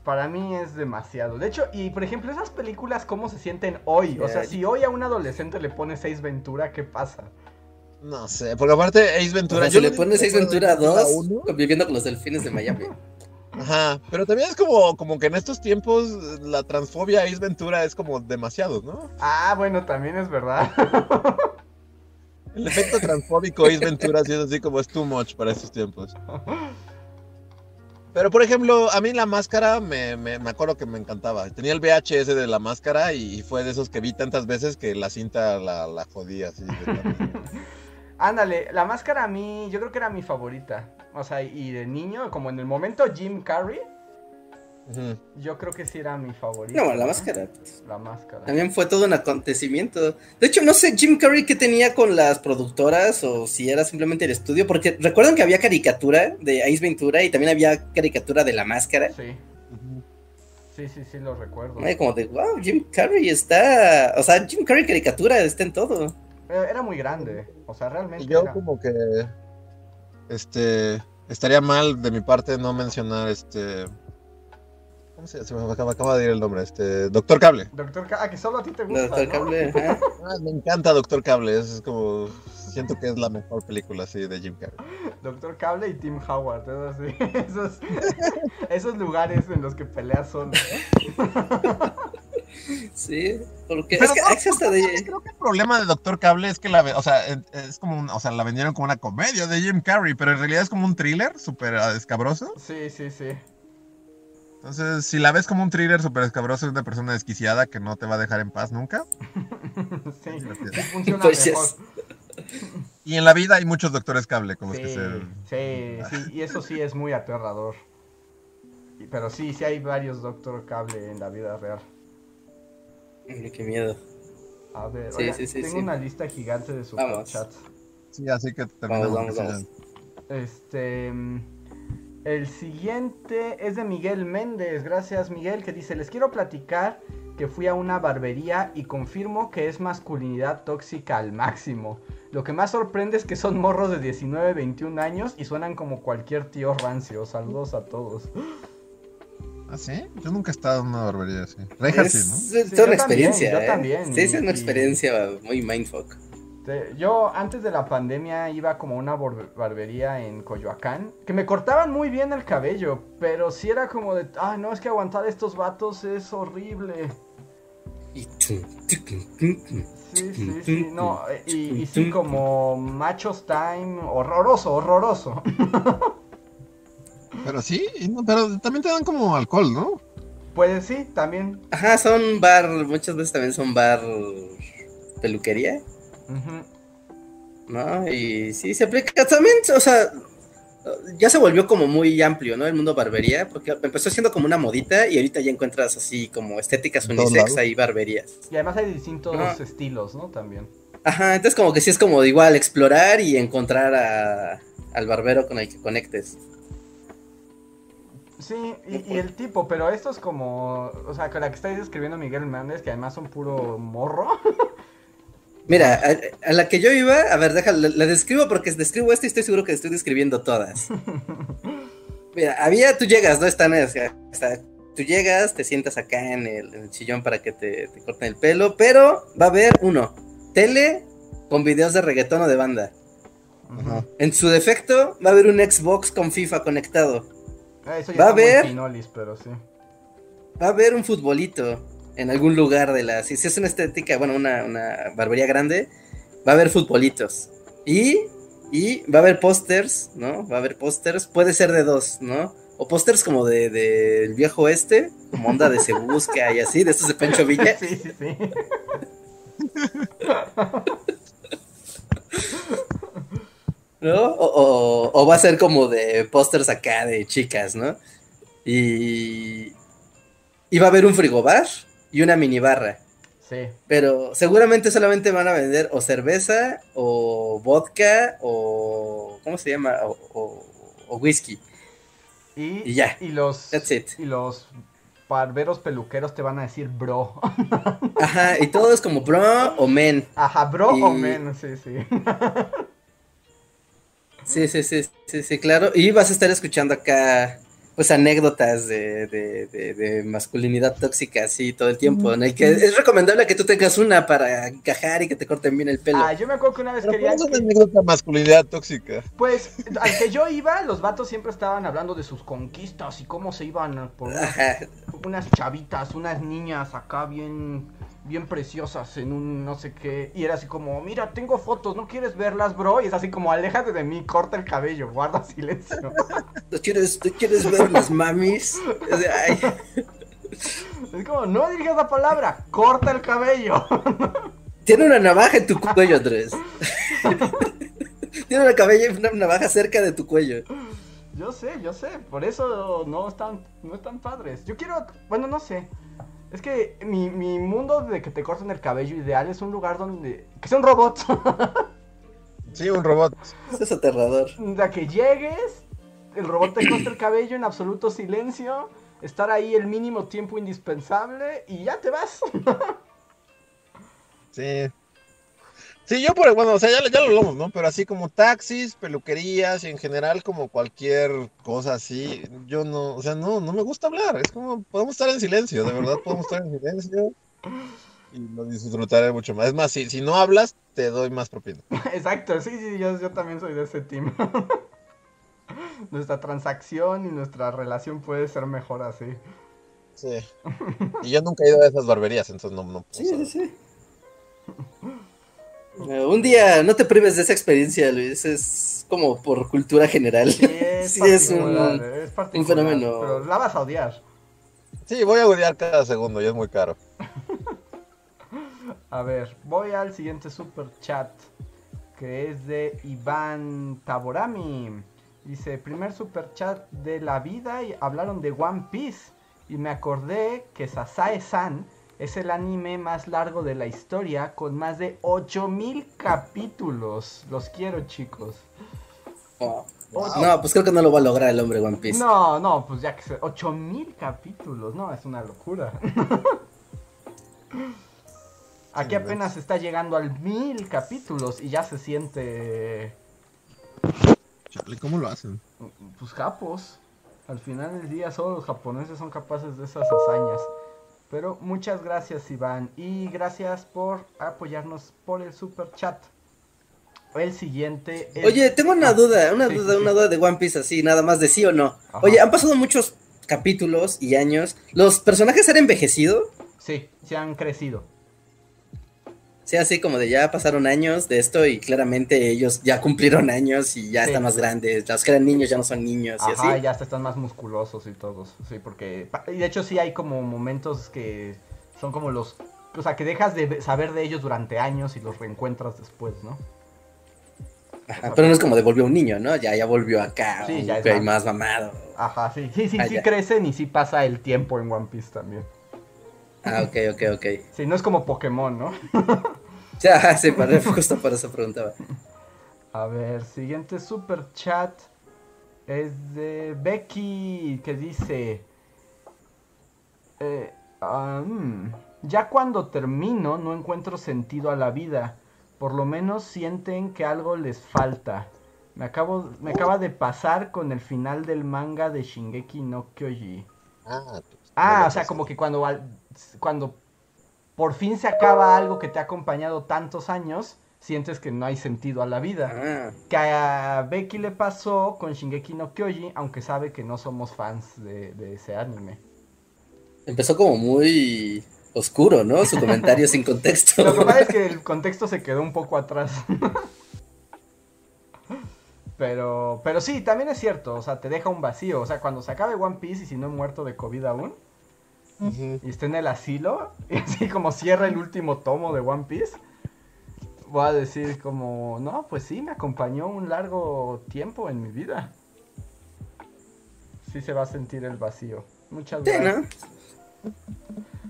Speaker 1: Para mí es demasiado. De hecho, y por ejemplo, esas películas, ¿cómo se sienten hoy? O sea, si hoy a un adolescente le pone Seis Ventura, ¿qué pasa?
Speaker 2: No sé, porque aparte Ace
Speaker 3: O
Speaker 2: Ventura.
Speaker 3: sea,
Speaker 2: yo
Speaker 3: si le pones
Speaker 2: único
Speaker 3: 6
Speaker 2: que recuerdo de
Speaker 3: Ventura
Speaker 2: la
Speaker 3: 2,
Speaker 2: uno-
Speaker 3: conviviendo con los delfines de Miami.
Speaker 2: Ajá, pero también es como, como que en estos tiempos la transfobia Ace Ventura es como demasiado, ¿no?
Speaker 1: Ah, bueno, también es verdad.
Speaker 2: El efecto transfóbico Ace Ventura sí es así como es too much para estos tiempos. Pero por ejemplo, a mí la máscara me, me, me acuerdo que me encantaba. Tenía el VHS de la máscara y fue de esos que vi tantas veces que la cinta la, la jodía así.
Speaker 1: Ándale, la máscara a mí, yo creo que era mi favorita. O sea, y de niño, como en el momento Jim Carrey, yo creo que sí era mi favorita.
Speaker 3: No, la máscara.
Speaker 1: La máscara.
Speaker 3: También fue todo un acontecimiento. De hecho, no sé Jim Carrey qué tenía con las productoras o si era simplemente el estudio, porque recuerdan que había caricatura de Ace Ventura y también había caricatura de la máscara.
Speaker 1: Sí, sí, sí, sí, lo recuerdo.
Speaker 3: Ay, como de, wow, Jim Carrey está. O sea, Jim Carrey caricatura está en todo.
Speaker 1: Eh, Era muy grande, o sea, realmente.
Speaker 2: Y yo
Speaker 1: era-
Speaker 2: como que este estaría mal de mi parte no mencionar este ¿Cómo se, se me acaba, acaba de ir el nombre? Este Doctor Cable.
Speaker 1: Doctor Ca- ah, que solo a ti te gusta.
Speaker 3: Doctor
Speaker 1: ¿no?
Speaker 3: Cable.
Speaker 2: Ah, me encanta Doctor Cable, es como siento que es la mejor película así de Jim Carrey.
Speaker 1: Doctor Cable y Tim Howard, es así. Esos, esos lugares en los que peleas son.
Speaker 3: Sí, porque
Speaker 2: Pero
Speaker 3: es que
Speaker 2: no,
Speaker 3: es hasta de.
Speaker 2: Creo que el problema de Doctor Cable es que la, o sea, es- es como, un- o sea, la vendieron como una comedia de Jim Carrey, pero en realidad es como un thriller súper escabroso.
Speaker 1: Sí, sí, sí.
Speaker 2: Entonces, si la ves como un thriller súper escabroso de una persona desquiciada que no te va a dejar en paz nunca.
Speaker 1: Sí, sí funciona
Speaker 3: Pues
Speaker 1: mejor.
Speaker 3: es-
Speaker 2: Y en la vida hay muchos doctores cable con los que
Speaker 1: Sí,
Speaker 2: se...
Speaker 1: sí, sí, y eso sí es muy aterrador. Y- Pero sí, sí hay varios Doctor Cable en la vida real.
Speaker 3: Qué miedo.
Speaker 1: A ver,
Speaker 3: Sí,
Speaker 1: oiga,
Speaker 3: sí, sí,
Speaker 1: tengo
Speaker 3: sí.
Speaker 1: una lista gigante de superchats.
Speaker 2: Sí, así que terminamos.
Speaker 3: Vamos, vamos,
Speaker 2: porque
Speaker 3: vamos.
Speaker 2: sí,
Speaker 1: Este. mm, El siguiente es de Miguel Méndez. Gracias, Miguel, que dice: Les quiero platicar que fui a una barbería y confirmo que es masculinidad tóxica al máximo. Lo que más sorprende es que son morros de 19, 21 años y suenan como cualquier tío rancio. Saludos a todos.
Speaker 2: ¿Ah, sí? Yo nunca he estado en una barbería así.
Speaker 3: Es,
Speaker 2: ¿no?
Speaker 3: es
Speaker 1: yo
Speaker 3: una
Speaker 1: también,
Speaker 3: experiencia.
Speaker 1: yo
Speaker 3: ¿eh?
Speaker 1: también,
Speaker 3: Sí, es una
Speaker 1: y-
Speaker 3: experiencia muy mindfuck.
Speaker 1: Yo antes de la pandemia iba como a una barbería en Coyoacán, que me cortaban muy bien el cabello, pero sí era como de, ay no, es que aguantar a estos vatos es horrible. Sí, sí, sí, no, eh, y, y sí como Machos Time, horroroso, horroroso.
Speaker 2: Pero sí, pero también te dan como alcohol, ¿no?
Speaker 1: Pues sí, también.
Speaker 3: Ajá, son bar, muchas veces también son bar peluquería,
Speaker 1: ujú.
Speaker 3: ¿no? Y sí, se aplica también, o sea, ya se volvió como muy amplio, ¿no? El mundo barbería, porque empezó siendo como una modita y ahorita ya encuentras así como estéticas unisex ahí barberías.
Speaker 1: Y además hay distintos estilos, ¿no? También.
Speaker 3: Ajá, entonces como que sí es como igual explorar y encontrar a, al barbero con el que conectes.
Speaker 1: Sí, y, y el tipo, pero esto es como, o sea, con la que estáis describiendo Miguel Hernández, que además son puro morro.
Speaker 3: Mira, a, a la que yo iba, a ver, déjala, la, describo porque describo esta y estoy seguro que estoy describiendo todas. Mira, había, tú llegas, ¿no? Están, o sea, está- tú llegas, te sientas acá en el, en el sillón para que te, te corten el pelo, pero va a haber uno, tele con videos de reggaetón o de banda. En su defecto, va a haber un Xbox con FIFA conectado.
Speaker 1: Ah, Eso ya
Speaker 3: Va a haber-
Speaker 1: pinolis, pero sí.
Speaker 3: Va a haber un futbolito en algún lugar de la... Si si es una estética, bueno, una, una barbería grande, va a haber futbolitos. Y, y va a haber pósters, ¿no? Va a haber pósters, puede ser de dos, ¿no? O pósters como de del viejo oeste, como onda de Se Busca y así, de estos de Pancho Villa.
Speaker 1: Sí, sí, sí.
Speaker 3: ¿no? O, o- o va a ser como de pósters acá de chicas, ¿no? Y, y va a haber un frigobar y una minibarra.
Speaker 1: Sí.
Speaker 3: Pero seguramente solamente van a vender o cerveza o vodka o... ¿Cómo se llama? O, o- o whisky.
Speaker 1: Y,
Speaker 3: Y ya.
Speaker 1: Y los,
Speaker 3: That's it.
Speaker 1: y los barberos peluqueros te van a decir bro.
Speaker 3: Ajá, y todo es como bro o men.
Speaker 1: Ajá, bro o men, sí, sí.
Speaker 3: Sí, sí, sí, sí, sí, claro. Y vas a estar escuchando acá, pues, anécdotas de, de, de, de masculinidad tóxica, así, todo el tiempo. En el que es recomendable que tú tengas una para encajar y que te corten bien el pelo.
Speaker 1: Ah, yo me acuerdo que una vez
Speaker 2: Pero
Speaker 1: querían
Speaker 2: ¿cómo es una
Speaker 1: que-
Speaker 2: anécdota masculinidad tóxica?
Speaker 1: Pues, al que yo iba, los vatos siempre estaban hablando de sus conquistas y cómo se iban por unas chavitas, unas niñas acá bien, bien preciosas en un no sé qué. Y era así como, mira, tengo fotos, ¿no quieres verlas, bro? Y es así como, aléjate de mí, corta el cabello, guarda silencio.
Speaker 3: ¿Tú quieres, tú quieres ver las mamis? Ay,
Speaker 1: Es como, no dirijas la palabra, corta el cabello.
Speaker 3: tiene una navaja en tu cuello, Andrés. tiene una, cabella, una navaja cerca de tu cuello.
Speaker 1: Yo sé, yo sé, por eso no están, no están padres. Yo quiero, bueno, no sé. Es que mi, mi mundo de que te corten el cabello ideal es un lugar donde... Que sea un robot.
Speaker 2: Sí, un robot.
Speaker 3: Eso es aterrador.
Speaker 1: de que llegues, el robot te corta el cabello en absoluto silencio, estar ahí el mínimo tiempo indispensable y ya te vas.
Speaker 2: Sí. Sí, yo por, bueno, o sea, ya, ya lo hablamos, ¿no? Pero así como taxis, peluquerías y en general como cualquier cosa así, yo no, o sea, no, no me gusta hablar. Es como, podemos estar en silencio, de verdad podemos estar en silencio y lo disfrutaré mucho más. Es más, si, si no hablas, te doy más propina.
Speaker 1: Exacto, sí, sí, yo, yo también soy de ese team. nuestra transacción y nuestra relación puede ser mejor así.
Speaker 2: Sí. Y yo nunca he ido a esas barberías, entonces no, no puedo
Speaker 3: Sí, sí,
Speaker 2: saber.
Speaker 3: sí. Un día no te prives de esa experiencia, Luis. Es como por cultura general.
Speaker 1: Sí, es,
Speaker 3: Sí, es
Speaker 1: particular,
Speaker 3: un-
Speaker 1: es
Speaker 3: fenómeno.
Speaker 1: Pero la vas a odiar.
Speaker 2: Sí, voy a odiar cada segundo y es muy caro.
Speaker 1: A ver, voy al siguiente super chat que es de Iván Taborami. Dice, primer super chat de la vida y hablaron de One Piece y me acordé que Sasae-san es el anime más largo de la historia con más de 8000 capítulos. Los quiero, chicos.
Speaker 3: Oh, No, pues creo que no lo va a lograr el hombre One Piece.
Speaker 1: No, no, pues ya que se... 8000 capítulos, no, es una locura. Aquí apenas está llegando al mil capítulos y ya se siente
Speaker 2: Chale, ¿cómo lo hacen?
Speaker 1: pues japos. Al final del día solo los japoneses son capaces de esas hazañas. Pero muchas gracias Iván y gracias por apoyarnos por el super chat. El siguiente es...
Speaker 3: Oye, tengo una
Speaker 1: Ah,
Speaker 3: duda, una
Speaker 1: sí,
Speaker 3: duda,
Speaker 1: sí,
Speaker 3: una duda de One Piece así, nada más de sí o no.
Speaker 1: Ajá.
Speaker 3: Oye, han pasado muchos capítulos y años. ¿Los personajes han envejecido?
Speaker 1: Sí, se han crecido.
Speaker 3: Sí, así como de ya pasaron años de esto y claramente ellos ya cumplieron años y ya
Speaker 1: Sí.
Speaker 3: están más grandes. Los que eran niños ya no son niños y
Speaker 1: Ajá,
Speaker 3: así.
Speaker 1: ya hasta están más musculosos y todos. Sí, porque... Y de hecho sí hay como momentos que son como los... O sea, que dejas de saber de ellos durante años y los reencuentras después, ¿no?
Speaker 3: Ajá, pero no es como de volvió un niño, ¿no? Ya, ya volvió acá,
Speaker 1: Sí,
Speaker 3: un
Speaker 1: ya es más-
Speaker 3: mamado.
Speaker 1: Ajá, sí, sí, sí,
Speaker 3: Ah,
Speaker 1: sí crecen y sí pasa el tiempo en One Piece también.
Speaker 3: Ah, ok, ok, ok.
Speaker 1: Sí, no es como Pokémon, ¿no?
Speaker 3: Ya, sí, para, justo por eso preguntaba.
Speaker 1: A ver, siguiente super chat es de Becky que dice, eh, ya cuando termino no encuentro sentido a la vida, por lo menos sienten que algo les falta. Me, acabo, me acaba de pasar con el final del manga de Shingeki no Kyoji.
Speaker 2: Ah, pues,
Speaker 1: Ah, o sea, como que cuando, al- cuando por fin se acaba algo que te ha acompañado tantos años, sientes que no hay sentido a la vida.
Speaker 3: Ah,
Speaker 1: Que a Becky le pasó con Shingeki no Kyoji, aunque sabe que no somos fans de, de ese anime.
Speaker 3: empezó como muy oscuro, ¿no? Su comentario sin contexto.
Speaker 1: Lo que pasa es que el contexto se quedó un poco atrás. Pero, pero sí, también es cierto, o sea, te deja un vacío. O sea, cuando se acabe One Piece y si no he muerto de COVID aún, Y esté en el asilo, y así como cierra el último tomo de One Piece, voy a decir como, no, pues sí, me acompañó un largo tiempo en mi vida. Sí se va a sentir el vacío. Muchas
Speaker 3: Sí,
Speaker 1: gracias.
Speaker 3: ¿no?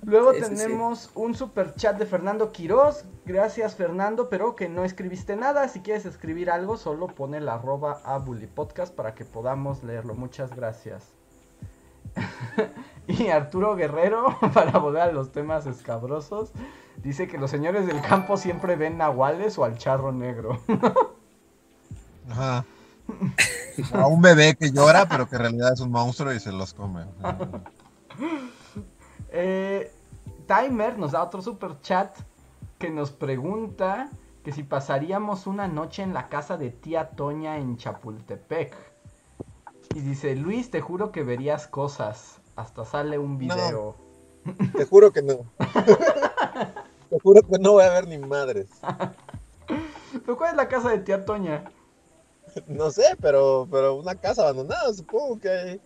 Speaker 1: Luego
Speaker 3: Sí, sí,
Speaker 1: tenemos un super chat de Fernando Quiroz. Gracias Fernando, pero que no escribiste nada. Si quieres escribir algo, solo pone el arroba a Bully Podcast para que podamos leerlo. Muchas gracias. y Arturo Guerrero, para volver a los temas escabrosos, dice que los señores del campo siempre ven nahuales o al charro negro.
Speaker 2: Ajá. A un bebé que llora, pero que en realidad es un monstruo y se los come.
Speaker 1: Eh, Timer nos da otro super chat que nos pregunta que si pasaríamos una noche en la casa de tía Toña en Chapultepec. Y dice, Luis, te juro que verías cosas. Hasta sale un video.
Speaker 2: Te juro que no. Te juro que no voy a ver ni madres.
Speaker 1: ¿Pero cuál es la casa de tía Toña?
Speaker 2: No sé, pero, pero una casa abandonada, supongo que hay.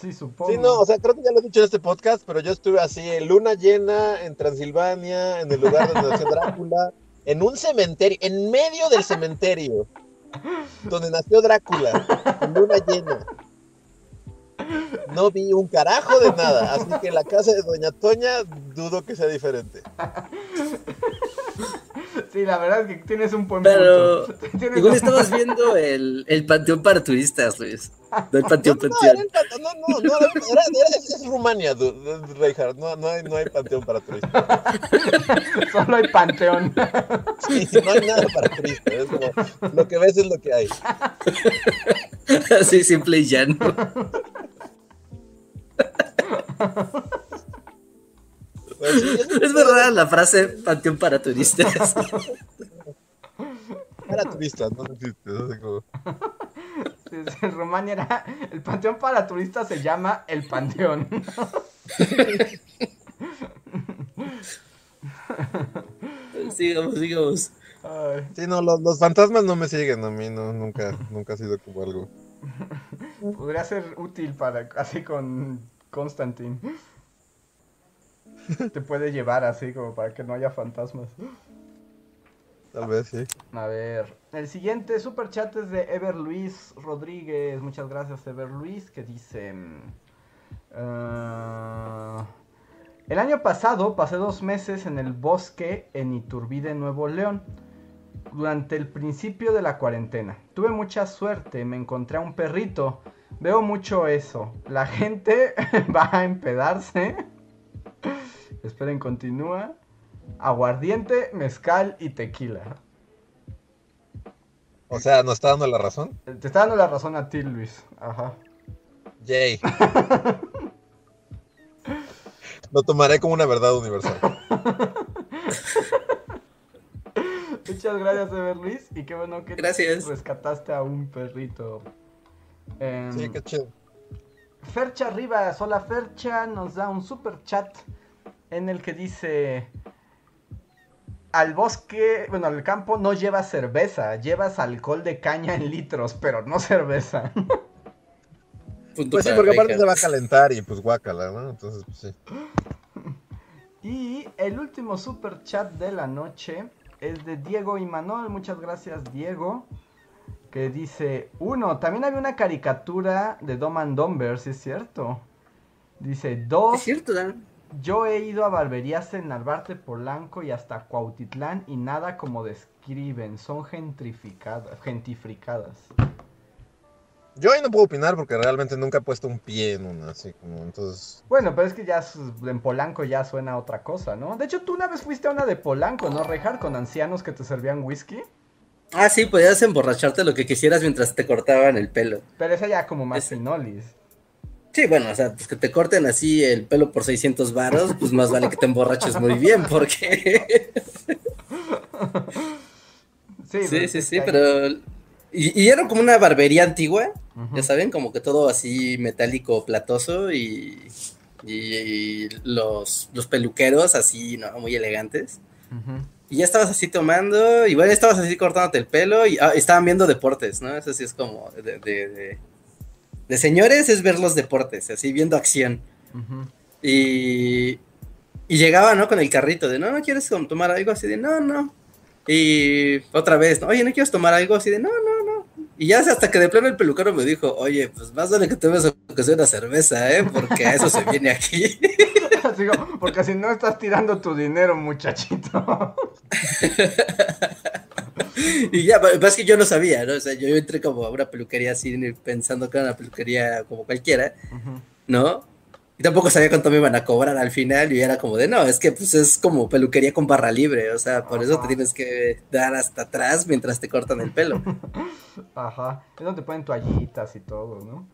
Speaker 1: Sí, supongo.
Speaker 2: Sí, no, o sea, creo que ya lo he dicho en este podcast, pero yo estuve así en luna llena, en Transilvania, en el lugar donde nació Drácula, en un cementerio, en medio del cementerio, donde nació Drácula, en luna llena. No vi un carajo de nada, así que la casa de Doña Toña dudo que sea diferente.
Speaker 1: Sí, la verdad es que tienes un buen
Speaker 3: Pero
Speaker 1: punto.
Speaker 3: Igual
Speaker 1: un-
Speaker 3: estabas viendo el, el panteón para turistas, Luis. No el panteón,
Speaker 2: No, no,
Speaker 3: panteón.
Speaker 2: era el no, no, no, era, era- es, es Rumania, du- du- Reinhard, no, no, hay, no hay panteón para turistas.
Speaker 1: Solo hay panteón.
Speaker 2: Sí, no hay nada para turistas, es como, lo que ves es lo que hay.
Speaker 3: Así simple y llano.
Speaker 2: Pues sí,
Speaker 3: Es verdad la frase panteón para turistas.
Speaker 2: Para turistas, no existe. no sé cómo.
Speaker 1: En Rumania era. El panteón para turistas se llama el panteón.
Speaker 3: sigamos, sigamos.
Speaker 1: Ay,
Speaker 2: Sí, no, los, los fantasmas no me siguen a mí, no, nunca, nunca ha sido como algo.
Speaker 1: podría ser útil para. Así con Constantine. Te puede llevar así como para que no haya fantasmas.
Speaker 2: Tal vez sí.
Speaker 1: A ver, el siguiente super chat es de Ever Luis Rodríguez. Muchas gracias, Ever Luis, que dice... ah, el año pasado pasé dos meses en el bosque en Iturbide, Nuevo León. durante el principio de la cuarentena. Tuve mucha suerte, me encontré a un perrito. Veo mucho eso. La gente va a empedarse. Esperen, continúa. Aguardiente, mezcal y tequila.
Speaker 2: O sea, ¿nos está dando la razón?
Speaker 1: Te está dando la razón a ti, Luis. Ajá.
Speaker 2: Yay. Lo tomaré como una verdad universal.
Speaker 1: Muchas gracias, Ever Luis. Y qué bueno que
Speaker 3: Gracias.
Speaker 1: rescataste a un perrito. Em,
Speaker 2: Sí, qué chido.
Speaker 1: Fercha Rivas, hola Fercha, nos da un super chat en el que dice: Al bosque, bueno, al campo no llevas cerveza, llevas alcohol de caña en litros, pero no cerveza.
Speaker 3: Punto
Speaker 2: Pues sí, porque aparte se va a calentar y pues guácala, ¿no? Entonces, pues sí.
Speaker 1: Y el último super chat de la noche es de Diego y Manuel. Muchas gracias, Diego. Que dice: Uno, también había una caricatura de Dom and Dumber, si es cierto. Dice: Dos,
Speaker 3: Es cierto, Dan.
Speaker 1: yo he ido a barberías en Narvarte, Polanco y hasta Cuautitlán y nada como describen, son gentrificadas, gentrificadas.
Speaker 2: Yo ahí no puedo opinar porque realmente nunca he puesto un pie en una, así como, entonces...
Speaker 1: Bueno, pero es que ya en Polanco ya suena a otra cosa, ¿no? De hecho, tú una vez fuiste a una de Polanco, ¿no, Rejar? Con ancianos que te servían whisky.
Speaker 3: Ah, sí, podías emborracharte lo que quisieras mientras te cortaban el pelo.
Speaker 1: Pero esa ya como más
Speaker 3: Ese.
Speaker 1: finolis.
Speaker 3: Sí, bueno, o sea, pues que te corten así el pelo por 600 varos, pues más vale que te emborraches muy bien, porque...
Speaker 1: Sí,
Speaker 3: Sí,
Speaker 1: es
Speaker 3: sí, sí, pero... Y, y era como una barbería antigua, ya saben, como que todo así metálico, platoso y, y los, los peluqueros así, ¿no? Muy elegantes.
Speaker 1: Ujú.
Speaker 3: Y ya estabas así tomando, igual estabas así cortándote el pelo y ah, estaban viendo deportes, ¿no? Eso sí es como de, de, de- de señores es ver los deportes, así viendo acción. Y, y llegaba, ¿no? Con el carrito de, no, no quieres tomar algo así de, no, no. Y otra vez, ¿no? oye, ¿no quieres tomar algo así de, no, no, no. Y ya hasta que de plano el peluquero me dijo, oye, pues más vale que tomes sea una cerveza, ¿eh? Porque a eso se viene aquí.
Speaker 1: Como, porque si no estás tirando tu dinero, muchachito.
Speaker 3: y ya, es que yo no sabía, ¿no? O sea, yo entré como a una peluquería así pensando que era una peluquería como cualquiera. ¿no? Y tampoco sabía cuánto me iban a cobrar al final y era como de, no, es que pues es como peluquería con barra libre, o sea, por eso te tienes que dar hasta atrás mientras te cortan el pelo.
Speaker 1: Ajá. Es donde te ponen toallitas y todo, ¿no?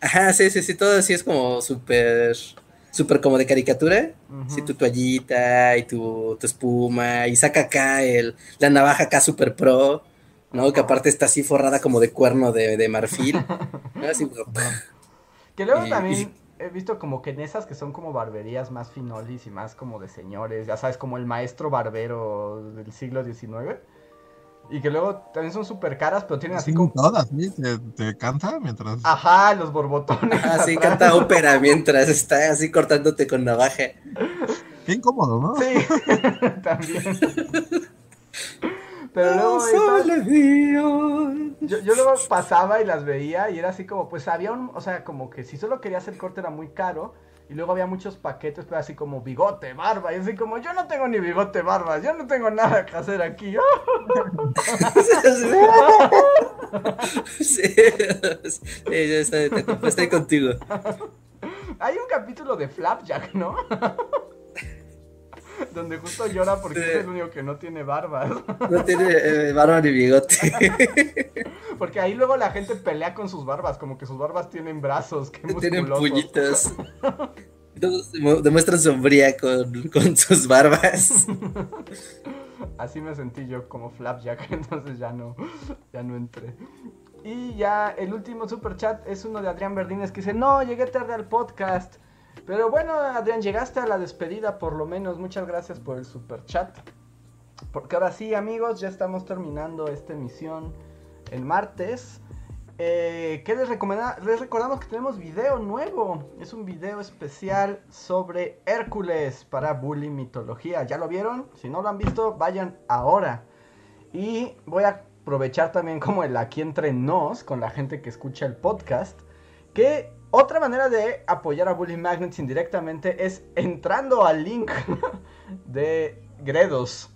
Speaker 3: Ajá, sí, sí, sí, todo así es como súper, súper como de caricatura.
Speaker 1: Ujú.
Speaker 3: Sí, tu toallita y tu, tu espuma y saca acá el, la navaja acá super pro, ¿no? Que aparte está así forrada como de cuerno de, de marfil. ¿no? Así, como,
Speaker 1: Que luego
Speaker 3: Y-
Speaker 1: también he visto como que en esas que son como barberías más finolis y más como de señores, ya sabes, como el maestro barbero del siglo XIX. Y que luego también son súper caras, pero tienen así
Speaker 4: Sí,
Speaker 1: como...
Speaker 4: todas, ¿sí? ¿Te, te canta mientras.
Speaker 1: Ajá, los borbotones.
Speaker 3: así
Speaker 1: atrás.
Speaker 3: canta ópera mientras está así cortándote con navaja.
Speaker 4: Qué incómodo, ¿no?
Speaker 1: Sí, también. Pero luego
Speaker 3: Dios.
Speaker 1: yo, yo luego pasaba y las veía y era así como, pues había un, o sea, como que si solo querías el corte era muy caro. Y luego había muchos paquetes, pero así como bigote, barba. Y así como, yo no tengo ni bigote, barba. Yo no tengo nada que hacer aquí.
Speaker 3: sí, yo estoy contigo.
Speaker 1: Hay un capítulo de Flapjack, ¿no? Donde justo llora porque
Speaker 3: Sí.
Speaker 1: es el único que no tiene barbas.
Speaker 3: No tiene eh, barba ni bigote.
Speaker 1: Porque ahí luego la gente pelea con sus barbas, como que sus barbas tienen brazos, qué
Speaker 3: Tienen puñitos. Demuestran sombría con, con sus barbas.
Speaker 1: Así me sentí yo como Flapjack, entonces ya no, ya no entré. Y ya el último super chat es uno de Adrián Verdines que dice, no, llegué tarde al podcast. Pero bueno, Adrián, llegaste a la despedida por lo menos. Muchas gracias por el super chat. Porque ahora sí, amigos, ya estamos terminando esta emisión el martes. Eh, ¿Qué les recomenda? Les recordamos que tenemos video nuevo. Es un video especial sobre Hércules para Bully Mitología. ¿Ya lo vieron? Si no lo han visto, vayan ahora. Y voy a aprovechar también como el aquí entre nos, con la gente que escucha el podcast, que otra manera de apoyar a Bully Magnets indirectamente es entrando al link de Gredos.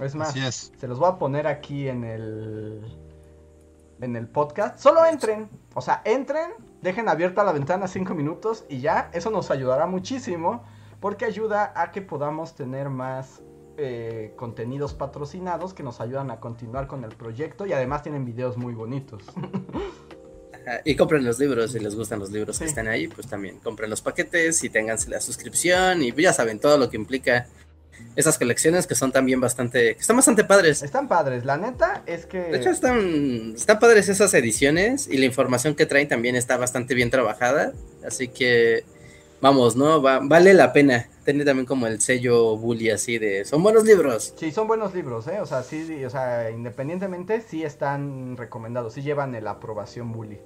Speaker 1: Es más,
Speaker 4: es.
Speaker 1: se los voy a poner aquí en el en el podcast. Solo entren, o sea, entren, dejen abierta la ventana cinco minutos y ya, eso nos ayudará muchísimo porque ayuda a que podamos tener más eh, contenidos patrocinados que nos ayudan a continuar con el proyecto y además tienen videos muy bonitos.
Speaker 3: Y compren los libros si les gustan los libros que
Speaker 1: Sí.
Speaker 3: están ahí, pues también compren los paquetes y ténganse la suscripción y ya saben todo lo que implica esas colecciones que son también bastante, que están bastante padres.
Speaker 1: Están padres, la neta es que...
Speaker 3: De hecho están, están padres esas ediciones y la información que traen también está bastante bien trabajada, así que vamos, ¿no? Va- vale la pena. Tiene también como el sello bully así de, son buenos libros.
Speaker 1: Sí, son buenos libros, ¿eh? O sea, sí, o sea, independientemente, sí están recomendados, sí llevan la aprobación Bully.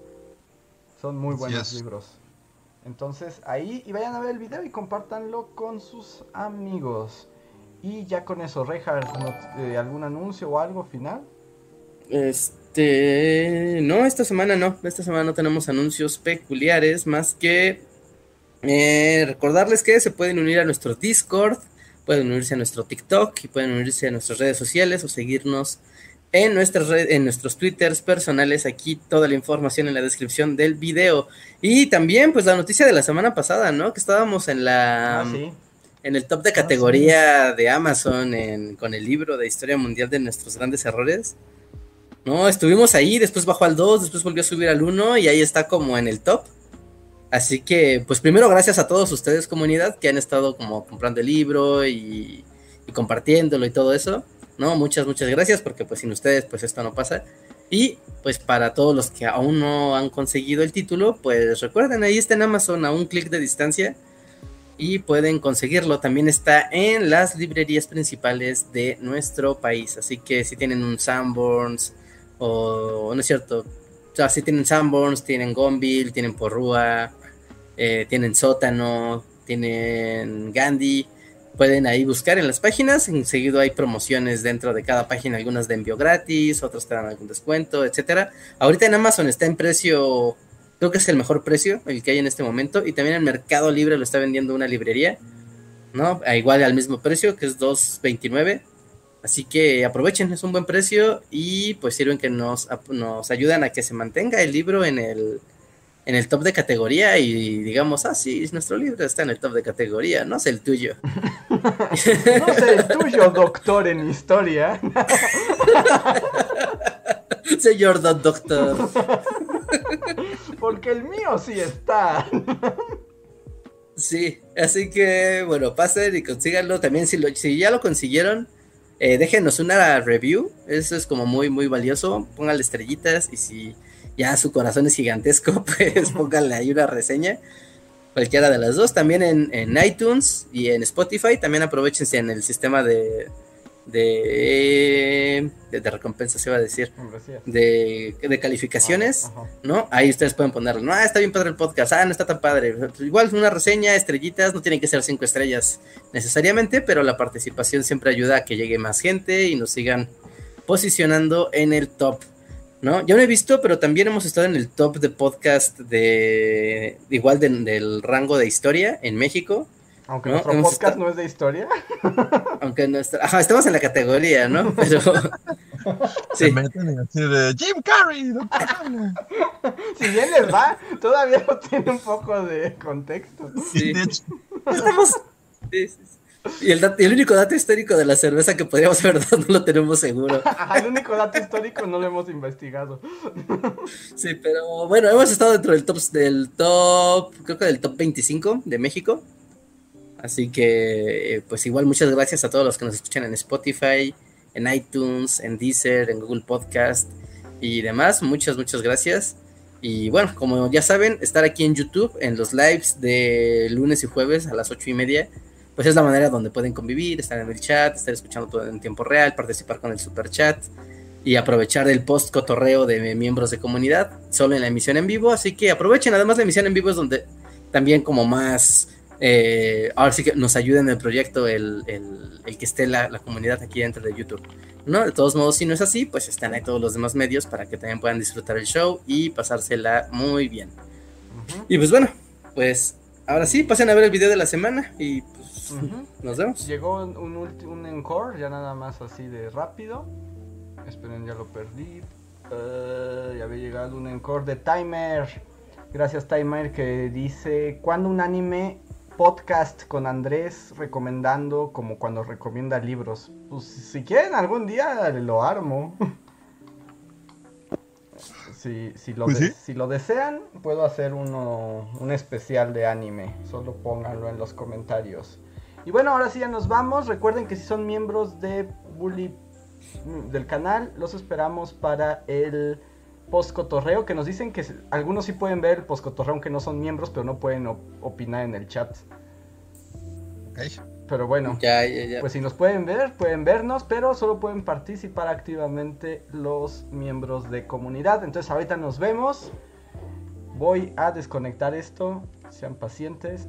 Speaker 1: Son muy buenos libros. Entonces, ahí, y vayan a ver el video y compártanlo con sus amigos. Y ya con eso, Reinhardt, ¿no- eh, ¿algún anuncio o algo final?
Speaker 3: Este, no, esta semana no, esta semana no tenemos anuncios peculiares, más que eh, recordarles que se pueden unir a nuestro Discord, pueden unirse a nuestro TikTok y pueden unirse a nuestras redes sociales o seguirnos en nuestras red- en nuestros twitters personales, aquí toda la información en la descripción del video. Y también, pues la noticia de la semana pasada, ¿no? Que estábamos en la
Speaker 1: ah, sí.
Speaker 3: en el top de
Speaker 1: Ah,
Speaker 3: categoría de Amazon en- con el libro de historia mundial de nuestros grandes errores. No, estuvimos ahí, después bajó al 2, después volvió a subir al 1 y ahí está como en el top. Así que, pues primero gracias a todos ustedes comunidad que han estado como comprando el libro y, y compartiéndolo y todo eso. No, muchas, muchas gracias porque pues sin ustedes pues esto no pasa. Y pues para todos los que aún no han conseguido el título, pues recuerden, ahí está en Amazon a un clic de distancia y pueden conseguirlo. También está en las librerías principales de nuestro país. Así que si tienen un Sanborns o no es cierto, o sea, si tienen Sanborns, tienen Gonville, tienen Porrúa, eh, tienen Sótano, tienen Gandhi. Pueden ahí buscar en las páginas, enseguida hay promociones dentro de cada página, algunas de envío gratis, otras te dan algún descuento, etcétera. Ahorita en Amazon está en precio Creo que es el mejor precio, el que hay en este momento. Y también en Mercado Libre lo está vendiendo una librería, ¿no? Igual al mismo precio, que es 2.29. Así que aprovechen, es un buen precio y pues sirven que nos, nos ayudan a que se mantenga el libro en el, en el top de categoría y digamos, ah, sí, nuestro libro está en el top de categoría, no es el tuyo.
Speaker 1: No sé, el tuyo, doctor en historia.
Speaker 3: Señor Don Doctor.
Speaker 1: Porque el mío sí está.
Speaker 3: Sí, así que bueno, pasen y consíganlo. También si, lo- si ya lo consiguieron, eh, déjenos una review. Eso es como muy, muy valioso. Pónganle estrellitas y si ya su corazón es gigantesco, pues pónganle ahí una reseña. Cualquiera de las dos. También en, en iTunes y en Spotify. También aprovechense en el sistema de, de, de, de recompensa, se va a decir. De, de calificaciones.
Speaker 1: Ajá.
Speaker 3: ¿no? Ahí ustedes pueden ponerlo, no, ah, está bien padre el podcast, ah, no está tan padre. Igual una reseña, estrellitas, no tienen que ser cinco estrellas necesariamente, pero la participación siempre ayuda a que llegue más gente y nos sigan posicionando en el top, ¿no? Yo no he visto, pero también hemos estado en el top de podcast de igual de- del rango de historia en México,
Speaker 1: Aunque
Speaker 3: No,
Speaker 1: nuestro
Speaker 3: hemos
Speaker 1: podcast
Speaker 3: estado-
Speaker 1: no es de historia.
Speaker 3: aunque nuestra, ajá, estamos en la categoría, ¿no? Pero
Speaker 4: Se
Speaker 3: sí,
Speaker 4: meten y así de Jim Carrey. Carlos".
Speaker 1: Si bien les va, todavía no tiene un poco de contexto.
Speaker 3: Sí.
Speaker 4: De hecho,
Speaker 3: Estamos. sí, sí, sí. Y el, el único dato histórico de la cerveza que podríamos ver no lo tenemos seguro.
Speaker 1: El único dato histórico no lo hemos investigado.
Speaker 3: Sí, pero bueno, hemos estado dentro del top, del top, creo que del top 25 de México. Así que, eh, pues igual muchas gracias a todos los que nos escuchan en Spotify, en iTunes, en Deezer, en Google Podcast y demás. Muchas, muchas gracias. Y bueno, como ya saben, estar aquí en YouTube, en los lives de lunes y jueves a las ocho y media, pues es la manera donde pueden convivir, estar en el chat, estar escuchando todo en tiempo real, participar con el super chat y aprovechar el post cotorreo de miembros de comunidad solo en la emisión en vivo. Así que aprovechen, además la emisión en vivo es donde también como más, eh, ahora sí que nos ayuda en el proyecto el, el- el que esté la, la comunidad aquí dentro de YouTube. ¿no? De todos modos, si no es así, pues están ahí todos los demás medios para que también puedan disfrutar el show y pasársela muy bien. Y pues bueno, pues ahora sí, pasen a ver el video de la semana y
Speaker 1: Ujú.
Speaker 3: nos vemos.
Speaker 1: Llegó un, un, ulti- un encore, ya nada más así de rápido. Esperen, ya lo perdí. Eh, ya había llegado un encore de Timer. Gracias Timer que dice, ¿cuándo un anime podcast con Andrés recomendando como cuando recomienda libros? Pues si quieren algún día lo armo. Si, si, lo,
Speaker 4: Pues
Speaker 1: de-
Speaker 4: sí.
Speaker 1: si lo desean, puedo hacer uno, un especial de anime. Solo pónganlo en los comentarios. Y bueno, ahora sí ya nos vamos. Recuerden que si son miembros de Bully mm, del canal, los esperamos para el postcotorreo. Que nos dicen que algunos sí pueden ver el postcotorreo aunque no son miembros, pero no pueden op- opinar en el chat. Pero bueno,
Speaker 3: Ya, ya, ya.
Speaker 1: pues si nos pueden ver, pueden vernos, pero solo pueden participar activamente los miembros de comunidad. Entonces ahorita nos vemos. Voy a desconectar esto. Sean pacientes.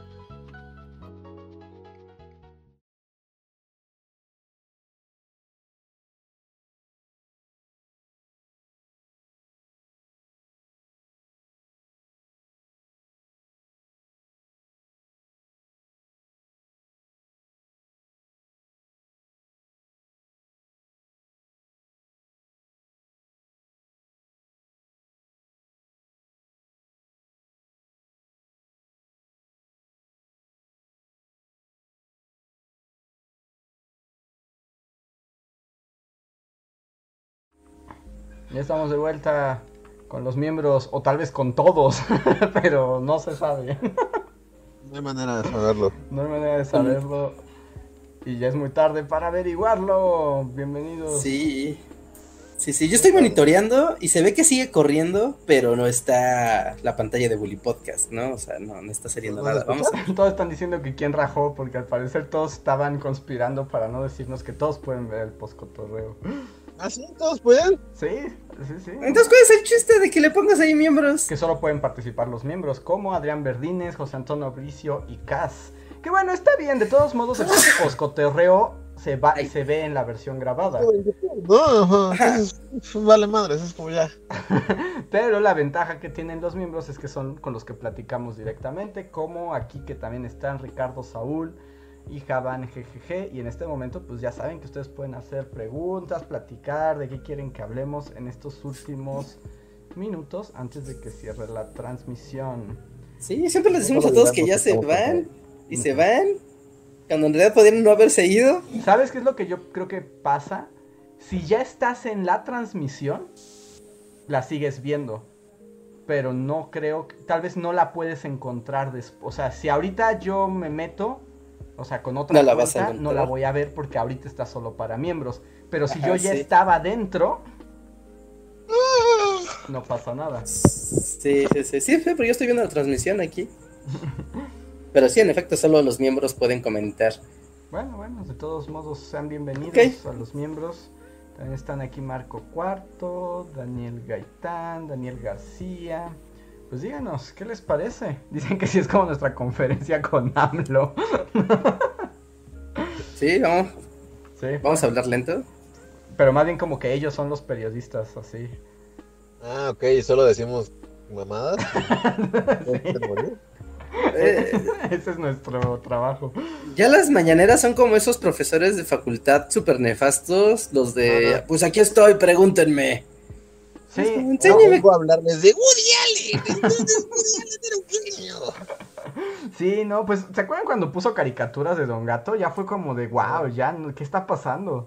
Speaker 1: Ya estamos de vuelta con los miembros, o tal vez con todos, pero no se sabe.
Speaker 2: No hay manera de saberlo.
Speaker 1: No hay manera de saberlo. Y ya es muy tarde para averiguarlo. Bienvenidos.
Speaker 3: Sí. Sí, sí, yo estoy monitoreando y se ve que sigue corriendo, pero no está la pantalla de Bully Podcast, ¿no? O sea, no, no está saliendo
Speaker 2: ¿No lo
Speaker 3: nada. Vamos a...
Speaker 1: Todos están diciendo que quién rajó, porque al parecer todos estaban conspirando para no decirnos que todos pueden ver el postcotorreo.
Speaker 2: ¿Ah, sí? ¿Todos pueden?
Speaker 1: Sí, sí, sí.
Speaker 3: Entonces, ¿cuál es el chiste de que le pongas ahí miembros?
Speaker 1: Que solo pueden participar los miembros como Adrián Verdines, José Antonio Bricio y Cas. Que bueno, está bien, de todos modos el postcotorreo se va y se ve en la versión grabada.
Speaker 2: No, entonces, vale madre, eso es como ya.
Speaker 1: Pero la ventaja que tienen los miembros es que son con los que platicamos directamente, como aquí que también están Ricardo Saúl y Javan GGG. Y en este momento, pues ya saben que ustedes pueden hacer preguntas, platicar de qué quieren que hablemos en estos últimos minutos antes de que cierre la transmisión.
Speaker 3: Sí, siempre les decimos a todos que ya se van y se van, cuando en realidad podrían no haberse ido.
Speaker 1: ¿Sabes qué es lo que yo creo que pasa? Si ya estás en la transmisión, la sigues viendo. Pero no creo, que- tal vez no la puedes encontrar después. O sea, si ahorita yo me meto, o sea, con otra
Speaker 3: No la vas a
Speaker 1: cuenta, no
Speaker 3: encontrar.
Speaker 1: la voy a ver porque ahorita está solo para miembros. Pero si
Speaker 3: Ajá,
Speaker 1: yo ya
Speaker 3: sí.
Speaker 1: estaba dentro, no pasa nada.
Speaker 3: Sí, sí, sí, sí, pero yo estoy viendo la transmisión aquí. Pero sí, en efecto, solo los miembros pueden comentar.
Speaker 1: Bueno, bueno, de todos modos, sean bienvenidos a los miembros. También están aquí Marco Cuarto, Daniel Gaitán, Daniel García. Pues díganos, ¿qué les parece? Dicen que sí es como nuestra conferencia con AMLO.
Speaker 3: Sí, vamos,
Speaker 1: Sí,
Speaker 3: vamos a hablar lento.
Speaker 1: pero más bien como que ellos son los periodistas, así.
Speaker 2: Ah, ok, solo decimos mamadas.
Speaker 3: Eh,
Speaker 1: Ese es nuestro trabajo.
Speaker 3: ya las mañaneras son como esos profesores de facultad súper nefastos, los de, pues aquí estoy, pregúntenme.
Speaker 1: Sí, no,
Speaker 2: a hablarles de Woody
Speaker 1: Sí, no, pues ¿se acuerdan cuando puso caricaturas de Don Gato? Ya fue como de, wow, ya, no- ¿qué está pasando?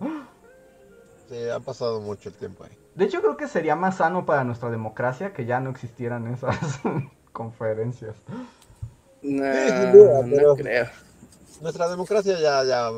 Speaker 2: Sí, ha pasado mucho el tiempo ahí.
Speaker 1: De hecho, creo que sería más sano para nuestra democracia que ya no existieran esas conferencias.
Speaker 3: No, creo.
Speaker 2: Nuestra democracia ya, ya,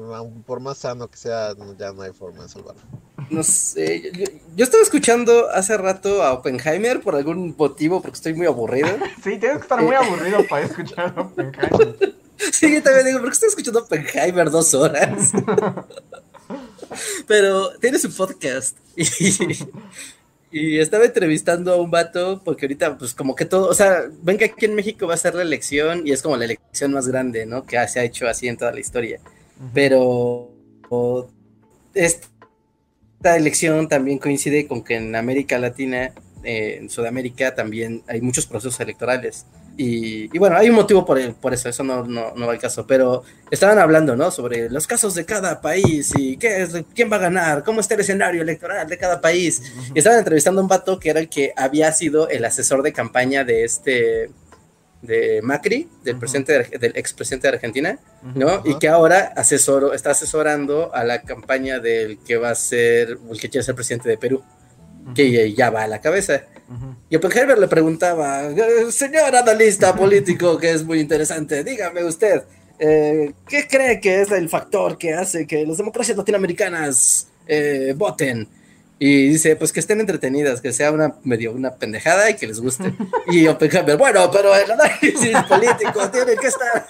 Speaker 2: por más sano que sea, ya no hay forma de salvarla.
Speaker 3: No sé, yo, yo- yo estaba escuchando hace rato a Oppenheimer por algún motivo, porque estoy muy aburrido.
Speaker 1: Sí, tienes que estar muy aburrido para escuchar a Oppenheimer.
Speaker 3: Sí, yo también digo, ¿por qué estoy escuchando Oppenheimer dos horas? Pero tiene su podcast. Y, y estaba entrevistando a un vato, porque ahorita, pues como que todo, o sea, ven que aquí en México va a ser la elección y es como la elección más grande, ¿no? Que se ha hecho así en toda la historia. Pero o, esta elección también coincide con que en América Latina, eh, en Sudamérica, también hay muchos procesos electorales. Y, y, bueno, hay un motivo por, el, por eso, eso no, no, no, va al caso, pero estaban hablando, ¿no? Sobre los casos de cada país y qué es, quién va a ganar, cómo está el escenario electoral de cada país. Y estaban entrevistando a un vato que era el que había sido el asesor de campaña de este, de Macri, del, uh -huh. presidente de, del expresidente de Argentina, ¿no? Uh -huh. Y que ahora asesoro, está asesorando a la campaña del que va a ser, el que quiere ser presidente de Perú, que ya va a la cabeza. Y Oppenheimer le preguntaba, señor analista político, que es muy interesante, dígame usted, eh, ¿qué cree que es el factor que hace que las democracias latinoamericanas eh, voten? Y dice, pues que estén entretenidas, que sea una medio una pendejada y que les guste. Y Oppenheimer, bueno, pero el análisis político tiene que estar...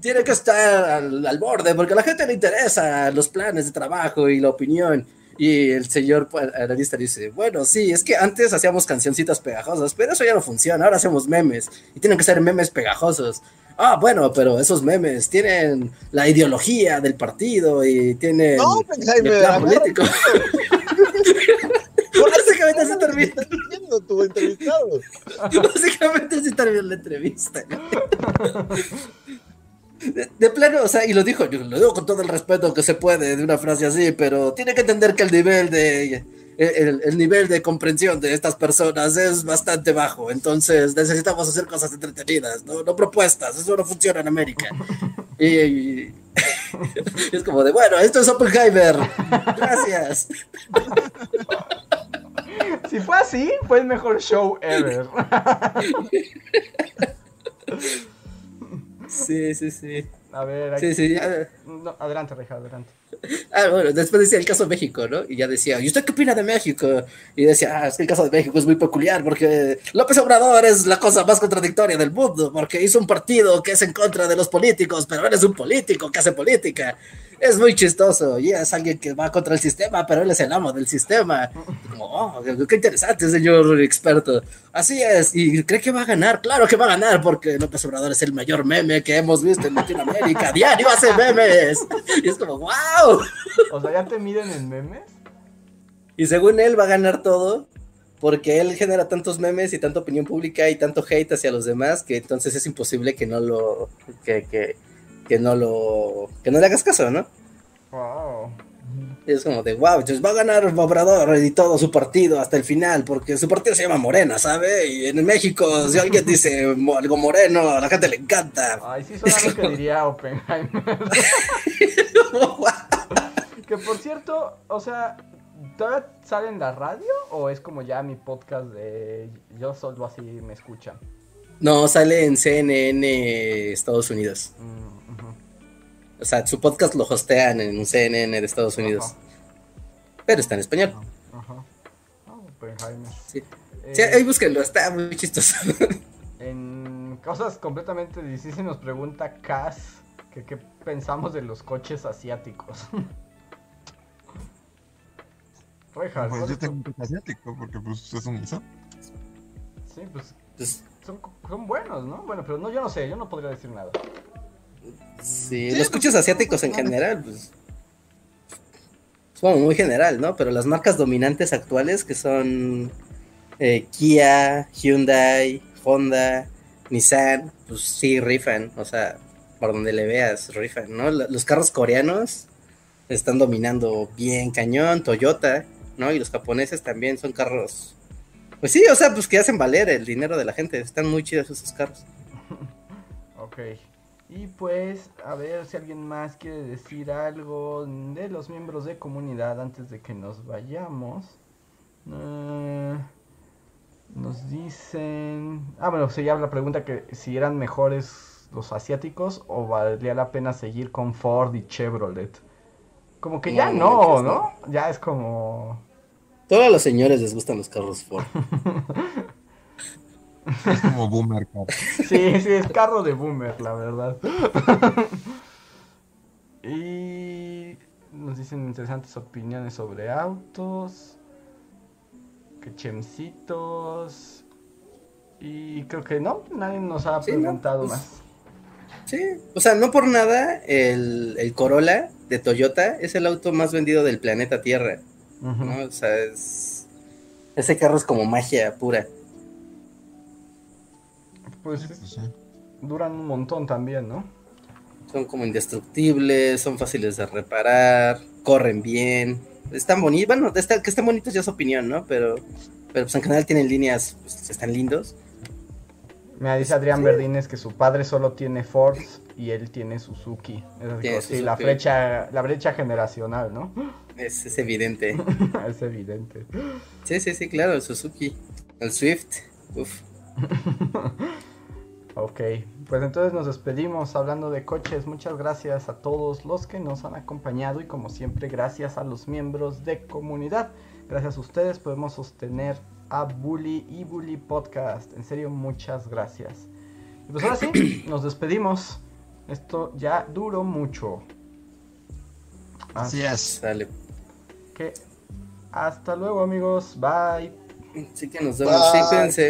Speaker 3: tiene que estar al, al borde, porque a la gente le interesa los planes de trabajo y la opinión. Y el señor analista dice, bueno, sí, es que antes hacíamos cancioncitas pegajosas, pero eso ya no funciona, ahora hacemos memes y tienen que ser memes pegajosos. Ah, bueno, pero esos memes tienen la ideología del partido y tienen
Speaker 2: no,
Speaker 3: el plan político. Básicamente se termina.
Speaker 2: tu entrevistado.
Speaker 3: Básicamente termina la entrevista. De, de, plano, o sea, y lo dijo, yo lo digo con todo el respeto que se puede de una frase así, pero tiene que entender que el nivel de el, el, nivel de comprensión de estas personas es bastante bajo, entonces necesitamos hacer cosas entretenidas, no, no propuestas, eso no funciona en América. Y, y es como de, bueno, esto es Oppenheimer, gracias.
Speaker 1: Si fue así, fue el mejor show ever.
Speaker 3: Sí, sí, sí.
Speaker 1: A ver, aquí...
Speaker 3: sí, sí.
Speaker 1: No, adelante, Reja, adelante.
Speaker 3: Ah, bueno, después decía el caso de México, ¿no? Y ya decía, ¿y usted qué opina de México? Y decía, ah, es que el caso de México es muy peculiar porque López Obrador es la cosa más contradictoria del mundo, porque hizo un partido que es en contra de los políticos, pero él es un político que hace política. Es muy chistoso, y es alguien que va contra el sistema, pero él es el amo del sistema. Como, oh, qué interesante, señor experto. Así es, y cree que va a ganar, claro que va a ganar, porque López Obrador es el mayor meme que hemos visto en Latinoamérica. Diario hace memes. Y es como, wow.
Speaker 1: O sea, ¿ya te miden en memes?
Speaker 3: Y según él va a ganar todo, porque él genera tantos memes y tanta opinión pública y tanto hate hacia los demás, que entonces es imposible que no lo... que, que, que no lo... que no le hagas caso, ¿no?
Speaker 1: Wow.
Speaker 3: Y es como de, wow, entonces va a ganar Obrador y todo su partido hasta el final, porque su partido se llama Morena, ¿sabe? Y en México, si alguien dice algo moreno, a la gente le encanta.
Speaker 1: Ay, sí suena lo que diría Oppenheimer. que por cierto, o sea, ¿todavía sale en la radio o es como ya mi podcast de yo solo así me escuchan?
Speaker 3: No, sale en CNN Estados Unidos. Mm. O sea, su podcast lo hostean en CNN de Estados Unidos. Pero está en español.
Speaker 1: -huh. oh.
Speaker 3: Sí. Eh, sí, ahí búsquenlo, está muy chistoso.
Speaker 1: en cosas completamente difíciles nos pregunta Cass que qué pensamos de los coches asiáticos.
Speaker 2: Rejas, pues yo tengo un coche asiático porque pues es un Nissan.
Speaker 1: Sí, pues, pues son, son, buenos, ¿no? Bueno, pero no, yo no sé, yo no podría decir nada.
Speaker 3: Sí, sí los coches asiáticos en general, pues. Es como muy general, ¿no? Pero las marcas dominantes actuales que son eh, Kia, Hyundai, Honda, Nissan, pues sí rifan, o sea, por donde le veas, rifan, ¿no? Los carros coreanos están dominando bien cañón, Toyota, ¿no? Y los japoneses también son carros. Pues sí, o sea, pues que hacen valer el dinero de la gente. Están muy chidos esos carros.
Speaker 1: ok. Y pues, a ver si alguien más quiere decir algo de los miembros de comunidad antes de que nos vayamos. Uh, nos dicen... Ah, bueno, se llama la pregunta que si eran mejores los asiáticos o valía la pena seguir con Ford y Chevrolet. Como que ya no, no, ¿no? Ya es como...
Speaker 3: Todos los señores les gustan los carros Ford.
Speaker 4: Es como boomer, car.
Speaker 1: Sí, sí, es carro de boomer, la verdad. y nos dicen interesantes opiniones sobre autos. Que chemcitos. Y creo que no, nadie nos ha
Speaker 3: Sí, ¿no?
Speaker 1: preguntado
Speaker 3: Pues,
Speaker 1: más.
Speaker 3: Sí, o sea, no por nada, el, el Corolla de Toyota es el auto más vendido del planeta Tierra. O sea, es... Ese carro es como magia pura.
Speaker 1: Pues
Speaker 4: Pues sí.
Speaker 1: duran un montón también, ¿no?
Speaker 3: Son como indestructibles, son fáciles de reparar, corren bien, están bonitos, bueno, está- que están bonitos ya es opinión, ¿no? Pero, pero pues en general tienen líneas, pues, están lindos.
Speaker 1: Me dice Adrián Verdines que su padre solo tiene Ford y él tiene Suzuki. Es sí, la brecha, la brecha generacional, ¿no?
Speaker 3: Es, es evidente.
Speaker 1: es evidente.
Speaker 3: Sí, sí, sí, claro, el Suzuki. El Swift. Uf.
Speaker 1: Ok, pues entonces nos despedimos hablando de coches. Muchas gracias a todos los que nos han acompañado y como siempre gracias a los miembros de comunidad. Gracias a ustedes podemos sostener a Bully y Bully Podcast. En serio, muchas gracias. Y pues ahora sí, nos despedimos. Esto ya duró mucho.
Speaker 4: Así es.
Speaker 3: Sale.
Speaker 1: que hasta luego amigos. Bye.
Speaker 3: Sí que nos vemos. Sí.